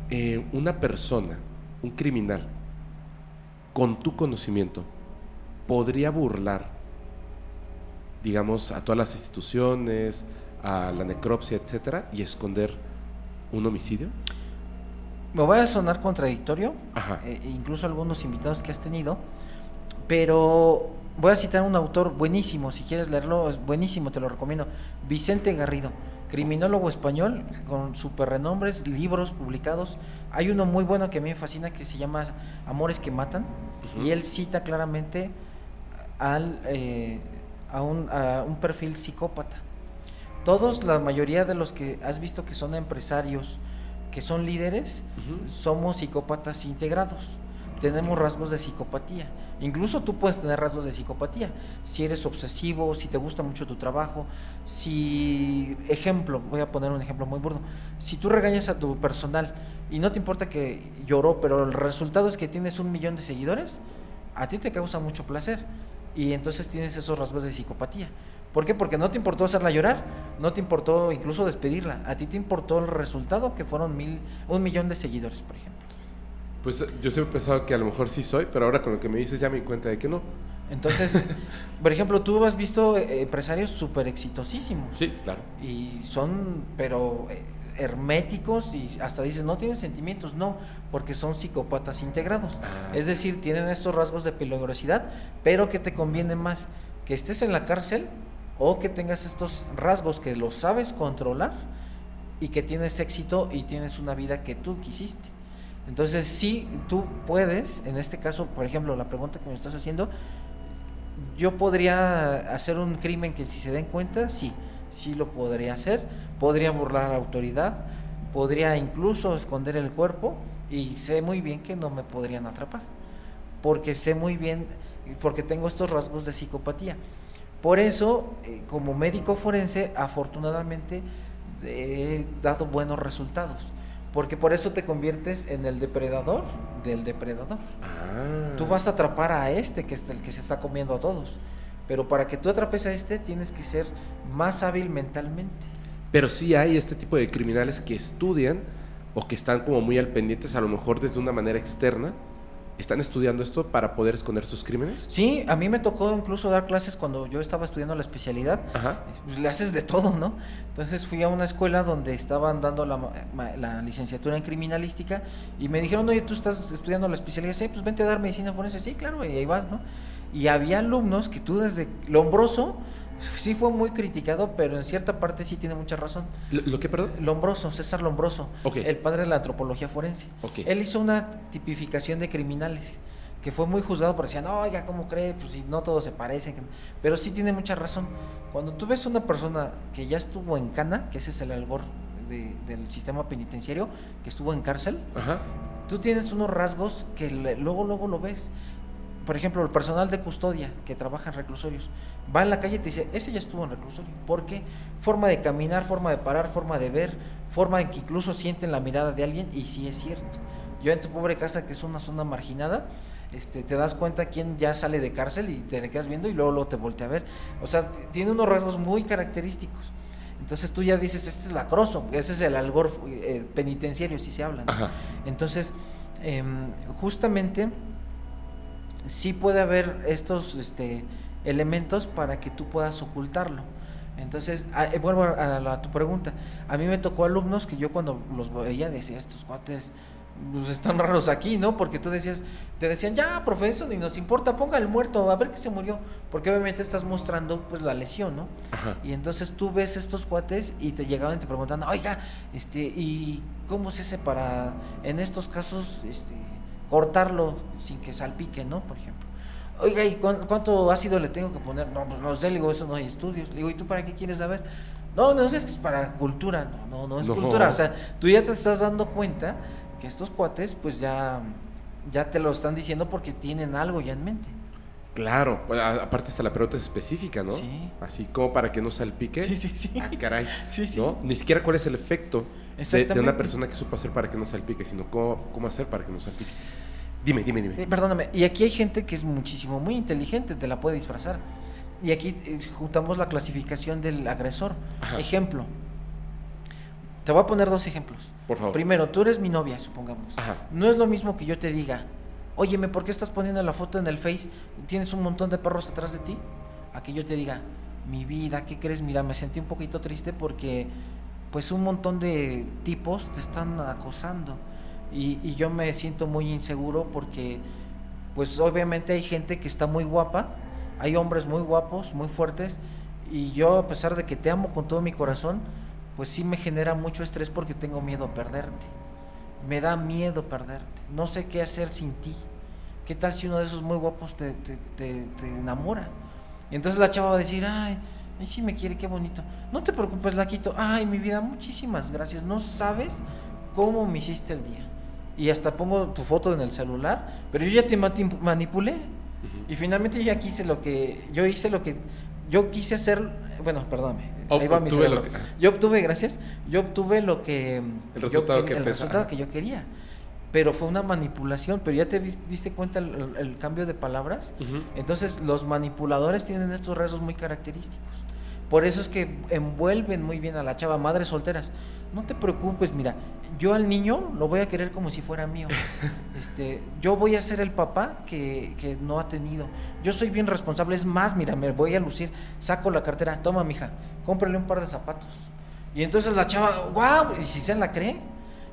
eh, una persona, un criminal, con tu conocimiento, podría burlar, digamos, a todas las instituciones, a la necropsia, etcétera, y esconder un homicidio? Me voy a sonar contradictorio, Ajá. eh, incluso algunos invitados que has tenido, pero voy a citar un autor buenísimo, si quieres leerlo, es buenísimo, te lo recomiendo. Vicente Garrido, criminólogo español con super renombres, libros publicados. Hay uno muy bueno que a mí me fascina que se llama Amores que Matan, y él cita claramente al, eh, a, un, a un perfil psicópata. Todos, la mayoría de los que has visto que son empresarios, que son líderes, somos psicópatas integrados. Tenemos rasgos de psicopatía. Incluso tú puedes tener rasgos de psicopatía. Si eres obsesivo, si te gusta mucho tu trabajo, si, ejemplo, voy a poner un ejemplo muy burdo. Si tú regañas a tu personal y no te importa que lloró, pero el resultado es que tienes un millón de seguidores, a ti te causa mucho placer. Y entonces tienes esos rasgos de psicopatía. ¿Por qué? Porque no te importó hacerla llorar, no te importó incluso despedirla. A ti te importó el resultado que fueron mil, un millón de seguidores, por ejemplo. Pues yo siempre he pensado que a lo mejor sí soy, pero ahora con lo que me dices ya me di cuenta de que no. Entonces, por ejemplo, tú has visto eh, empresarios súper exitosísimos Sí, claro. y son, pero eh, herméticos y hasta dices, no tienen sentimientos, no, porque son psicópatas integrados. Ah. Es decir, tienen estos rasgos de peligrosidad, pero que te conviene más que estés en la cárcel o que tengas estos rasgos que los sabes controlar y que tienes éxito y tienes una vida que tú quisiste. Entonces, sí, tú puedes, en este caso, por ejemplo, la pregunta que me estás haciendo, yo podría hacer un crimen que si se den cuenta, sí, sí lo podría hacer, podría burlar a la autoridad, podría incluso esconder el cuerpo y sé muy bien que no me podrían atrapar, porque sé muy bien, porque tengo estos rasgos de psicopatía. Por eso, eh, como médico forense, afortunadamente he dado buenos resultados, porque por eso te conviertes en el depredador del depredador. Ah. Tú vas a atrapar a este que es el que se está comiendo a todos. Pero para que tú atrapes a este tienes que ser más hábil mentalmente. Pero sí hay este tipo de criminales que estudian o que están como muy al pendientes, a lo mejor desde una manera externa, están estudiando esto para poder esconder sus crímenes. Sí, a mí me tocó incluso dar clases cuando yo estaba estudiando la especialidad. Ajá. Pues, le haces de todo, ¿no? Entonces fui a una escuela donde estaban dando la, la licenciatura en criminalística y me dijeron, oye, tú estás estudiando la especialidad, sí, pues vente a dar medicina forense, sí, claro, y ahí vas, ¿no? Y había alumnos que tú desde Lombroso, sí fue muy criticado, pero en cierta parte sí tiene mucha razón. ¿Lo, lo que, perdón? Lombroso, César Lombroso, Ok. el padre de la antropología forense. Ok. Él hizo una tipificación de criminales que fue muy juzgado por decían, no, oiga, ¿cómo cree? Pues si no todos se parecen. que no". Pero sí tiene mucha razón. Cuando tú ves una persona que ya estuvo en cana, que ese es el albor de- del sistema penitenciario, que estuvo en cárcel, Ajá. tú tienes unos rasgos que luego, luego lo ves. Por ejemplo, el personal de custodia que trabaja en reclusorios va en la calle y te dice, ese ya estuvo en reclusorio. ¿Por qué? Forma de caminar, forma de parar, forma de ver, forma en que incluso sienten la mirada de alguien y sí es cierto. Yo en tu pobre casa, que es una zona marginada, este, te das cuenta quién ya sale de cárcel y te le quedas viendo y luego, luego te voltea a ver. O sea, tiene unos rasgos muy característicos. Entonces tú ya dices, este es lacroso, ese es el algor eh, penitenciario, si se habla. ¿no? Entonces, em, justamente, sí puede haber estos este, elementos para que tú puedas ocultarlo. Entonces, a- eh, vuelvo a, la- a tu pregunta. A mí me tocó alumnos que yo cuando los veía decía, estos cuates pues, están raros aquí, ¿no? Porque tú decías, te decían, ya, profesor, ni nos importa, ponga el muerto, a ver qué se murió. Porque obviamente estás mostrando pues la lesión, ¿no? Ajá. Y entonces tú ves estos cuates y te llegaban y te preguntan, oiga, este, ¿y cómo se hace para, en estos casos, este, cortarlo sin que salpique, ¿no? Por ejemplo. Oiga, ¿y cuán- cuánto ácido le tengo que poner? No, pues no sé, le digo, eso no hay estudios. Le digo, ¿y tú para qué quieres saber? No, no sé, es que es para cultura. No, no, no es No. cultura. O sea, tú ya te estás dando cuenta que estos cuates, pues ya, ya te lo están diciendo porque tienen algo ya en mente. Claro. Aparte está la pregunta es específica, ¿no? Sí. Así como para que no salpique. Sí, sí, sí. Ah, caray. Sí, sí. ¿No? Ni siquiera cuál es el efecto de, de una persona que supo hacer para que no salpique, sino cómo, cómo hacer para que no salpique. Dime, dime, dime. Eh, perdóname, y aquí hay gente que es muchísimo, muy inteligente, te la puede disfrazar. Y aquí eh, juntamos la clasificación del agresor. Ajá. Ejemplo, Te voy a poner dos ejemplos. Por favor. Primero, tú eres mi novia, supongamos. Ajá. No es lo mismo que yo te diga, óyeme, ¿por qué estás poniendo la foto en el Face? ¿Tienes un montón de perros atrás de ti? A que yo te diga, mi vida, ¿qué crees? Mira, me sentí un poquito triste porque pues un montón de tipos te están acosando. Y, yo me siento muy inseguro porque pues obviamente hay gente que está muy guapa, hay hombres muy guapos, muy fuertes, y yo a pesar de que te amo con todo mi corazón, pues sí me genera mucho estrés porque tengo miedo a perderte. Me da miedo perderte. No sé qué hacer sin ti. ¿Qué tal si uno de esos muy guapos te, te enamora? Y entonces la chava va a decir, ay, ay, sí me quiere, qué bonito. No te preocupes, la quito. Ay, mi vida, muchísimas gracias. No sabes cómo me hiciste el día. Y hasta pongo tu foto en el celular, pero yo ya te manipulé. Y finalmente yo ya quise lo que, yo hice lo que, yo quise hacer, bueno, perdóname, ahí va mi cerebro. Que, yo obtuve, gracias, yo obtuve lo que, el resultado, yo, que, el resultado que yo quería. Pero fue una manipulación, pero ya te diste cuenta el, cambio de palabras. Uh -huh. Entonces los manipuladores tienen estos rasgos muy característicos. Por eso es que envuelven muy bien a la chava, madres solteras. No te preocupes, mira, yo al niño lo voy a querer como si fuera mío. Este, yo voy a ser el papá que, que, no ha tenido. Yo soy bien responsable. Es más, mira, me voy a lucir, saco la cartera, toma, mija, cómprale un par de zapatos. Y entonces la chava, wow, y si se la cree.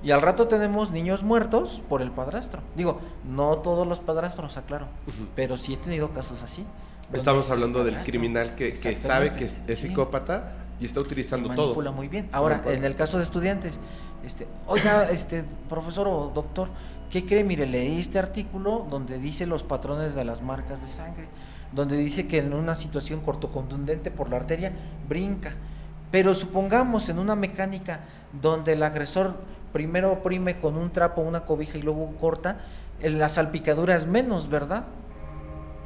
Y al rato tenemos niños muertos por el padrastro. Digo, no todos los padrastros, aclaro, uh -huh. pero sí he tenido casos así. Estamos hablando del criminal que, que sabe que es, sí. psicópata y está utilizando y todo. Manipula muy bien. Ahora, en el caso de estudiantes, este, oiga, este, profesor o doctor, ¿qué cree? Mire, leí este artículo donde dice los patrones de las marcas de sangre, donde dice que en una situación cortocontundente por la arteria brinca. Pero supongamos en una mecánica donde el agresor primero oprime con un trapo una cobija y luego corta, la salpicadura es menos, ¿verdad?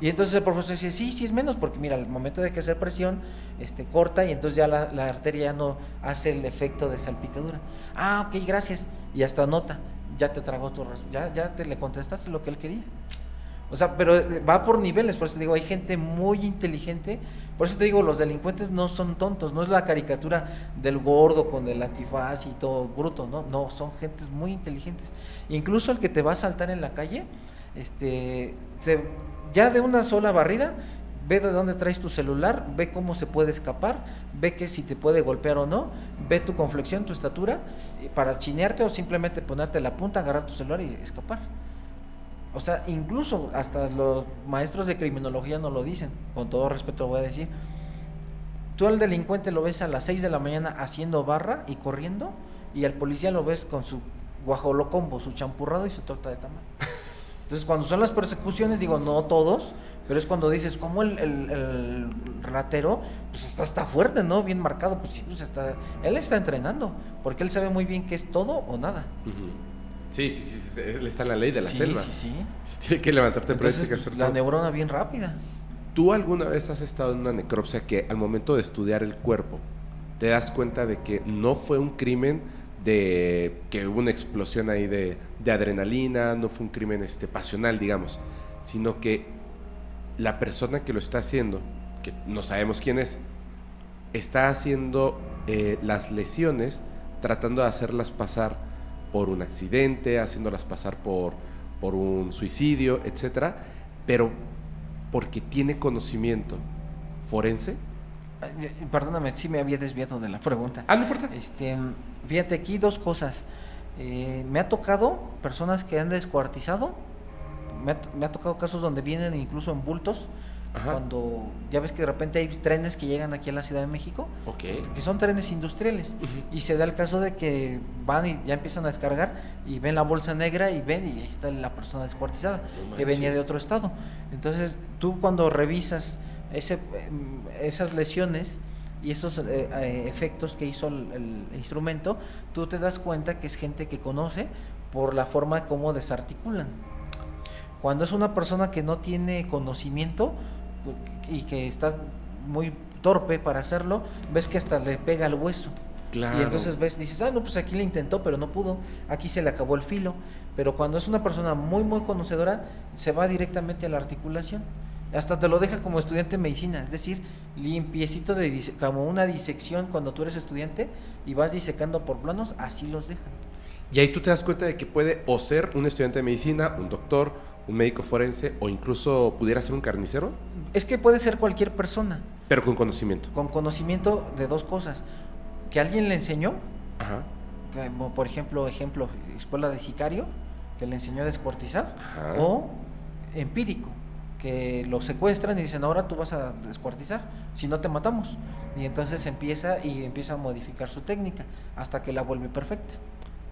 Y entonces el profesor dice, sí, sí es menos, porque mira, al momento de que hacer presión, este, corta y entonces ya la, la, arteria ya no hace el efecto de salpicadura. Ah, ok, gracias. Y hasta nota, ya te tragó tu ya, ya te le contestaste lo que él quería. O sea, pero eh, va por niveles, por eso te digo, hay gente muy inteligente, por eso te digo, los delincuentes no son tontos, no es la caricatura del gordo con el antifaz y todo bruto, no, no, son gentes muy inteligentes. Incluso el que te va a saltar en la calle, este, te, ya de una sola barrida, ve de dónde traes tu celular, ve cómo se puede escapar, ve que si te puede golpear o no, ve tu conflexión, tu estatura, para chinearte o simplemente ponerte la punta, agarrar tu celular y escapar. O sea, incluso hasta los maestros de criminología no lo dicen, con todo respeto voy a decir. Tú al delincuente lo ves a las 6 de la mañana haciendo barra y corriendo, y al policía lo ves con su guajolocombo, su champurrado y su torta de tamal. Entonces, cuando son las persecuciones, digo, no todos, pero es cuando dices, como el, el, el, ratero, pues está, está fuerte, ¿no? Bien marcado, pues sí, pues está, él está entrenando, porque él sabe muy bien que es todo o nada. Uh -huh. Sí, sí, sí, sí, está en la ley de la sí, selva. Sí, sí, Tiene que levantarte Entonces, práctica. Hacer la todo. neurona bien rápida. ¿Tú alguna vez has estado en una necropsia que al momento de estudiar el cuerpo te das cuenta de que no fue un crimen de que hubo una explosión ahí de, de adrenalina, no fue un crimen este, pasional, digamos, sino que la persona que lo está haciendo, que no sabemos quién es, está haciendo eh, las lesiones tratando de hacerlas pasar por un accidente, haciéndolas pasar por, por un suicidio, etcétera, pero porque tiene conocimiento forense. Perdóname, sí me había desviado de la pregunta. Ah, no importa. Este, fíjate aquí dos cosas. Eh, me ha tocado personas que han descuartizado. Me ha, me ha, tocado casos donde vienen incluso en bultos. Ajá. Cuando ya ves que de repente hay trenes que llegan aquí a la Ciudad de México, okay. que son trenes industriales, uh -huh. y se da el caso de que van y ya empiezan a descargar y ven la bolsa negra y ven y ahí está la persona descuartizada, no que venía de otro estado. Entonces tú cuando revisas ese, esas lesiones y esos eh, eh, efectos que hizo el, el, instrumento, tú te das cuenta que es gente que conoce por la forma como desarticulan. Cuando es una persona que no tiene conocimiento y que está muy torpe para hacerlo, ves que hasta le pega el hueso. Claro. Y entonces ves, dices, ah, no, pues aquí le intentó, pero no pudo, aquí se le acabó el filo. Pero cuando es una persona muy, muy conocedora, se va directamente a la articulación. Hasta te lo deja como estudiante de medicina, es decir, limpiecito de como una disección cuando tú eres estudiante y vas disecando por planos, así los dejan. Y ahí tú te das cuenta de que puede o ser un estudiante de medicina, un doctor, un médico forense o incluso pudiera ser un carnicero, Es que puede ser cualquier persona pero con conocimiento. con conocimiento de dos cosas, que alguien le enseñó, Ajá. como por ejemplo, ejemplo, escuela de sicario, que le enseñó a descuartizar, Ajá. o empírico, que lo secuestran y dicen, ahora tú vas a descuartizar, si no te matamos. Y entonces empieza y empieza a modificar su técnica hasta que la vuelve perfecta.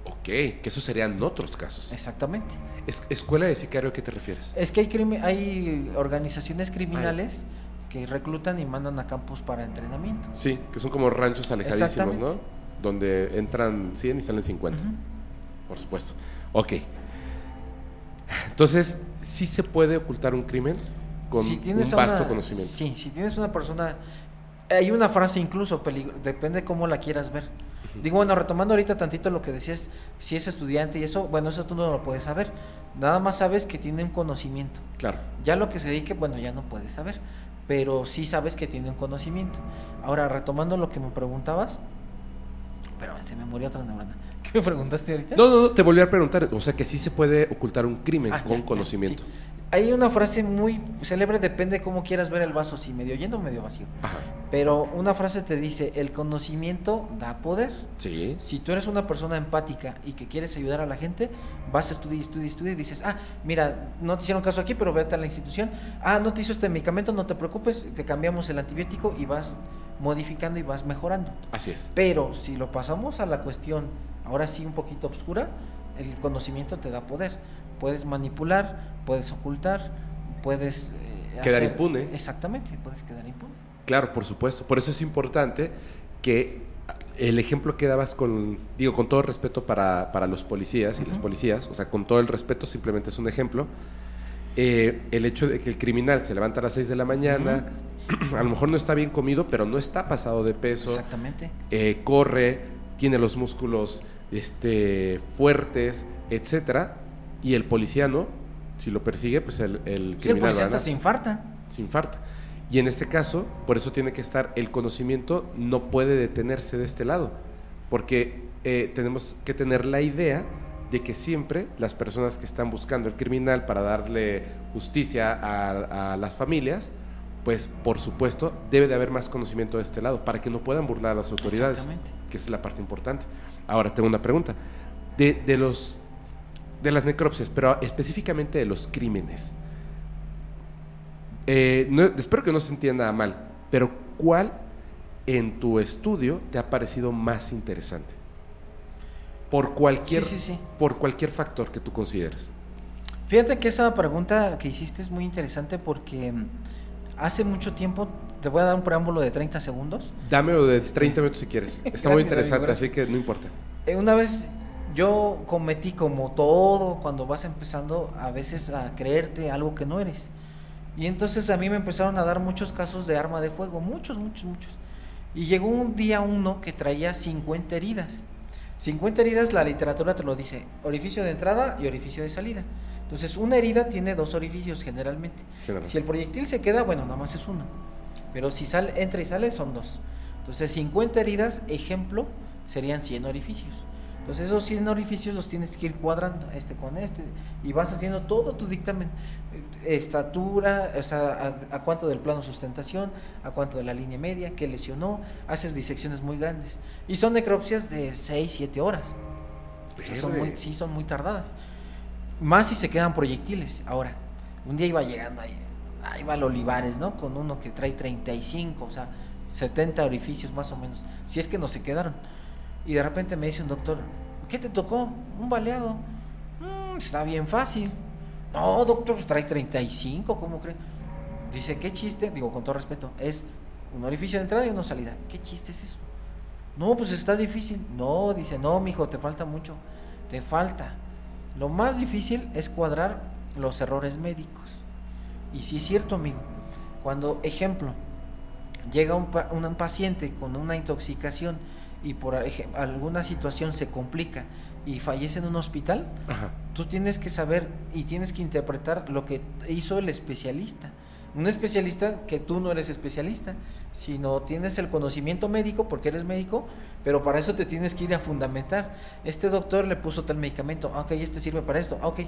Ok, que esos serían otros casos. Exactamente. Es- ¿Escuela de sicario a qué te refieres? Es que hay, organizaciones criminales que reclutan y mandan a campos para entrenamiento. Sí, que son como ranchos alejadísimos. ¿no? Donde entran 100 y salen 50, Ujú. por supuesto. Ok. Entonces, ¿sí se puede ocultar un crimen con Si un vasto una- conocimiento? Sí, si tienes una persona... Hay una frase incluso, peligro- depende cómo la quieras ver. Digo, bueno, retomando ahorita tantito lo que decías, si es estudiante y eso, bueno, eso tú no lo puedes saber. Nada más sabes que tiene un conocimiento. Claro. Ya lo que se dedique, bueno, ya no puedes saber, pero sí sabes que tiene un conocimiento. Ahora, retomando lo que me preguntabas, pero se me murió otra neurona. ¿Qué me preguntaste ahorita? No, no, no, te volví a preguntar. O sea, que sí se puede ocultar un crimen Ah, con ya, ya, conocimiento. sí. Hay una frase muy célebre, depende cómo quieras ver el vaso, si medio lleno o medio vacío. Ajá. Pero una frase te dice, el conocimiento da poder. Sí. Si tú eres una persona empática y que quieres ayudar a la gente, vas a estudiar, estudiar, estudiar y dices, ah, mira, no te hicieron caso aquí, pero vete a la institución. Ah, no te hizo este medicamento, no te preocupes, te cambiamos el antibiótico y vas modificando y vas mejorando. Así es. Pero si lo pasamos a la cuestión, ahora sí un poquito oscura, el conocimiento te da poder. Puedes manipular, puedes ocultar, puedes... eh, Quedar impune. Exactamente, puedes quedar impune. Claro, por supuesto. Por eso es importante que el ejemplo que dabas con, digo, con todo respeto para, para los policías y las policías, o sea, con todo el respeto, simplemente es un ejemplo. eh, el hecho de que el criminal se levanta a las 6 de la mañana, a lo mejor no está bien comido, pero no está pasado de peso, Exactamente. eh, corre, tiene los músculos este, fuertes, etcétera, y el policía no, si lo persigue, pues el, el Sí, el criminal policía hasta se infarta. se infarta. Y en este caso, por eso tiene que estar el conocimiento, no puede detenerse de este lado, porque eh, tenemos que tener la idea de que siempre las personas que están buscando el criminal para darle justicia a, a las familias, pues por supuesto debe de haber más conocimiento de este lado, para que no puedan burlar a las autoridades, Exactamente. que es la parte importante. Ahora tengo una pregunta. De, de los de las necropsias, pero específicamente de los crímenes. Eh, no- espero que no se entienda mal, pero ¿cuál en tu estudio te ha parecido más interesante? Por cualquier, Sí, sí, sí. por cualquier factor que tú consideres. Fíjate que esa pregunta que hiciste es muy interesante porque mm, hace mucho tiempo, te voy a dar un preámbulo de 30 segundos. Dámelo de 30 minutos si quieres. Está muy interesante, así que no importa. Eh, una vez yo cometí como todo cuando vas empezando a veces a creerte algo que no eres. Y entonces a mí me empezaron a dar muchos casos de arma de fuego, muchos, muchos, muchos. Y llegó un día uno que traía 50 heridas. 50 heridas, la literatura te lo dice, orificio de entrada y orificio de salida. Entonces, una herida tiene dos orificios generalmente. General. Si el proyectil se queda, bueno, nada más es uno. Pero si sale, entra y sale, son dos. Entonces, 50 heridas, ejemplo, serían 100 orificios. Entonces, esos 100 orificios los tienes que ir cuadrando, este con este, y vas haciendo todo tu dictamen. Eh, Estatura, o sea, a, a cuánto del plano sustentación, a cuánto de la línea media, qué lesionó, haces disecciones muy grandes. Y son necropsias de 6, 7 horas. O sea, son muy, sí, son muy tardadas. Más si se quedan proyectiles. Ahora, un día iba llegando ahí, ahí va el Olivares, ¿no? Con uno que trae 35, o sea, 70 orificios más o menos. Si es que no se quedaron. Y de repente me dice un doctor, ¿qué te tocó? Un baleado. "Mm, está bien fácil. No, doctor, pues trae 35, ¿cómo cree? Dice, ¿qué chiste? Digo, con todo respeto, es un orificio de entrada y una salida. ¿Qué chiste es eso? No, pues está difícil. No, dice, no, mijo, te falta mucho. Te falta. Lo más difícil es cuadrar los errores médicos. Y sí es cierto, amigo. Cuando, ejemplo, llega un, un paciente con una intoxicación y por ej- alguna situación se complica y fallece en un hospital, Ajá. tú tienes que saber y tienes que interpretar lo que hizo el especialista. Un especialista que tú no eres especialista, sino tienes el conocimiento médico porque eres médico, pero para eso te tienes que ir a fundamentar. Este doctor le puso tal medicamento, ok, este sirve para esto, ok.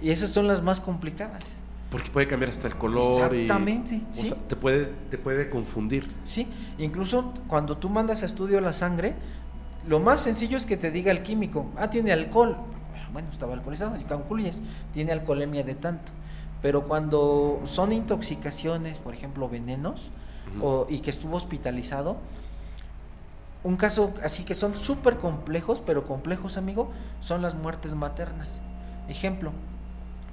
Y esas son las más complicadas. Porque puede cambiar hasta el color. Exactamente, sí. te, puede, te puede confundir. Sí, incluso cuando tú mandas a estudio la sangre, lo más sencillo es que te diga el químico, ah, tiene alcohol. Bueno, estaba alcoholizado, y concluyes, tiene alcoholemia de tanto. Pero cuando son intoxicaciones, por ejemplo, venenos, o, y que estuvo hospitalizado, un caso así que son súper complejos, pero complejos, amigo, son las muertes maternas. Ejemplo,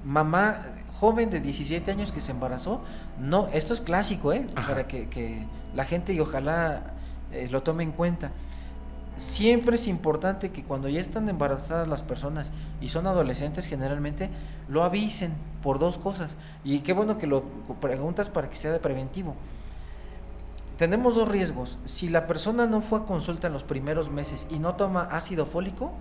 mamá joven de 17 años que se embarazó, no, esto es clásico, ¿eh? Para que, la gente y ojalá eh, lo tome en cuenta siempre es importante que cuando ya están embarazadas las personas y son adolescentes generalmente, lo avisen por dos cosas. Y qué bueno que lo preguntas para que sea de preventivo. Tenemos dos riesgos. Si la persona no fue a consulta en los primeros meses y no toma ácido fólico,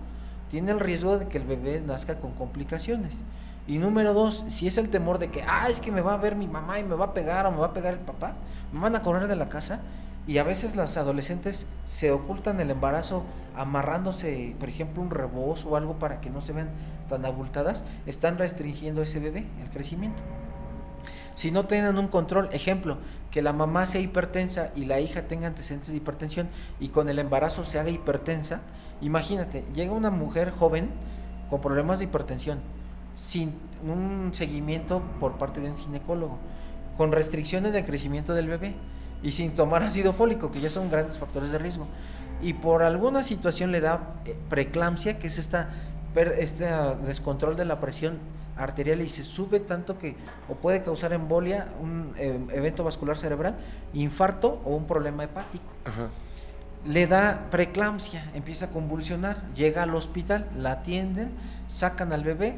tiene el riesgo de que el bebé nazca con complicaciones. Y número dos, si es el temor de que, ah, es que me va a ver mi mamá y me va a pegar o me va a pegar el papá, me van a correr de la casa, y a veces las adolescentes se ocultan el embarazo amarrándose, por ejemplo, un rebozo o algo para que no se vean tan abultadas, están restringiendo ese bebé, el crecimiento. Si no tienen un control, ejemplo, que la mamá sea hipertensa y la hija tenga antecedentes de hipertensión y con el embarazo se haga hipertensa, imagínate, llega una mujer joven con problemas de hipertensión, sin un seguimiento por parte de un ginecólogo, con restricciones de crecimiento del bebé y sin tomar ácido fólico, que ya son grandes factores de riesgo. Y por alguna situación le da eh, preeclampsia, que es esta, este descontrol de la presión arterial y se sube tanto que o puede causar embolia, un eh, evento vascular cerebral, infarto o un problema hepático. Le da preeclampsia, empieza a convulsionar, llega al hospital, la atienden, sacan al bebé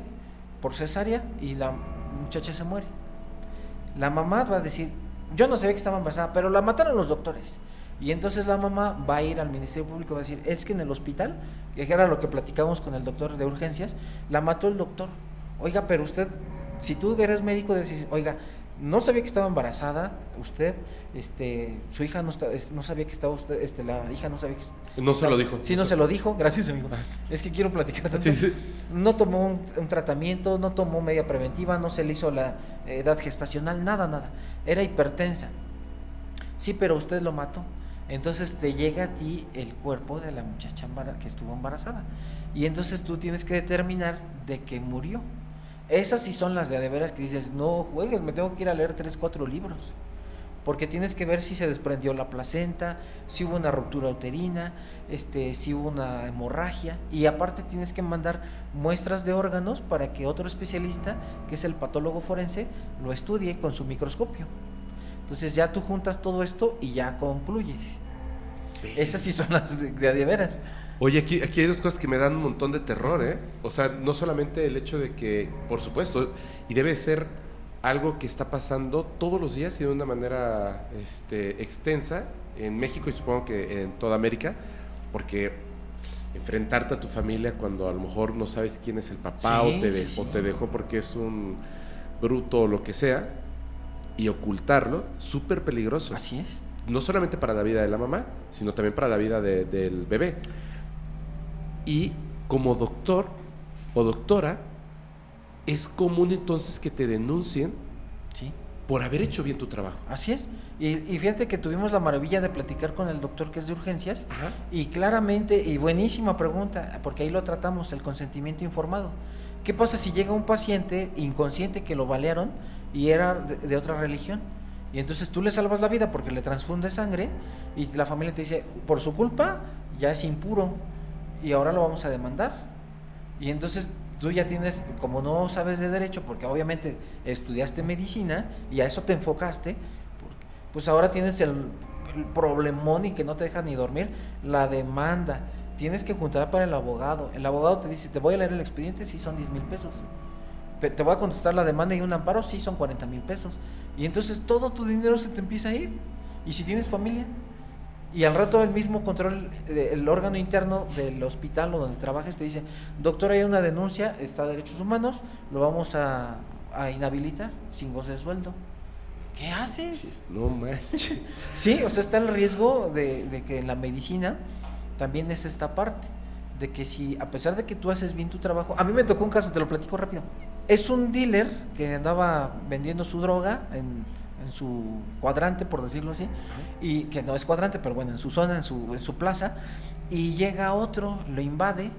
por cesárea y la muchacha se muere. La mamá va a decir, yo no sabía que estaba embarazada, pero la mataron los doctores. Y entonces la mamá va a ir al Ministerio Público y va a decir, es que en el hospital, que era lo que platicamos con el doctor de urgencias, la mató el doctor. Oiga, pero usted, si tú eres médico, decís, oiga, no sabía que estaba embarazada, usted, este, su hija no, no sabía que estaba usted, este, la hija no sabía que No se lo dijo. Sí, no se lo dijo, gracias amigo. Es que quiero platicar No tomó un, tratamiento, no tomó media preventiva, no se le hizo la edad gestacional, nada, nada. Era hipertensa. Sí, pero usted lo mató. Entonces te llega a ti el cuerpo de la muchacha que estuvo embarazada. Y entonces tú tienes que determinar de qué murió. Esas sí son las de de veras que dices, no juegues, me tengo que ir a leer tres, cuatro libros. Porque tienes que ver si se desprendió la placenta, si hubo una ruptura uterina, este, si hubo una hemorragia. Y aparte tienes que mandar muestras de órganos para que otro especialista, que es el patólogo forense, lo estudie con su microscopio. Entonces ya tú juntas todo esto y ya concluyes. Esas sí son las de, de veras. Oye, aquí, aquí hay dos cosas que me dan un montón de terror, ¿eh? O sea, no solamente el hecho de que, por supuesto, y debe ser algo que está pasando todos los días y de una manera este, extensa en México y supongo que en toda América, porque enfrentarte a tu familia cuando a lo mejor no sabes quién es el papá o, te dejó, te dejó porque es un bruto o lo que sea, y ocultarlo, súper peligroso. Así es. No solamente para la vida de la mamá, sino también para la vida del bebé. Y como doctor o doctora, es común entonces que te denuncien por haber hecho bien tu trabajo. Así es. Y, fíjate que tuvimos la maravilla de platicar con el doctor que es de urgencias y claramente, y buenísima pregunta, porque ahí lo tratamos, el consentimiento informado. ¿Qué pasa si llega un paciente inconsciente que lo balearon y era de, otra religión? Y entonces tú le salvas la vida porque le transfunde sangre y la familia te dice, por su culpa ya es impuro y ahora lo vamos a demandar. Y entonces tú ya tienes, como no sabes de derecho, porque obviamente estudiaste medicina y a eso te enfocaste, pues ahora tienes el, problemón y que no te deja ni dormir, la demanda. Tienes que juntar para el abogado. El abogado te dice, te voy a leer el expediente, si son 10 mil pesos. Te voy a contestar la demanda y un amparo, sí son 40 mil pesos. Y entonces todo tu dinero se te empieza a ir. Y si tienes familia, y al rato el mismo control, el órgano interno del hospital o donde trabajes te dice, doctor, hay una denuncia, está derechos humanos, lo vamos a, inhabilitar sin goce de sueldo. ¿qué haces? No manches. Sí, o sea, está el riesgo de, de que en la medicina también es esta parte, de que si a pesar de que tú haces bien tu trabajo, a mí me tocó un caso, te lo platico rápido. Es un dealer que andaba vendiendo su droga en, en su cuadrante, por decirlo así, y que no es cuadrante, pero bueno, en su zona, en su, en su plaza, y llega otro, lo invade,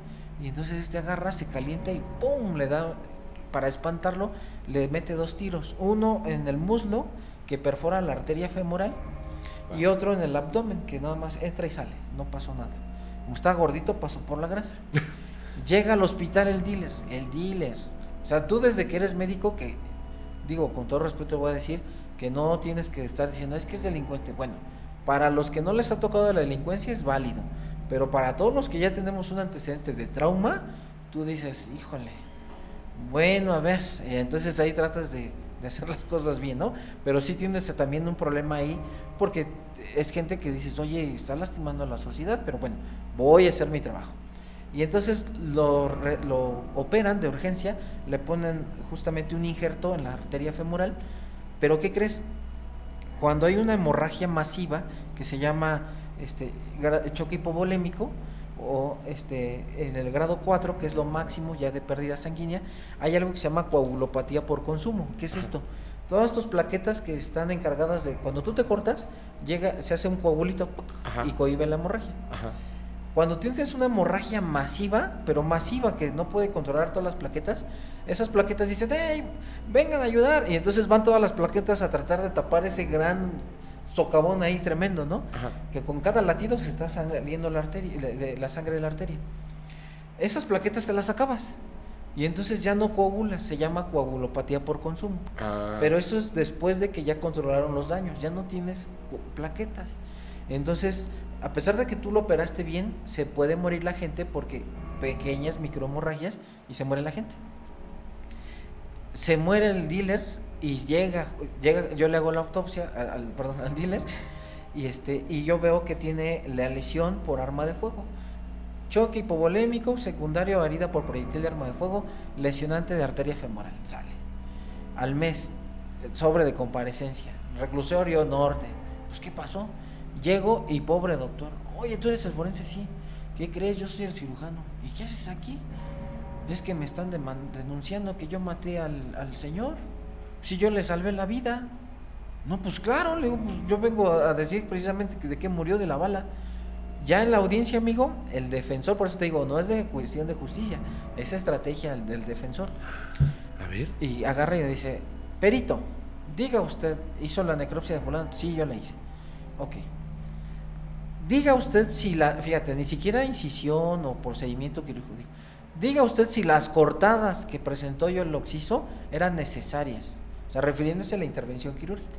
y entonces este agarra, se calienta y ¡pum! le da, para espantarlo, le mete dos tiros, uno en el muslo, que perfora la arteria femoral, y otro en el abdomen, que nada más entra y sale, no pasó nada. Como está gordito, pasó por la grasa. Llega al hospital el dealer, el dealer. O sea, tú desde que eres médico, que digo, con todo respeto voy a decir, que no tienes que estar diciendo, es que es delincuente. Bueno, para los que no les ha tocado la delincuencia es válido, pero para todos los que ya tenemos un antecedente de trauma, tú dices, híjole, bueno, a ver, entonces ahí tratas de, hacer las cosas bien, ¿no? Pero sí tienes también un problema ahí, porque es gente que dices, oye, está lastimando a la sociedad, pero bueno, voy a hacer mi trabajo. Y entonces lo, lo operan de urgencia, le ponen justamente un injerto en la arteria femoral, pero ¿qué crees? Cuando hay una hemorragia masiva que se llama este, choque hipovolémico, o este, en el grado 4, que es lo máximo ya de pérdida sanguínea, hay algo que se llama coagulopatía por consumo. ¿Qué es esto? Todas estas plaquetas que están encargadas de cuando tú te cortas, llega, se hace un coagulito Ajá. y cohibe la hemorragia. Ajá. Cuando tienes una hemorragia masiva, pero masiva que no puede controlar todas las plaquetas, esas plaquetas dicen, hey, vengan a ayudar. Y entonces van todas las plaquetas a tratar de tapar ese gran socavón ahí tremendo, ¿no? Ajá. Que con cada latido se está saliendo la, arteria, la, la sangre de la arteria. Esas plaquetas te las acabas. Y entonces ya no coagula, se llama coagulopatía por consumo. Ah. Pero eso es después de que ya controlaron los daños, ya no tienes plaquetas. Entonces, a pesar de que tú lo operaste bien, se puede morir la gente porque pequeñas microhemorragias y se muere la gente. Se muere el dealer y llega, llega yo le hago la autopsia al, dealer y este y yo veo que tiene la lesión por arma de fuego. Choque hipovolémico, secundario a herida por proyectil de arma de fuego, lesionante de arteria femoral. Sale. Al mes, sobre de comparecencia. Reclusorio norte. Pues, ¿qué pasó? Llego y pobre doctor. Oye, tú eres el forense, sí. ¿Qué crees? Yo soy el cirujano. ¿Y qué haces aquí? Es que me están denunciando que yo maté al, al, señor. Si yo le salvé la vida. No, pues claro, le digo, pues yo vengo a decir precisamente de qué murió de la bala. Ya en la audiencia, amigo, el defensor, por eso te digo, no es de cuestión de justicia, es estrategia del defensor. A ver. Y agarra y dice, perito, diga usted, ¿hizo la necropsia de fulano? Sí, yo la hice. Ok. Diga usted si la, fíjate, ni siquiera incisión o procedimiento quirúrgico. Diga usted si las cortadas que presentó yo el oxiso eran necesarias. O sea, refiriéndose a la intervención quirúrgica.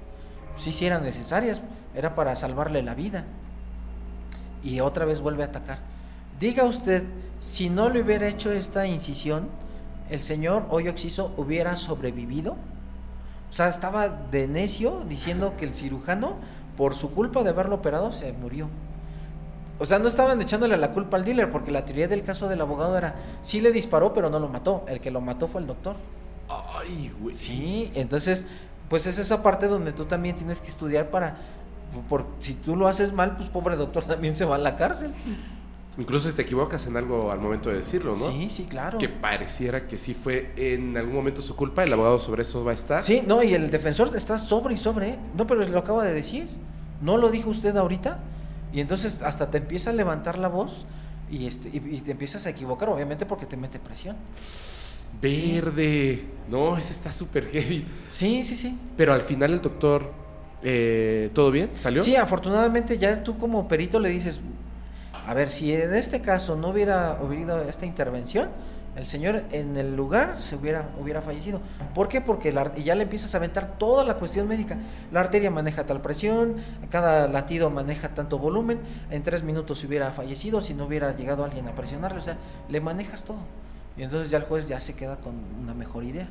Sí, sí eran necesarias, era para salvarle la vida y otra vez vuelve a atacar. Diga usted, si no le hubiera hecho esta incisión, el señor Hoyo Oxiso hubiera sobrevivido. O sea, estaba de necio diciendo que el cirujano, por su culpa de haberlo operado, se murió. O sea, no estaban echándole la culpa al dealer, porque la teoría del caso del abogado era, sí le disparó, pero no lo mató. El que lo mató fue el doctor. Ay, güey. Sí, entonces, pues es esa parte donde tú también tienes que estudiar para por, si tú lo haces mal, pues pobre doctor también se va a la cárcel. Incluso si te equivocas en algo al momento de decirlo, ¿no? Sí, sí, claro. Que pareciera que sí fue en algún momento su culpa, el abogado sobre eso va a estar. Sí, no, y el defensor está sobre y sobre. ¿eh? No, pero lo acaba de decir. ¿No lo dijo usted ahorita? Y entonces hasta te empieza a levantar la voz y, este, y, te empiezas a equivocar, obviamente porque te mete presión. Verde. No, ese está súper heavy. Sí, sí, sí. Pero al final el doctor eh, ¿Todo bien? ¿Salió? Sí, afortunadamente ya tú como perito le dices, a ver, si en este caso no hubiera habido esta intervención, el señor en el lugar se hubiera, hubiera fallecido. ¿Por qué? Porque ya le empiezas a aventar toda la cuestión médica. La arteria maneja tal presión, cada latido maneja tanto volumen, en tres minutos se hubiera fallecido si no hubiera llegado alguien a presionarle, o sea, le manejas todo. Y entonces ya el juez ya se queda con una mejor idea.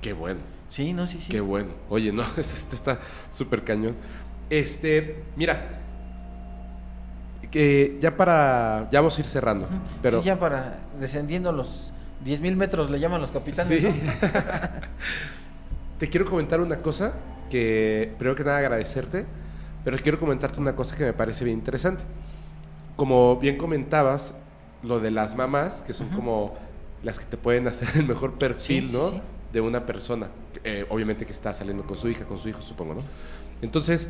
Qué bueno. Sí, no, sí, sí. Qué bueno. Oye, no, este está súper cañón. Este, mira, que ya para, ya vamos a ir cerrando. Pero... Sí, ya para, descendiendo los 10.000 mil metros le llaman los capitanes. Sí. Te quiero comentar una cosa que, primero que nada, agradecerte, pero quiero comentarte una cosa que me parece bien interesante. Como bien comentabas, lo de las mamás, que son como las que te pueden hacer el mejor perfil, Sí, ¿no? sí, sí. De una persona, eh, obviamente que está saliendo con su hija, con su hijo, supongo, ¿no? Entonces,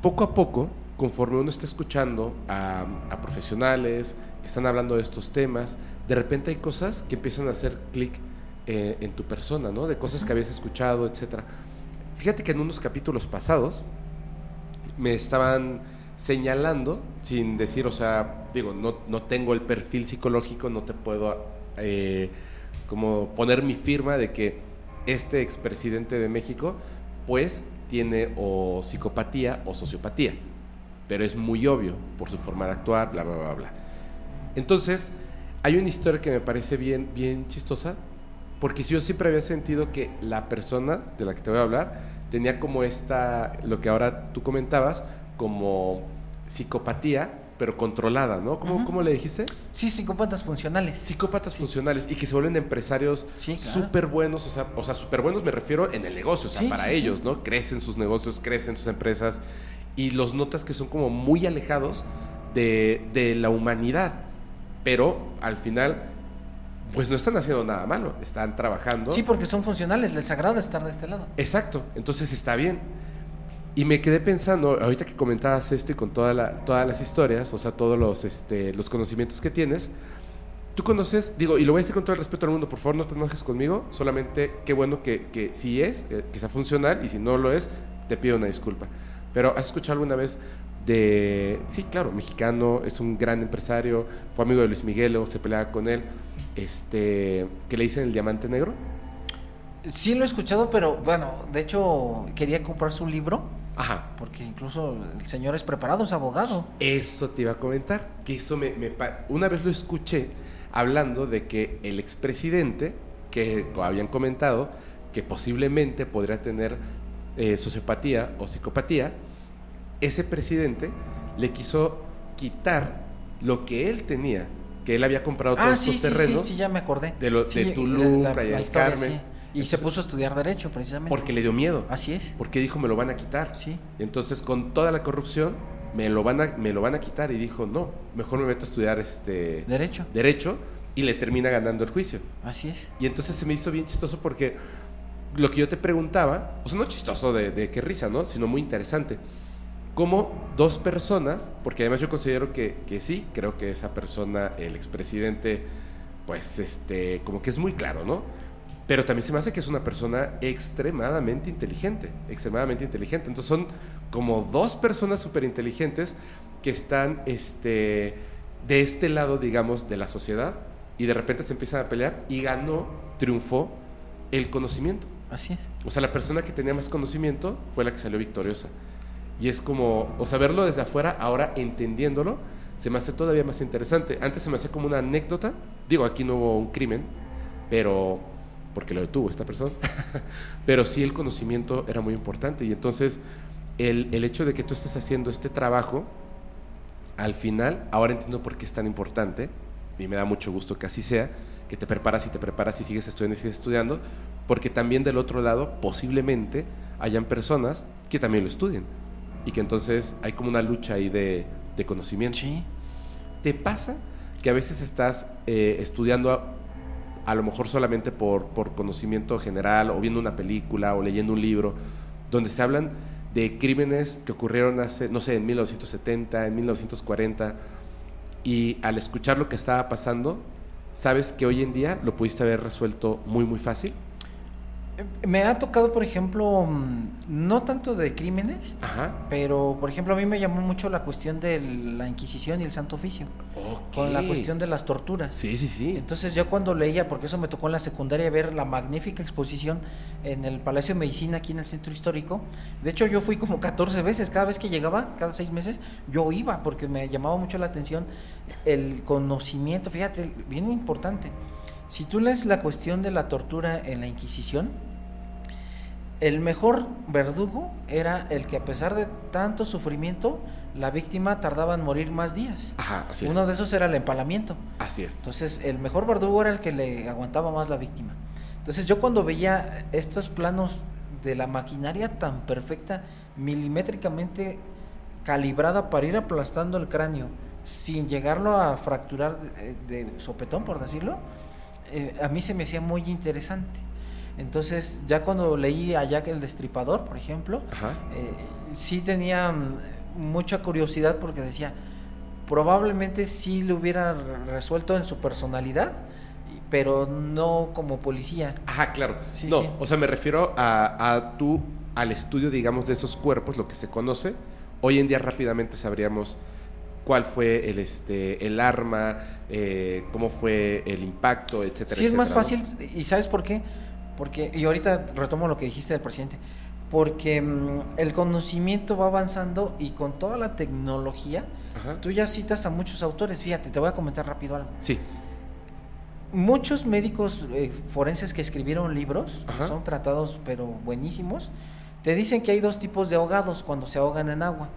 poco a poco, conforme uno está escuchando a, a profesionales que están hablando de estos temas, de repente hay cosas que empiezan a hacer clic eh, en tu persona, ¿no? De cosas que habías escuchado, etcétera. Fíjate que en unos capítulos pasados me estaban señalando, sin decir, o sea, digo, no, no tengo el perfil psicológico, no te puedo eh, como poner mi firma de que este expresidente de México, pues tiene o psicopatía o sociopatía, pero es muy obvio por su forma de actuar, bla, bla, bla, bla. Entonces, hay una historia que me parece bien, bien chistosa, porque yo siempre había sentido que la persona de la que te voy a hablar tenía como esta, lo que ahora tú comentabas, como psicopatía, pero controlada, ¿no? ¿Cómo. ¿cómo le dijiste? Sí, psicópatas funcionales. Psicópatas funcionales y que se vuelven empresarios Sí, claro. súper buenos, o sea, o sea, súper buenos me refiero en el negocio, o sea, Sí, para ellos, ¿no? Crecen sus negocios, crecen sus empresas y los notas que son como muy alejados de, de la humanidad, pero al final, pues no están haciendo nada malo, están trabajando. Sí, porque son funcionales, les agrada estar de este lado. Exacto, entonces está bien. Y me quedé pensando, ahorita que comentabas esto y con toda la- todas las historias, o sea, todos los, este, los conocimientos que tienes, tú conoces, digo, y lo voy a decir con todo el respeto al mundo, por favor no te enojes conmigo, solamente qué bueno que, que si es, eh, que sea funcional, y si no lo es, te pido una disculpa. Pero ¿has escuchado alguna vez de, sí, claro, mexicano, es un gran empresario, fue amigo de Luis Miguel, o se peleaba con él, este, que le dicen el diamante negro? Sí lo he escuchado, pero bueno, de hecho quería comprar su libro, Ajá. porque incluso el señor es preparado, es abogado. Eso te iba a comentar, que eso me, me una vez lo escuché hablando de que el expresidente, que habían comentado que posiblemente podría tener eh, sociopatía o psicopatía, ese presidente le quiso quitar lo que él tenía, que él había comprado Ah, todos sí, sí, terrenos, sí, sí, ya me acordé. de lo- de Tulum, la- Playa la del Carmen. Y se puso a estudiar Derecho, precisamente. porque le dio miedo, Así es. porque dijo me lo van a quitar. Sí. Entonces, con toda la corrupción, me lo van a, me lo van a quitar. Y dijo, no, mejor me meto a estudiar este Derecho. derecho y le termina ganando el juicio. Así es. Y entonces se me hizo bien chistoso porque lo que yo te preguntaba, o sea, no chistoso de, de qué risa, ¿no? Sino muy interesante. Cómo dos personas, porque además yo considero que, que sí, creo que esa persona, el expresidente, pues este, como que es muy claro, ¿no? Pero también se me hace que es una persona extremadamente inteligente, extremadamente inteligente. Entonces son como dos personas súper inteligentes que están este, de este lado, digamos, de la sociedad y de repente se empiezan a pelear y ganó, triunfó el conocimiento. Así es. O sea, la persona que tenía más conocimiento fue la que salió victoriosa. Y es como, o sea, verlo desde afuera, ahora entendiéndolo, se me hace todavía más interesante. Antes se me hacía como una anécdota. Digo, aquí no hubo un crimen, pero porque lo detuvo esta persona. pero sí el conocimiento era muy importante. Y entonces, el, el hecho de que tú estés haciendo este trabajo, al final, ahora entiendo por qué es tan importante, y me da mucho gusto que así sea, que te preparas y te preparas y sigues estudiando y sigues estudiando, porque también del otro lado posiblemente hayan personas que también lo estudien y que entonces hay como una lucha ahí de, de conocimiento. Sí. ¿Te pasa que a veces estás eh, estudiando a, a lo mejor solamente por, por conocimiento general o viendo una película o leyendo un libro donde se hablan de crímenes que ocurrieron hace, no sé, en 1970, en 1940 y al escuchar lo que estaba pasando, sabes que hoy en día lo pudiste haber resuelto muy, muy fácil? Me ha tocado, por ejemplo, mm, no tanto de crímenes, Ajá. pero por ejemplo a mí me llamó mucho la cuestión de la Inquisición y el Santo Oficio, con la cuestión de las torturas. Sí, sí, sí. Entonces yo cuando leía, porque eso me tocó en la secundaria ver la magnífica exposición en el Palacio de Medicina aquí en el centro histórico, de hecho yo fui como 14 veces, cada vez que llegaba, cada seis meses, yo iba porque me llamaba mucho la atención el conocimiento, fíjate, bien importante. Si tú lees la cuestión de la tortura en la Inquisición, el mejor verdugo era el que a pesar de tanto sufrimiento, la víctima tardaba en morir más días. Ajá, así es. Uno de esos era el empalamiento. Así es. Entonces, el mejor verdugo era el que le aguantaba más la víctima. Entonces, yo cuando veía estos planos de la maquinaria tan perfecta, milimétricamente calibrada para ir aplastando el cráneo sin llegarlo a fracturar de, sopetón, por decirlo, eh, a mí se me hacía muy interesante. Entonces, ya cuando leí a Jack el Destripador, por ejemplo, eh, sí tenía mm, mucha curiosidad porque decía, probablemente sí lo hubiera resuelto en su personalidad, pero no como policía. Ajá, claro. no, o sea, me refiero a, a tú, al estudio, digamos, de esos cuerpos, lo que se conoce. Hoy en día rápidamente sabríamos cuál fue el, este, el arma, eh, cómo fue el impacto, etcétera. Sí, es más fácil, ¿y sabes por qué? Porque, y ahorita retomo lo que dijiste del presidente, porque mm, el conocimiento va avanzando y con toda la tecnología, tú ya citas a muchos autores. Fíjate, te voy a comentar rápido algo. Sí. Muchos médicos eh, forenses que escribieron libros, son tratados pero buenísimos, te dicen que hay dos tipos de ahogados cuando se ahogan en agua.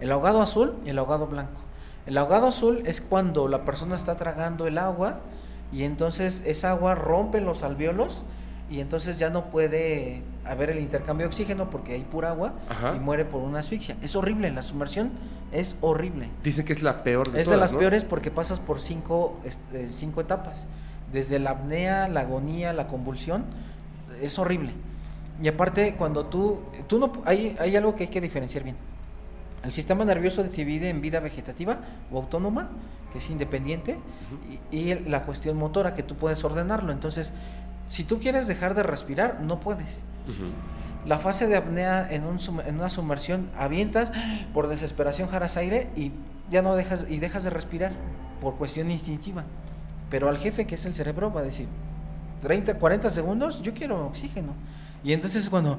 El ahogado azul y el ahogado blanco. El ahogado azul es cuando la persona está tragando el agua y entonces esa agua rompe los alveolos y entonces ya no puede haber el intercambio de oxígeno porque hay pura agua y muere por una asfixia. Es horrible, la sumersión es horrible. Dicen que es la peor de Es de las peores porque pasas por cinco, este, cinco etapas. Desde la apnea, la agonía, la convulsión, es horrible. Y aparte, cuando tú, tú no, hay, hay algo que hay que diferenciar bien. El sistema nervioso se divide en vida vegetativa o autónoma, que es independiente, y, la cuestión motora, que tú puedes ordenarlo. Entonces, si tú quieres dejar de respirar, no puedes. La fase de apnea en, un, en, una sumersión, avientas, por desesperación jaras aire y ya no dejas, y dejas de respirar por cuestión instintiva. Pero al jefe, que es el cerebro, va a decir, 30, 40 segundos, yo quiero oxígeno. Y entonces cuando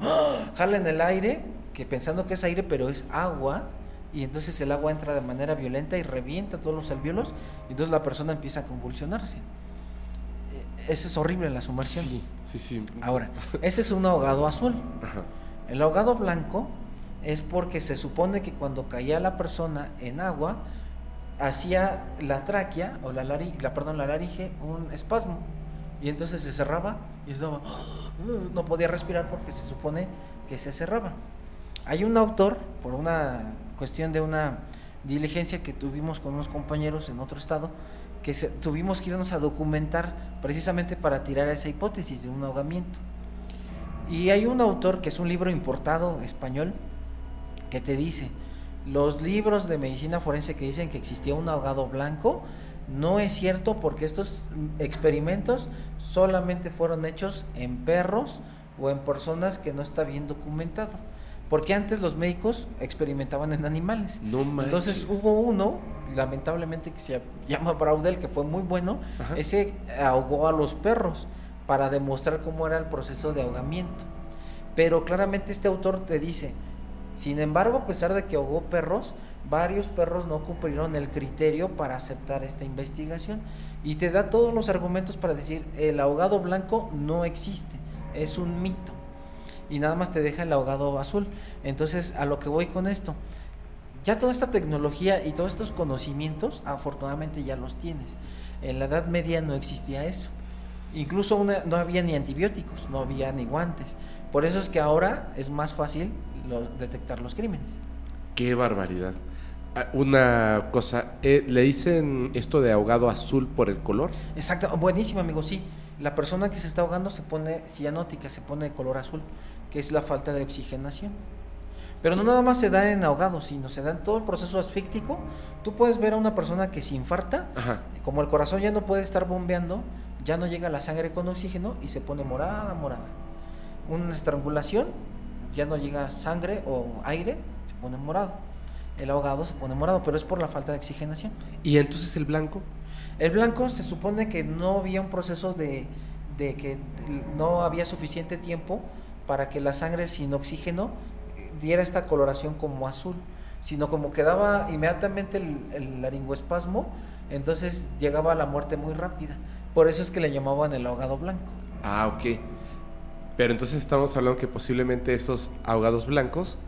jala en el aire, que pensando que es aire, pero es agua, y entonces el agua entra de manera violenta y revienta todos los alvéolos, y entonces la persona empieza a convulsionarse. E, ese es horrible en la sumersión. Sí, sí, sí. Ahora, ese es un ahogado azul. El ahogado blanco es porque se supone que cuando caía la persona en agua, hacía la tráquea, o la, la, perdón, la laringe, un espasmo y entonces se cerraba y estaba, no podía respirar porque se supone que se cerraba. Hay un autor, por una cuestión de una diligencia que tuvimos con unos compañeros en otro estado, que tuvimos que irnos a documentar precisamente para tirar esa hipótesis de un ahogamiento. Y hay un autor que es un libro importado español que te dice, los libros de medicina forense que dicen que existía un ahogado blanco no es cierto porque estos experimentos solamente fueron hechos en perros o en personas que no está bien documentado. Porque antes los médicos experimentaban en animales. No Entonces hubo uno, lamentablemente, que se llama Braudel, que fue muy bueno. Ese ahogó a los perros para demostrar cómo era el proceso de ahogamiento. Pero claramente este autor te dice, sin embargo, a pesar de que ahogó perros, varios perros no cumplieron el criterio para aceptar esta investigación y te da todos los argumentos para decir el ahogado blanco no existe, es un mito y nada más te deja el ahogado azul. Entonces, a lo que voy con esto, ya toda esta tecnología y todos estos conocimientos, afortunadamente ya los tienes. En la Edad Media no existía eso. Incluso no había ni antibióticos, no había ni guantes. Por eso es que ahora es más fácil detectar los crímenes. Qué barbaridad. Ah, una cosa, eh, ¿le dicen esto de ahogado azul por el color? Exacto, buenísimo amigo, sí. La persona que se está ahogando se pone cianótica, se pone de color azul, que es la falta de oxigenación. Pero no nada más se da en ahogado, sino se da en todo el proceso asfíctico. Tú puedes ver a una persona que se infarta, como el corazón ya no puede estar bombeando, ya no llega la sangre con oxígeno y se pone morada, morada. Una estrangulación, ya no llega sangre o aire, se pone morado el ahogado se pone morado, pero es por la falta de oxigenación. ¿Y entonces el blanco? El blanco se supone que no había un proceso de, que no había suficiente tiempo para que la sangre sin oxígeno diera esta coloración como azul, sino como quedaba inmediatamente el, el laringoespasmo, entonces llegaba a la muerte muy rápida. Por eso es que le llamaban el ahogado blanco. Ah, ok. Pero entonces estamos hablando que posiblemente esos ahogados blancos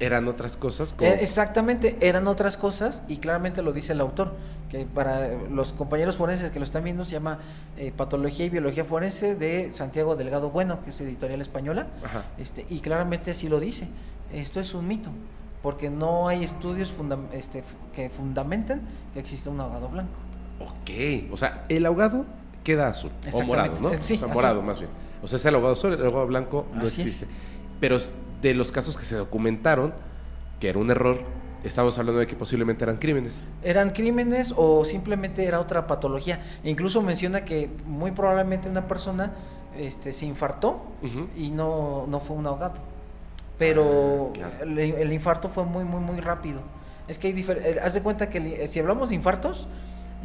eran otras cosas. Como... Eh, exactamente, eran otras cosas y claramente lo dice el autor, que para los compañeros forenses que lo están viendo se llama eh, Patología y Biología Forense de Santiago Delgado Bueno, que es editorial española, este, y claramente así lo dice. Esto es un mito, porque no hay estudios este, que fundamenten que existe un ahogado blanco. Ok, o sea, el ahogado queda azul o morado, ¿no? Sí, o sea, morado más bien. O sea, es el ahogado azul, el ahogado blanco no existe. Pero de los casos que se documentaron, que era un error, estamos hablando de que posiblemente eran crímenes. Eran crímenes o simplemente era otra patología. incluso menciona que muy probablemente una persona este, se infartó y no, no fue un ahogado. Pero ah, el, infarto fue muy, muy, muy rápido. Es que hay eh, haz de cuenta que si hablamos de infartos,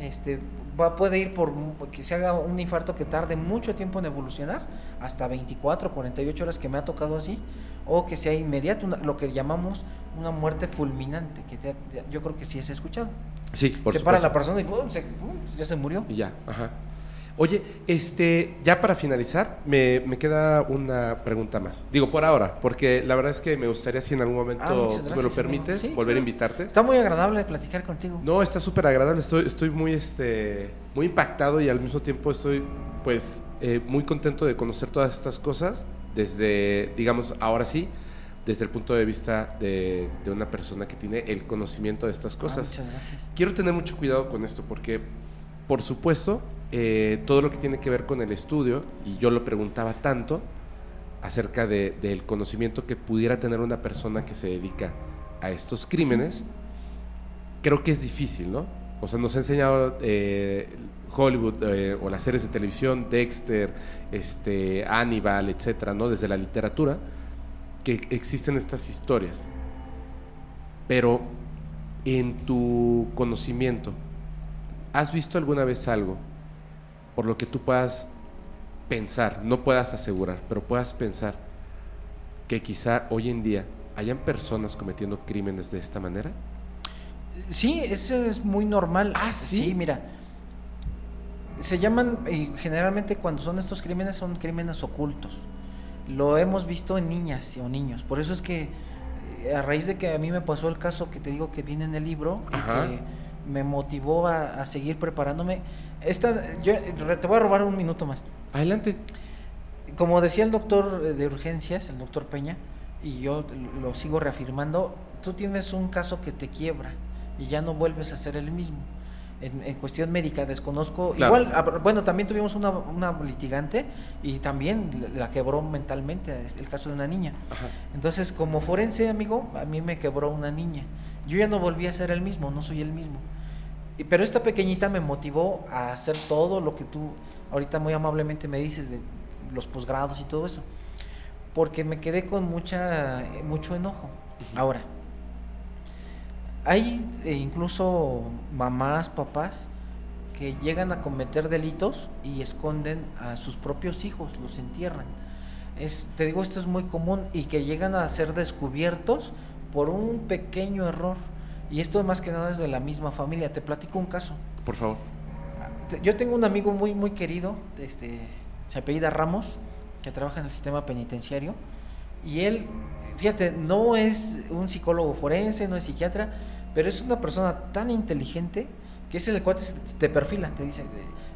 este, va, puede ir por que se haga un infarto que tarde mucho tiempo en evolucionar, hasta 24, 48 horas que me ha tocado así, o que sea inmediato, lo que llamamos una muerte fulminante, que yo creo que sí has escuchado. Sí, por Se para la persona y ya se murió. Y ya, ajá. Oye, este, ya para finalizar, me, queda una pregunta más. Digo, por ahora, porque la verdad es que me gustaría, si en algún momento ah, me lo permites, volver a invitarte. Está muy agradable platicar contigo. No, está súper agradable. Estoy, estoy muy, este, muy impactado y al mismo tiempo estoy, pues, eh, muy contento de conocer todas estas cosas desde, digamos, ahora sí, desde el punto de vista de, una persona que tiene el conocimiento de estas cosas. muchas gracias. Quiero tener mucho cuidado con esto porque, por supuesto, eh, todo lo que tiene que ver con el estudio, y yo lo preguntaba tanto acerca del conocimiento que pudiera tener una persona que se dedica a estos crímenes, creo que es difícil, ¿no? O sea, nos ha enseñado eh, Hollywood eh, o las series de televisión, Dexter, este, Hannibal, etcétera, ¿no? Desde la literatura, que existen estas historias. Pero en tu conocimiento, ¿has visto alguna vez algo por lo que tú puedas pensar, no puedas asegurar, pero puedas pensar que quizá hoy en día hayan personas cometiendo crímenes de esta manera? Sí, eso es muy normal. Ah, sí. mira. Se llaman, y generalmente cuando son estos crímenes son crímenes ocultos. Lo hemos visto en niñas o niños. Por eso es que eh, a raíz de que a mí me pasó el caso que te digo que viene en el libro y que me motivó a, seguir preparándome. Esta, yo te voy a robar un minuto más. Adelante. Como decía el doctor de urgencias, el doctor Peña, y yo lo sigo reafirmando, tú tienes un caso que te quiebra y ya no vuelves a ser el mismo. En, cuestión médica desconozco. Igual, ah, bueno, también tuvimos una, una, litigante y también la quebró mentalmente, el caso de una niña. Entonces, como forense, amigo, a mí me quebró una niña. Yo ya no volví a ser el mismo, no soy el mismo. Y, pero esta pequeñita me motivó a hacer todo lo que tú ahorita muy amablemente me dices de los posgrados y todo eso. Porque me quedé con mucha, mucho enojo. Ahora, hay eh, incluso mamás, papás que llegan a cometer delitos y esconden a sus propios hijos, los entierran. Es, te digo, esto es muy común y que llegan a ser descubiertos por un pequeño error. Y esto más que nada es de la misma familia. Te platico un caso. Por favor. Yo tengo un amigo muy, muy querido, este, se apellida Ramos, que trabaja en el sistema penitenciario. Y él, fíjate, no es un psicólogo forense, no es psiquiatra, pero es una persona tan inteligente que es el cuate te perfila, te dice,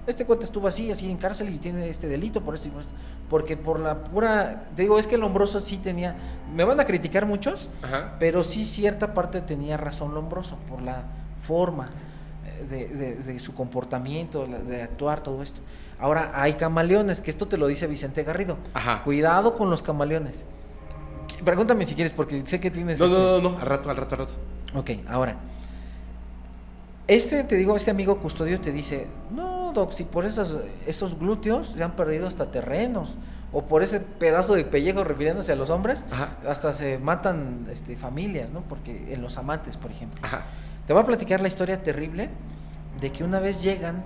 este cuate estuvo así, así en cárcel y tiene este delito por esto y por esto. Porque por la pura, te digo, es que el Lombroso sí tenía, me van a criticar muchos, pero sí cierta parte tenía razón Lombroso por la forma eh, de, su comportamiento, de actuar, todo esto. Ahora, hay camaleones, que esto te lo dice Vicente Garrido. Cuidado con los camaleones. Pregúntame si quieres, porque sé que tienes... No, no, este no, no, al rato, al rato, al rato. Ok, ahora este, te digo, este amigo custodio te dice, no, Doc, si por esos, esos glúteos se han perdido hasta terrenos, o por ese pedazo de pellejo refiriéndose a los hombres, hasta se matan este, familias, ¿no? Porque en los amantes, por ejemplo. Te voy a platicar la historia terrible de que una vez llegan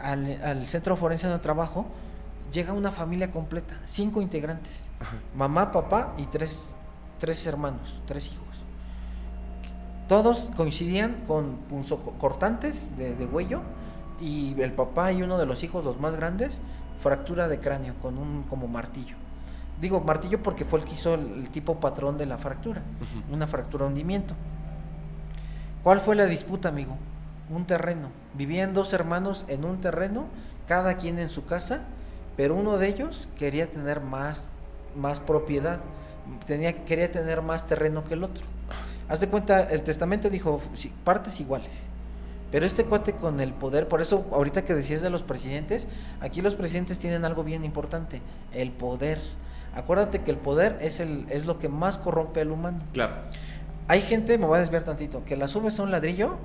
al, centro forense de trabajo, llega una familia completa, cinco integrantes, mamá, papá y tres, tres hermanos, tres hijos. Todos coincidían con punzocortantes de, de huello y el papá y uno de los hijos, los más grandes, fractura de cráneo con un como martillo. Digo martillo porque fue el que hizo el, tipo patrón de la fractura, una fractura hundimiento. ¿Cuál fue la disputa, amigo? Un terreno. Vivían dos hermanos en un terreno, cada quien en su casa, pero uno de ellos quería tener más, más propiedad, tenía, quería tener más terreno que el otro. Haz de cuenta, el testamento dijo partes iguales. Pero este cuate con el poder, por eso ahorita que decías de los presidentes, aquí los presidentes tienen algo bien importante, el poder. Acuérdate que el poder es, el, es lo que más corrompe al humano. Claro. Hay gente, me voy a desviar tantito, que la subes a un ladrillo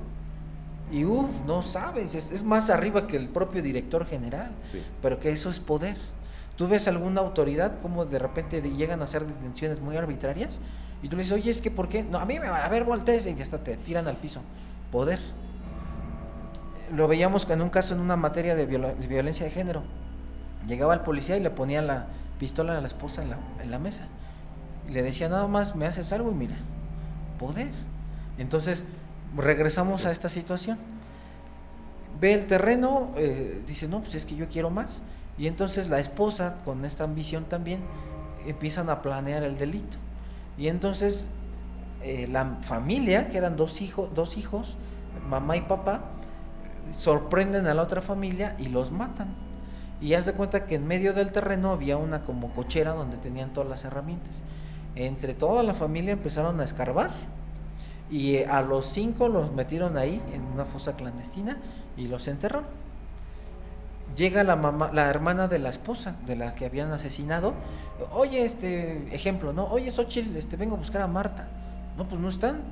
y uff, no sabes, es, más arriba que el propio director general. Sí. Pero que eso es poder. Tú ves alguna autoridad como de repente llegan a hacer detenciones muy arbitrarias y tú le dices, oye, es que ¿por qué? No, a mí me va a ver, voltees y hasta te tiran al piso. Poder lo veíamos en un caso en una materia de, violencia de género. Llegaba el policía y le ponía la pistola a la esposa en la, mesa. Y le decía, nada más me haces algo y mira, poder. Entonces, regresamos a esta situación. Ve el terreno, eh, dice, no, pues es que yo quiero más. Y entonces la esposa, con esta ambición también, empiezan a planear el delito. Y entonces eh, la familia, que eran dos hijos, dos hijos, mamá y papá, sorprenden a la otra familia y los matan. Y haz de cuenta que en medio del terreno había una como cochera donde tenían todas las herramientas. Entre toda la familia empezaron a escarbar y eh, a los cinco los metieron ahí en una fosa clandestina y los enterraron. Llega la mamá, la hermana de la esposa de la que habían asesinado. Oye, este ejemplo, ¿no? Oye, Xochitl, este, vengo a buscar a Marta. No, pues no están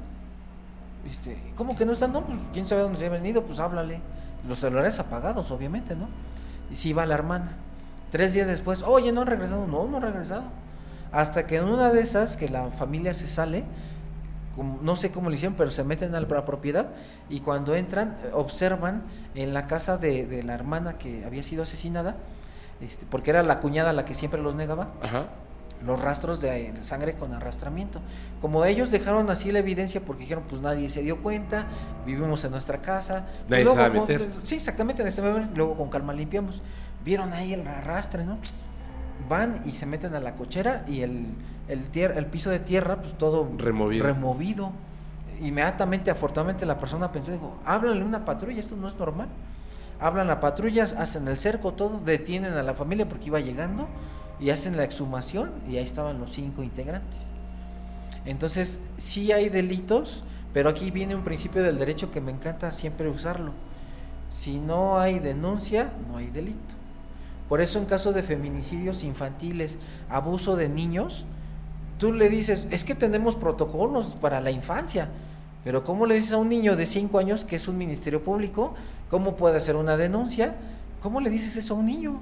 este, ¿Cómo que no están? No, pues quién sabe dónde se ha venido, pues háblale. Los celulares apagados, obviamente, ¿no? Y si va la hermana. Tres días después, oye, no han regresado. No, no han regresado. Hasta que en una de esas, que la familia se sale, no sé cómo lo hicieron, pero se meten a la propiedad y cuando entran, observan en la casa de, la hermana que había sido asesinada, este, porque era la cuñada la que siempre los negaba. Ajá los rastros de sangre con arrastramiento. Como ellos dejaron así la evidencia porque dijeron, pues nadie se dio cuenta, vivimos en nuestra casa. Nadie luego, Sí, exactamente, en momento, luego con calma limpiamos. Vieron ahí el arrastre, ¿no? Van y se meten a la cochera y el, el, el piso de tierra, pues todo removido. removido. Inmediatamente, afortunadamente, la persona pensó, dijo, háblale una patrulla, esto no es normal. Hablan a patrullas, hacen el cerco, todo, detienen a la familia porque iba llegando y hacen la exhumación y ahí estaban los cinco integrantes. Entonces, sí hay delitos, pero aquí viene un principio del derecho que me encanta siempre usarlo. Si no hay denuncia, no hay delito. Por eso en caso de feminicidios infantiles, abuso de niños, tú le dices, es que tenemos protocolos para la infancia, pero ¿cómo le dices a un niño de 5 años que es un ministerio público? ¿Cómo puede hacer una denuncia? ¿Cómo le dices eso a un niño?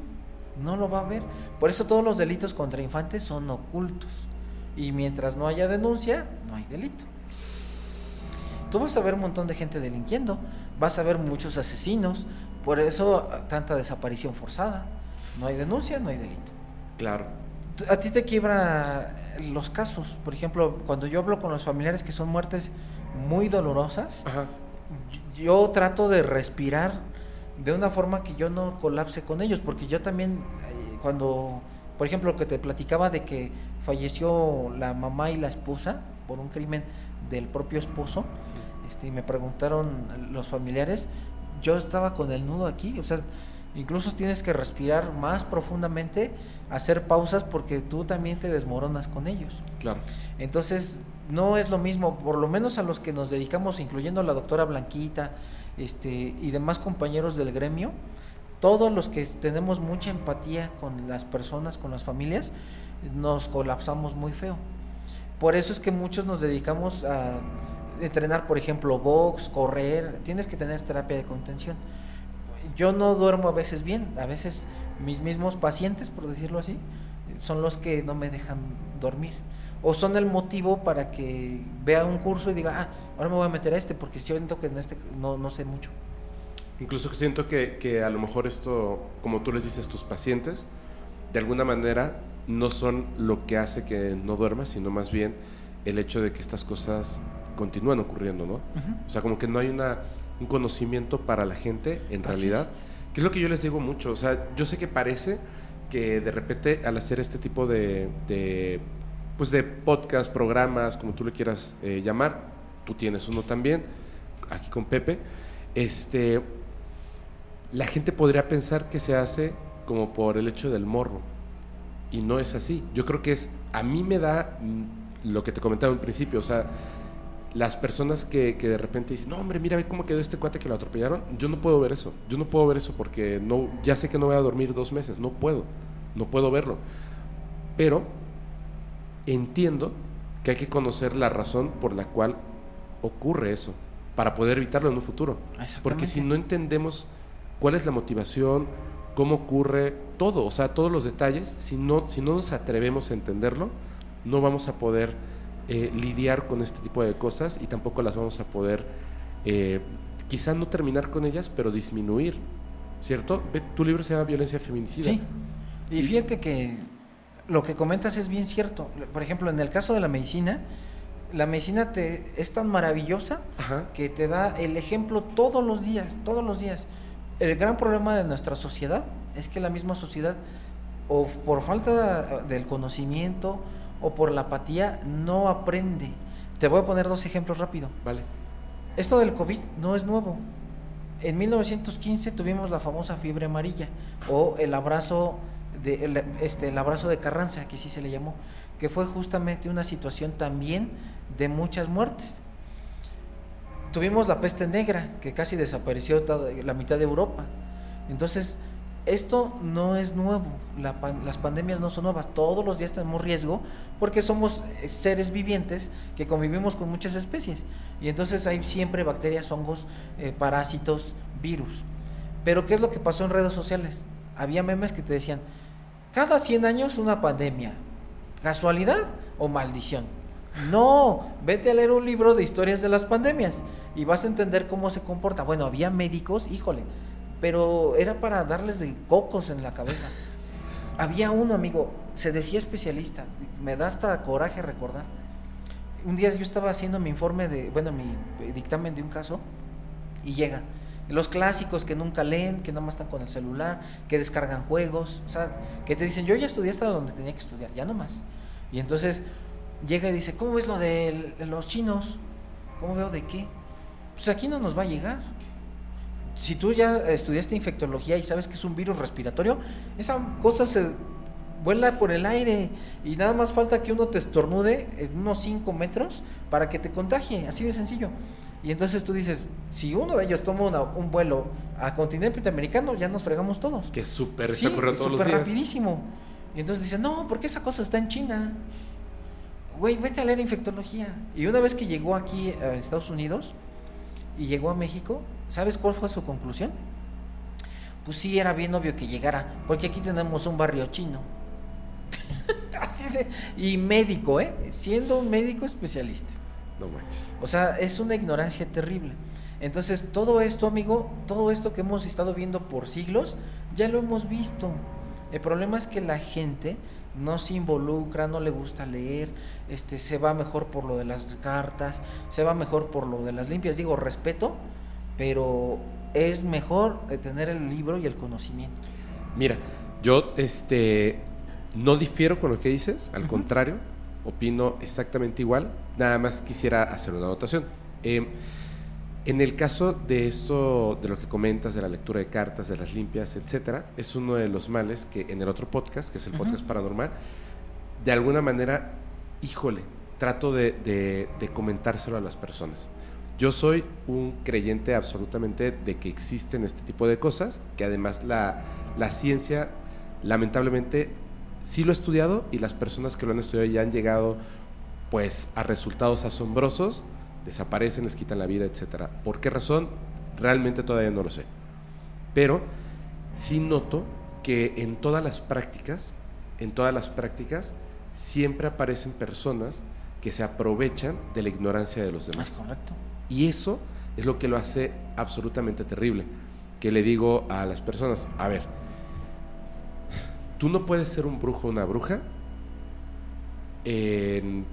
no lo va a ver. Por eso todos los delitos contra infantes son ocultos. Y mientras no haya denuncia, no hay delito. Tú vas a ver un montón de gente delinquiendo, vas a ver muchos asesinos, por eso tanta desaparición forzada. No hay denuncia, no hay delito. Claro. A ti te quiebra los casos. Por ejemplo, cuando yo hablo con los familiares que son muertes muy dolorosas, yo trato de respirar de una forma que yo no colapse con ellos, porque yo también, eh, cuando, por ejemplo, lo que te platicaba de que falleció la mamá y la esposa por un crimen del propio esposo, este, y me preguntaron los familiares, yo estaba con el nudo aquí, o sea, incluso tienes que respirar más profundamente, hacer pausas porque tú también te desmoronas con ellos. Claro. Entonces, no es lo mismo, por lo menos a los que nos dedicamos, incluyendo la doctora Blanquita, este, y demás compañeros del gremio, todos los que tenemos mucha empatía con las personas, con las familias, nos colapsamos muy feo. Por eso es que muchos nos dedicamos a entrenar, por ejemplo, box, correr, tienes que tener terapia de contención. Yo no duermo a veces bien, a veces mis mismos pacientes, por decirlo así, son los que no me dejan dormir o son el motivo para que vea un curso y diga, ah, ahora me voy a meter a este porque siento que en este no, no sé mucho. Incluso siento que, que, a lo mejor esto, como tú les dices, tus pacientes, de alguna manera no son lo que hace que no duermas, sino más bien el hecho de que estas cosas continúan ocurriendo, ¿no? O sea, como que no hay una, un conocimiento para la gente en realidad, que es lo que yo les digo mucho. O sea, yo sé que parece que de repente al hacer este tipo de, de pues de podcast, programas, como tú le quieras eh, llamar, tú tienes uno también, aquí con Pepe, este, la gente podría pensar que se hace como por el hecho del morbo. Y no es así. Yo creo que es, a mí me da mm, lo que te comentaba al principio, o sea, las personas que, que, de repente dicen, no, hombre, mira, ve cómo quedó este cuate que lo atropellaron. Yo no puedo ver eso. Yo no puedo ver eso porque no, ya sé que no voy a dormir dos meses. No puedo. No puedo verlo. Pero entiendo que hay que conocer la razón por la cual ocurre eso para poder evitarlo en un futuro. Porque si no entendemos cuál es la motivación, cómo ocurre todo, o sea, todos los detalles, si no, si no nos atrevemos a entenderlo, no vamos a poder eh, lidiar con este tipo de cosas y tampoco las vamos a poder, eh, quizá no terminar con ellas, pero disminuir, ¿cierto? Tu libro se llama Violencia Feminicida. Sí, y fíjate que lo que comentas es bien cierto. Por ejemplo, en el caso de la medicina, la medicina te, es tan maravillosa que te da el ejemplo todos los días, todos los días. El gran problema de nuestra sociedad es que la misma sociedad, o por falta del conocimiento o por la apatía, no aprende. Te voy a poner dos ejemplos rápido. Vale. Esto del COVID no es nuevo. En 1915 tuvimos la famosa fiebre amarilla o el abrazo de, el, este, el abrazo de Carranza, que sí se le llamó, que fue justamente una situación también de muchas muertes. Tuvimos la peste negra, que casi desapareció la mitad de Europa. Entonces, esto no es nuevo, las pandemias no son nuevas, todos los días tenemos riesgo porque somos eh, seres vivientes que convivimos con muchas especies y entonces hay siempre bacterias, hongos, eh, parásitos, virus. Pero ¿qué es lo que pasó en redes sociales? Había memes que te decían, cada 100 años una pandemia, casualidad o maldición. No, vete a leer un libro de historias de las pandemias y vas a entender cómo se comporta. Bueno, había médicos, híjole, pero era para darles de cocos en la cabeza. Había uno, amigo, se decía especialista, me da hasta coraje recordar. Un día yo estaba haciendo mi informe de, bueno, mi dictamen de un caso y llega. Los clásicos que nunca leen, que nada más están con el celular, que descargan juegos, o sea, que te dicen, yo ya estudié hasta donde tenía que estudiar, ya no más. Y entonces llega y dice, ¿cómo es lo de los chinos? ¿Cómo veo de qué? Pues aquí no nos va a llegar. Si tú ya estudiaste infectología y sabes que es un virus respiratorio, esa cosa se vuela por el aire y nada más falta que uno te estornude en unos 5 metros para que te contagie, así de sencillo. Y entonces tú dices, si uno de ellos toma un vuelo a continente americano, ya nos fregamos todos. Que súper sí, todos los días. rapidísimo. Y entonces dicen, no, porque esa cosa está en China güey, vete a leer infectología. Y una vez que llegó aquí a Estados Unidos y llegó a México, ¿sabes cuál fue su conclusión? Pues sí, era bien obvio que llegara, porque aquí tenemos un barrio chino. Así de. Y médico, ¿eh? Siendo un médico especialista. No manches. O sea, es una ignorancia terrible. Entonces, todo esto, amigo, todo esto que hemos estado viendo por siglos, ya lo hemos visto. El problema es que la gente no se involucra, no le gusta leer, este, se va mejor por lo de las cartas, se va mejor por lo de las limpias. Digo, respeto, pero es mejor tener el libro y el conocimiento. Mira, yo este, no difiero con lo que dices, al contrario, opino exactamente igual, nada más quisiera hacer una anotación. Eh, en el caso de eso, de lo que comentas, de la lectura de cartas, de las limpias, etcétera, es uno de los males que en el otro podcast, que es el podcast paranormal, de alguna manera, híjole, trato de, comentárselo a las personas. Yo soy un creyente absolutamente de que existen este tipo de cosas, que además la, la ciencia, lamentablemente, sí lo ha estudiado y las personas que lo han estudiado ya han llegado pues a resultados asombrosos desaparecen, les quitan la vida, etc. ¿Por qué razón? Realmente todavía no lo sé. Pero sí noto que en todas las prácticas, en todas las prácticas, siempre aparecen personas que se aprovechan de la ignorancia de los demás. correcto. Y eso es lo que lo hace absolutamente terrible. Que le digo a las personas, a ver, tú no puedes ser un brujo o una bruja en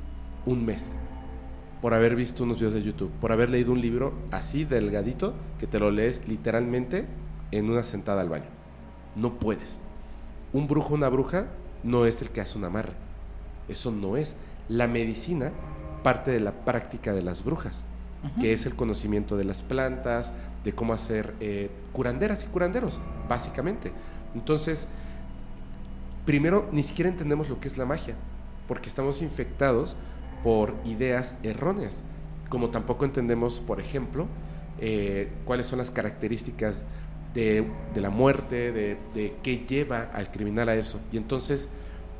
un mes por haber visto unos videos de YouTube, por haber leído un libro así delgadito que te lo lees literalmente en una sentada al baño. No puedes. un brujo una bruja no es el que hace un amarre. Eso no es. La medicina parte de la práctica de las brujas, que es el conocimiento de las plantas, de cómo hacer eh, curanderas y curanderos, básicamente. Entonces, primero, ni siquiera entendemos lo que es la magia, porque estamos infectados por ideas erróneas, como tampoco entendemos, por ejemplo, eh, cuáles son las características de, la muerte, de, qué lleva al criminal a eso. Y entonces,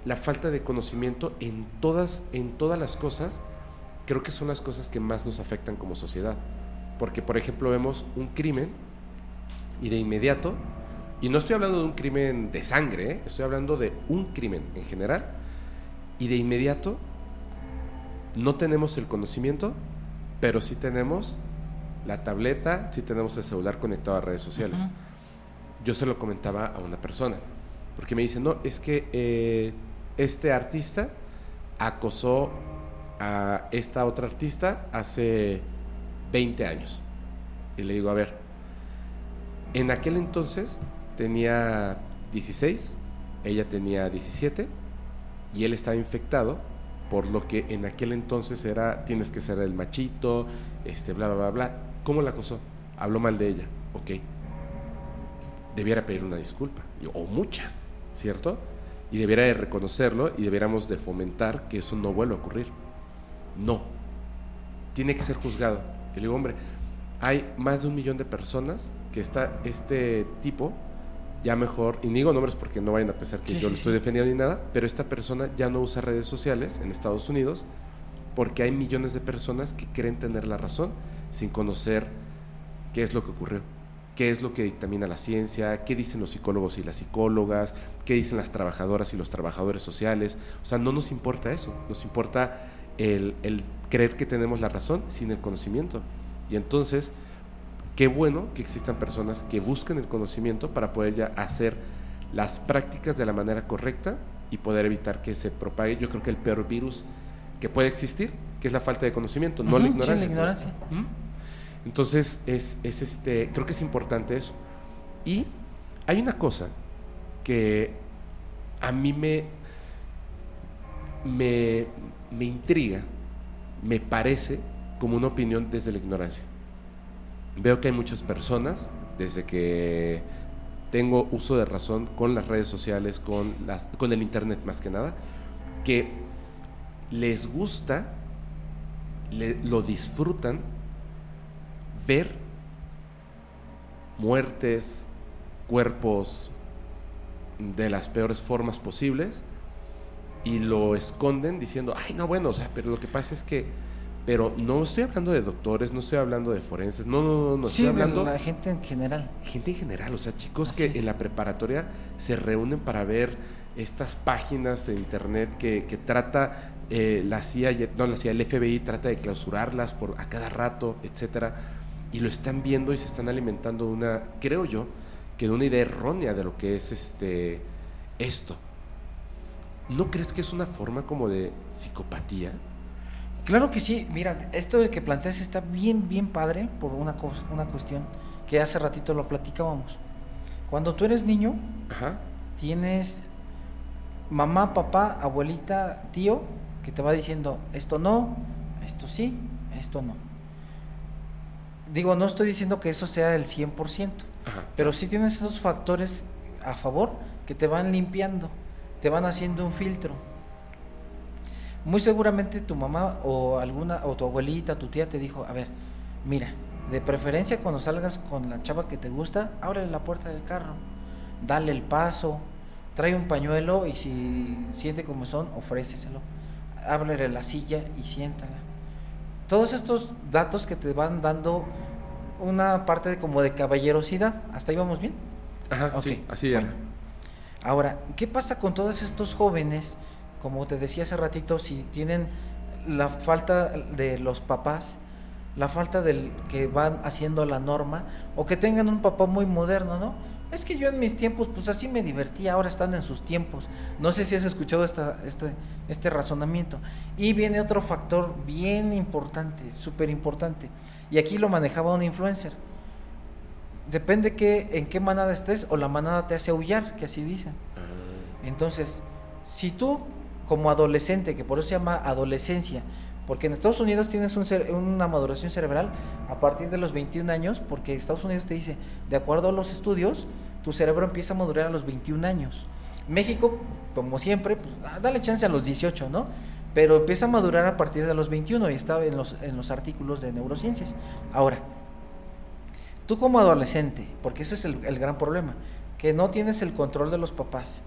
la falta de conocimiento en todas, en todas las cosas, creo que son las cosas que más nos afectan como sociedad. Porque, por ejemplo, vemos un crimen y de inmediato, y no estoy hablando de un crimen de sangre, ¿eh? estoy hablando de un crimen en general, y de inmediato no tenemos el conocimiento, pero sí tenemos la tableta, sí tenemos el celular conectado a redes sociales. Yo se lo comentaba a una persona, porque me dice, no, es que eh, este artista acosó a esta otra artista hace 20 años. Y le digo, a ver, en aquel entonces tenía 16, ella tenía 17 y él estaba infectado por lo que en aquel entonces era tienes que ser el machito, este bla bla bla bla. ¿Cómo la acosó? Habló mal de ella. Ok. Debiera pedir una disculpa o muchas, ¿cierto? Y debiera de reconocerlo y debiéramos de fomentar que eso no vuelva a ocurrir. No. Tiene que ser juzgado. Y le digo, hombre, hay más de un millón de personas que está este tipo, ya mejor, y digo nombres porque no vayan a pensar que yo lo estoy defendiendo ni nada, pero esta persona ya no usa redes sociales en Estados Unidos porque hay millones de personas que creen tener la razón sin conocer qué es lo que ocurrió, qué es lo que dictamina la ciencia, qué dicen los psicólogos y las psicólogas, qué dicen las trabajadoras y los trabajadores sociales. O sea, no nos importa eso, nos importa el, creer que tenemos la razón sin el conocimiento. Y entonces, qué bueno que existan personas que busquen el conocimiento para poder ya hacer las prácticas de la manera correcta y poder evitar que se propague. Yo creo que el peor virus que puede existir, que es la falta de conocimiento, no la ignorancia. Entonces, es, es, este, creo que es importante eso. Y hay una cosa que a mí me, me, me intriga, me parece como una opinión desde la ignorancia. Veo que hay muchas personas, desde que tengo uso de razón con las redes sociales, con, las, con el Internet más que nada, que les gusta, lo disfrutan ver muertes, cuerpos de las peores formas posibles y lo esconden diciendo, ay, no, bueno, o sea, pero lo que pasa es que, pero no estoy hablando de doctores, no estoy hablando de forenses, no, no, no, no, sí, estoy hablando... la gente en general. Gente en general, o sea, chicos que en la preparatoria se reúnen para ver estas páginas de internet que, que trata eh, la CIA, no, la CIA, el FBI trata de clausurarlas por a cada rato, etcétera, y lo están viendo y se están alimentando de una, creo yo, que de una idea errónea de lo que es este esto. ¿No crees que es una forma como de psicopatía? Claro que sí. Mira, esto de que planteas está bien, bien padre por una, una cuestión que hace ratito lo platicábamos. Cuando tú eres niño, tienes mamá, papá, abuelita, tío, que te va diciendo esto no, esto sí, esto no. Digo, no estoy diciendo que eso sea el 100%, pero sí tienes esos factores a favor que te van limpiando te van haciendo un filtro. Muy seguramente tu mamá o alguna o tu abuelita, tu tía te dijo, a ver, mira, de preferencia cuando salgas con la chava que te gusta, ábrele la puerta del carro, dale el paso, trae un pañuelo y si siente como son, ofréceselo. Ábrele la silla y siéntala. Todos estos datos que te van dando una parte de, como de caballerosidad. ¿Hasta ahí vamos bien? Ajá, sí, así era. Ahora, ¿qué pasa con todos estos jóvenes? Como te decía hace ratito, si tienen la falta de los papás, la falta del que van haciendo la norma, o que tengan un papá muy moderno, ¿no? Es que yo en mis tiempos, pues así me divertía, ahora están en sus tiempos. No sé si has escuchado esta, este, este razonamiento. Y viene otro factor bien importante, súper importante. Y aquí lo manejaba un influencer depende que, en qué manada estés o la manada te hace aullar, que así dicen. Ah. Entonces, si tú como adolescente, que por eso se llama adolescencia, porque en Estados Unidos tienes un una maduración cerebral a partir de los 21 años, porque Estados Unidos te dice, de acuerdo a los estudios, tu cerebro empieza a madurar a los 21 años. México, como siempre, pues, ah, dale chance a los 18, ¿no? Pero empieza a madurar a partir de los 21 y está en los, en los artículos de neurociencias. Ahora, tú como adolescente, porque ese es el gran problema, que no tienes el control de los papás,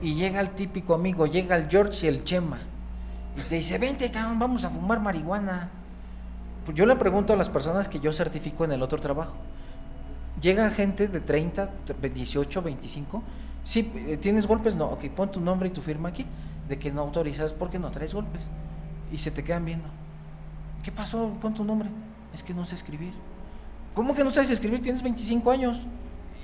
y llega el típico amigo, llega el George y el Chema, y te dice, vente, vamos a fumar marihuana. Pues yo le pregunto a las personas que yo certifico en el otro trabajo, llega gente de 30, 18, 25, sí, eh, ¿tienes golpes? No, ok, pon tu nombre y tu firma aquí, de que no autorizas porque no traes golpes. Y se te quedan viendo. ¿Qué pasó? Pon tu nombre. Es que no sé escribir. ¿Cómo que no sabes escribir? Tienes 25 años.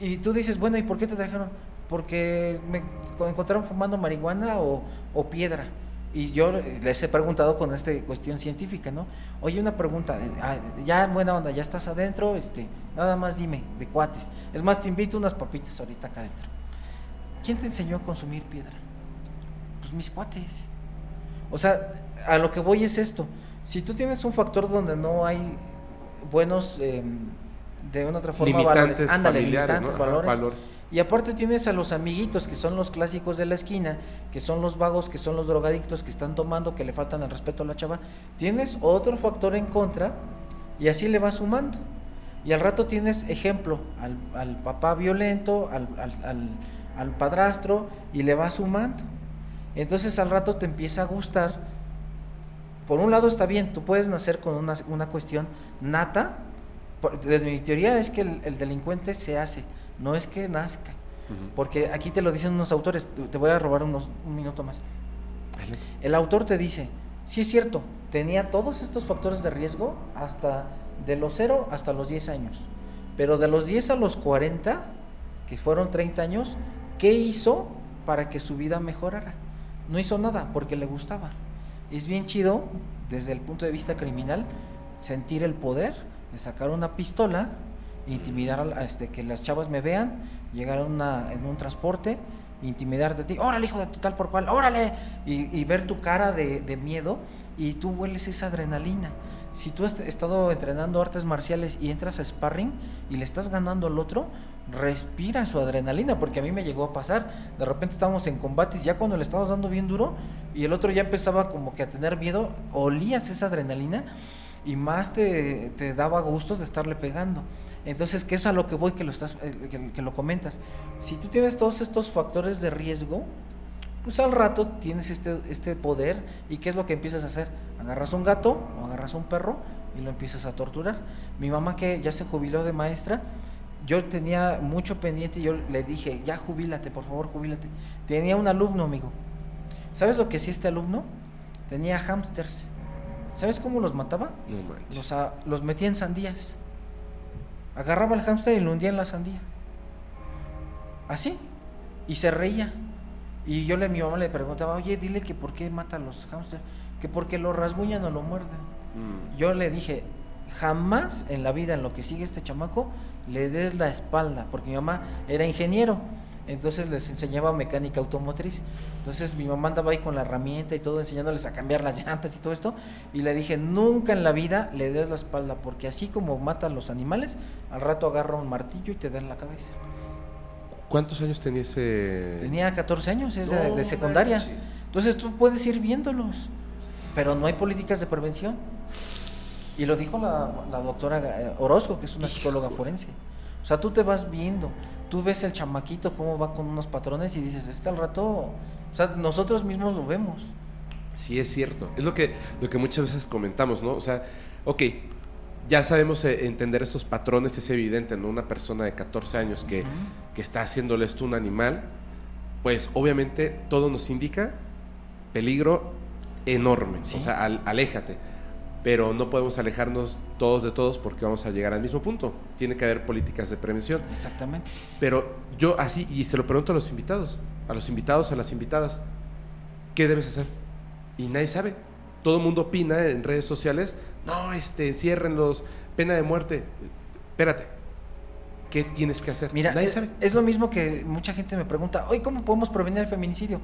Y tú dices, bueno, ¿y por qué te trajeron? Porque me encontraron fumando marihuana o, piedra. Y yo les he preguntado con esta cuestión científica, ¿no? Oye, una pregunta, ah, ya buena onda, ya estás adentro, este, nada más dime, de cuates. Es más, te invito unas papitas ahorita acá adentro. ¿Quién te enseñó a consumir piedra? Pues mis cuates. O sea, a lo que voy es esto. Si tú tienes un factor donde no hay buenos, em, de una otra forma, limitantes valores, limitantes, valores y aparte tienes a los amiguitos, que son los clásicos de la esquina, que son los vagos, que son los drogadictos, que están tomando, que le faltan el respeto a la chava. Tienes otro factor en contra y así le vas sumando. Y al rato tienes ejemplo al, papá violento, al, al, padrastro, y le vas sumando. Entonces al rato te empieza a gustar. Por un lado está bien, tú puedes nacer con una, una cuestión nata. Desde mi teoría es que el delincuente se hace no es que nazca. Porque aquí te lo dicen unos autores, te voy a robar unos, un minuto más. El autor te dice, sí es cierto, tenía todos estos factores de riesgo hasta de los 0 hasta los 10 años. Pero de los 10 a los 40, que fueron 30 años, ¿qué hizo para que su vida mejorara? No hizo nada porque le gustaba. Es bien chido, desde el punto de vista criminal, sentir el poder sacar una pistola intimidar a, este, que las chavas me vean, llegar una, en un transporte, intimidar de ti, órale hijo de tal por cual, órale, y, ver tu cara de, de, miedo y tú hueles esa adrenalina. Si tú has estado entrenando artes marciales y entras a sparring y le estás ganando al otro, respira su adrenalina, porque a mí me llegó a pasar. De repente estábamos en combates, ya cuando le estabas dando bien duro y el otro ya empezaba como que a tener miedo, olías esa adrenalina y más te, te daba gusto de estarle pegando. Entonces, ¿qué es a lo que voy que lo, estás, eh, que, lo comentas? Si tú tienes todos estos factores de riesgo, pues al rato tienes este, este poder y ¿qué es lo que empiezas a hacer? Agarras un gato o agarras un perro y lo empiezas a torturar. Mi mamá que ya se jubiló de maestra, yo tenía mucho pendiente y yo le dije, ya jubílate, por favor, jubílate. Tenía un alumno, amigo. ¿Sabes lo que hacía este alumno? Tenía hamsters. ¿Sabes cómo los mataba? No manches. Los, los metía en sandías. Agarraba el hámster y lo hundía en la sandía. Así. Y se reía. Y yo le a mi mamá le preguntaba, oye, dile que por qué mata a los hámsters, que porque lo rasguñan o lo muerden. Mm. Yo le dije, jamás en la vida, en lo que sigue este chamaco, le des la espalda, porque mi mamá era ingeniero entonces les enseñaba mecánica automotriz. Entonces mi mamá andaba ahí con la herramienta y todo, enseñándoles a cambiar las llantas y todo esto. Y le dije, nunca en la vida le des la espalda, porque así como matan los animales, al rato agarra un martillo y te da en la cabeza. ¿Cuántos años tenía ese...? Tenía 14 años, es de, secundaria. Entonces tú puedes ir viéndolos, pero no hay políticas de prevención. Y lo dijo la, la doctora Orozco, que es una psicóloga forense. O sea, tú te vas viendo tú ves el chamaquito cómo va con unos patrones y dices, este al rato, o sea, nosotros mismos lo vemos. Sí, es cierto. Es lo que, lo que muchas veces comentamos, ¿no? O sea, ok, ya sabemos eh, entender estos patrones, es evidente, ¿no? Una persona de 14 años que, que está haciéndole esto a un animal, pues obviamente todo nos indica peligro enorme. O sea, aléjate pero no podemos alejarnos todos de todos porque vamos a llegar al mismo punto. Tiene que haber políticas de prevención. Exactamente. Pero yo así, y se lo pregunto a los invitados, a los invitados, a las invitadas, ¿qué debes hacer? Y nadie sabe. Todo el mundo opina en redes sociales, no, este, enciérrenlos, pena de muerte. Espérate, ¿qué tienes que hacer? Mira, Nadie es, sabe. es lo mismo que mucha gente me pregunta, hoy ¿cómo podemos prevenir el feminicidio?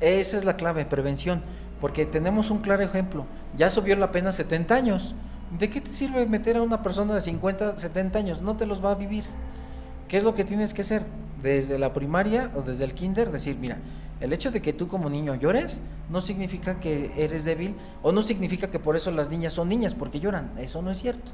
Esa es la clave, prevención, porque tenemos un claro ejemplo. Ya subió la pena 70 años. ¿De qué te sirve meter a una persona de 50, 70 años? No te los va a vivir. ¿Qué es lo que tienes que hacer? Desde la primaria o desde el kinder, decir, mira, el hecho de que tú como niño llores no significa que eres débil o no significa que por eso las niñas son niñas porque lloran. Eso no es cierto.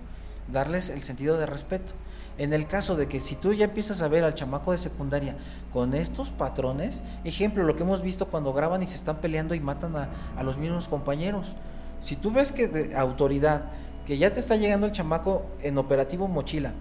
Darles el sentido de respeto. En el caso de que si tú ya empiezas a ver al chamaco de secundaria con estos patrones, ejemplo, lo que hemos visto cuando graban y se están peleando y matan a, los mismos compañeros. Si tú ves que de autoridad, que ya te está llegando el chamaco en operativo mochila,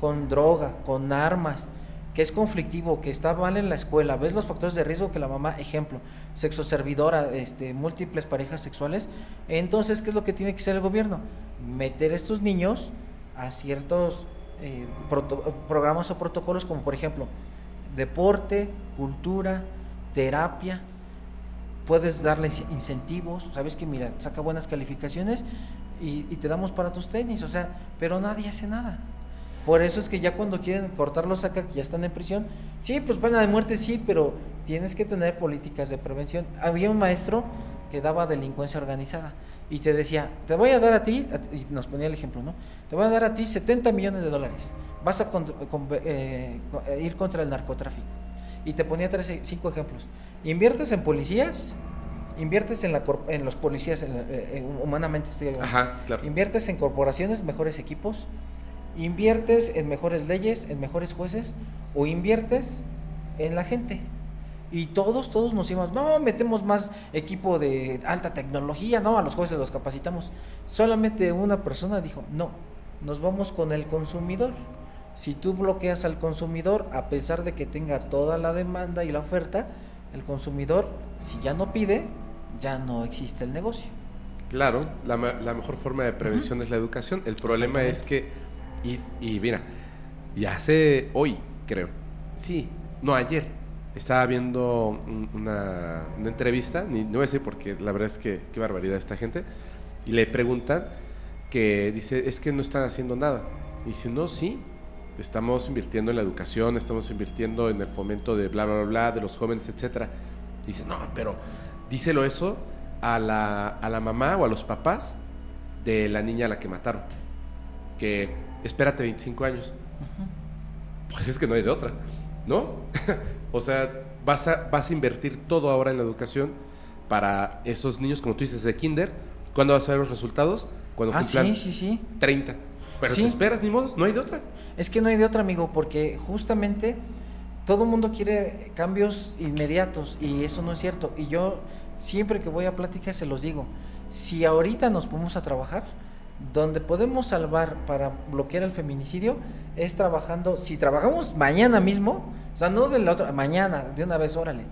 con droga, con armas, que es conflictivo, que está mal en la escuela, ves los factores de riesgo que la mamá, ejemplo, sexo servidora, este, múltiples parejas sexuales, entonces, ¿qué es lo que tiene que hacer el gobierno? Meter a estos niños a ciertos eh, programas o protocolos como por ejemplo deporte, cultura, terapia, puedes darles incentivos, sabes que mira, saca buenas calificaciones y, y te damos para tus tenis, o sea, pero nadie hace nada. Por eso es que ya cuando quieren cortarlos acá, que ya están en prisión, sí, pues pena de muerte sí, pero tienes que tener políticas de prevención. Había un maestro que daba delincuencia organizada y te decía, te voy a dar a ti, y nos ponía el ejemplo, ¿no? Te voy a dar a ti 70 millones de dólares, vas a con- con- eh, ir contra el narcotráfico. Y te ponía tres, cinco ejemplos. Inviertes en policías, inviertes en, la en los policías, en la- eh, eh, humanamente estoy hablando. Ajá, claro. Inviertes en corporaciones, mejores equipos, inviertes en mejores leyes, en mejores jueces, o inviertes en la gente. Y todos, todos nos íbamos, no, metemos más equipo de alta tecnología, no, a los jueces los capacitamos. Solamente una persona dijo, no, nos vamos con el consumidor. Si tú bloqueas al consumidor, a pesar de que tenga toda la demanda y la oferta, el consumidor, si ya no pide, ya no existe el negocio. Claro, la, la mejor forma de prevención es la educación. El problema es que, y, y mira, ya hace hoy, creo, sí, no ayer, estaba viendo un- una, una entrevista, ni, no voy a decir porque la verdad es que qué barbaridad esta gente, y le preguntan que dice, es que no están haciendo nada. Y dice, no, sí, estamos invirtiendo en la educación, estamos invirtiendo en el fomento de bla, bla, bla, bla, de los jóvenes, etcétera. Y dice, no, pero díselo eso a la, a la mamá o a los papás de la niña a la que mataron. Que espérate 25 años. Pues es que no hay de otra, ¿no? o sea, vas a, vas a invertir todo ahora en la educación para esos niños, como tú dices, de kinder. ¿Cuándo vas a ver los resultados? Cuando Ah, cumplan sí, sí, sí. 30. Pero Sí. te esperas, ni modo, no hay de otra. Es que no hay de otra, amigo, porque justamente todo el mundo quiere cambios inmediatos y eso no es cierto. Y yo siempre que voy a pláticas se los digo, si ahorita nos ponemos a trabajar, donde podemos salvar para bloquear el feminicidio es trabajando, si trabajamos mañana mismo, o sea, no de la otra, mañana, de una vez, órale,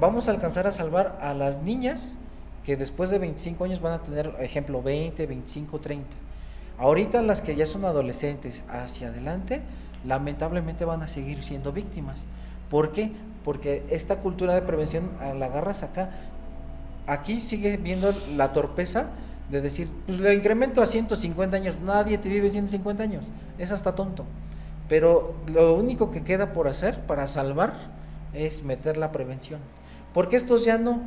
vamos a alcanzar a salvar a las niñas que después de 25 años van a tener, ejemplo, 20, 25, 30. Ahorita las que ya son adolescentes hacia adelante, lamentablemente van a seguir siendo víctimas. ¿Por qué? Porque esta cultura de prevención la agarras acá. Aquí sigue viendo la torpeza de decir, pues lo incremento a 150 años. Nadie te vive 150 años. Es hasta tonto. Pero lo único que queda por hacer para salvar es meter la prevención. Porque estos ya no.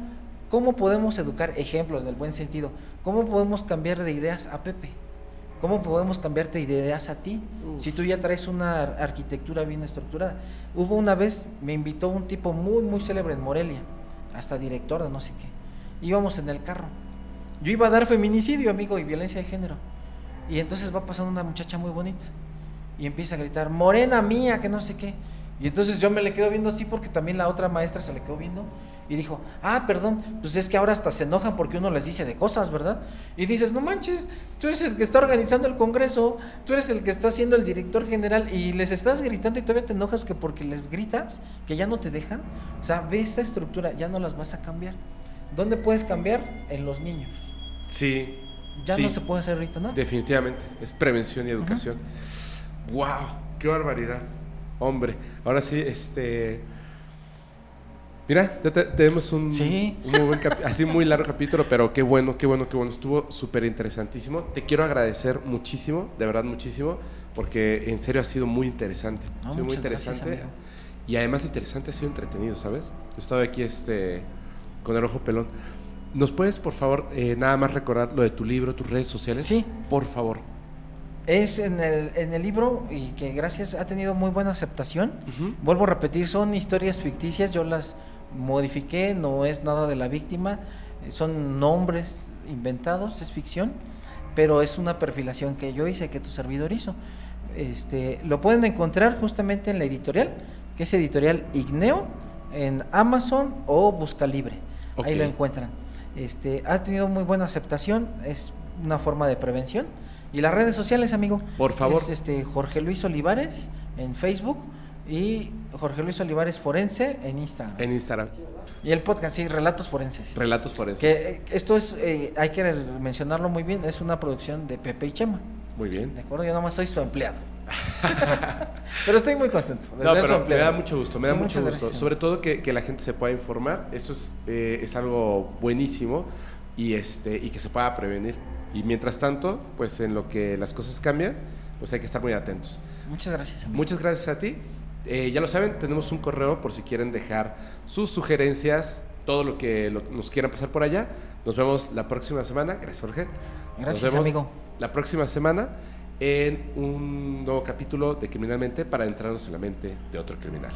¿Cómo podemos educar? Ejemplo, en el buen sentido. ¿Cómo podemos cambiar de ideas a Pepe? ¿Cómo podemos cambiarte de ideas a ti? Uf. Si tú ya traes una ar- arquitectura bien estructurada. Hubo una vez, me invitó un tipo muy, muy célebre en Morelia, hasta director de no sé qué. Íbamos en el carro. Yo iba a dar feminicidio, amigo, y violencia de género. Y entonces va pasando una muchacha muy bonita. Y empieza a gritar, morena mía, que no sé qué. Y entonces yo me le quedo viendo así porque también la otra maestra se le quedó viendo. Y dijo, ah, perdón, pues es que ahora hasta se enojan porque uno les dice de cosas, ¿verdad? Y dices, no manches, tú eres el que está organizando el congreso, tú eres el que está siendo el director general y les estás gritando y todavía te enojas que porque les gritas, que ya no te dejan. O sea, ve esta estructura, ya no las vas a cambiar. ¿Dónde puedes cambiar? En los niños. Sí. Ya sí, no se puede hacer ahorita nada. Definitivamente. Es prevención y educación. ¡Wow! ¡Qué barbaridad! Hombre, ahora sí, este. Mira, ya te- tenemos un, Sí. un muy buen así muy largo capítulo, pero qué bueno, qué bueno, qué bueno. Estuvo súper interesantísimo. Te quiero agradecer muchísimo, de verdad muchísimo, porque en serio ha sido muy interesante. No, ha sido muy gracias, interesante. y además interesante, ha sido entretenido, ¿sabes? Yo estaba aquí este, con el ojo pelón. ¿Nos puedes, por favor, eh, nada más recordar lo de tu libro, tus redes sociales? Sí. Por favor. Es en el, en el libro y que gracias ha tenido muy buena aceptación. Vuelvo a repetir, son historias ficticias, yo las modifiqué, no es nada de la víctima, eh, son nombres inventados, es ficción, pero es una perfilación que yo hice, que tu servidor hizo. Este, lo pueden encontrar justamente en la editorial, que es editorial Igneo, en Amazon o Busca Libre. Ahí lo encuentran. Este, ha tenido muy buena aceptación, es una forma de prevención. Y las redes sociales, amigo. Por favor. Es este Jorge Luis Olivares en Facebook y Jorge Luis Olivares Forense en Instagram. En Instagram. Y el podcast, sí, Relatos Forenses. Relatos forenses. Que eh, esto es, eh, hay que mencionarlo muy bien, es una producción de Pepe y Chema. Muy bien. ¿De acuerdo? Yo nomás soy su empleado. pero estoy muy contento. No, pero me da mucho gusto, me da Sí, mucho muchas gusto. gracias. Sobre todo que, que la gente se pueda informar. Eso es, eh, es algo buenísimo y, este, y que se pueda prevenir. Y mientras tanto, pues en lo que las cosas cambian, pues hay que estar muy atentos. Muchas gracias. amigo. Muchas gracias a ti. Eh, ya lo saben, tenemos un correo por si quieren dejar sus sugerencias, todo lo que lo- nos quieran pasar por allá. Nos vemos la próxima semana. Gracias, Jorge. Gracias, nos vemos amigo. La próxima semana en un nuevo capítulo de Criminalmente para entrarnos en la mente de otro criminal.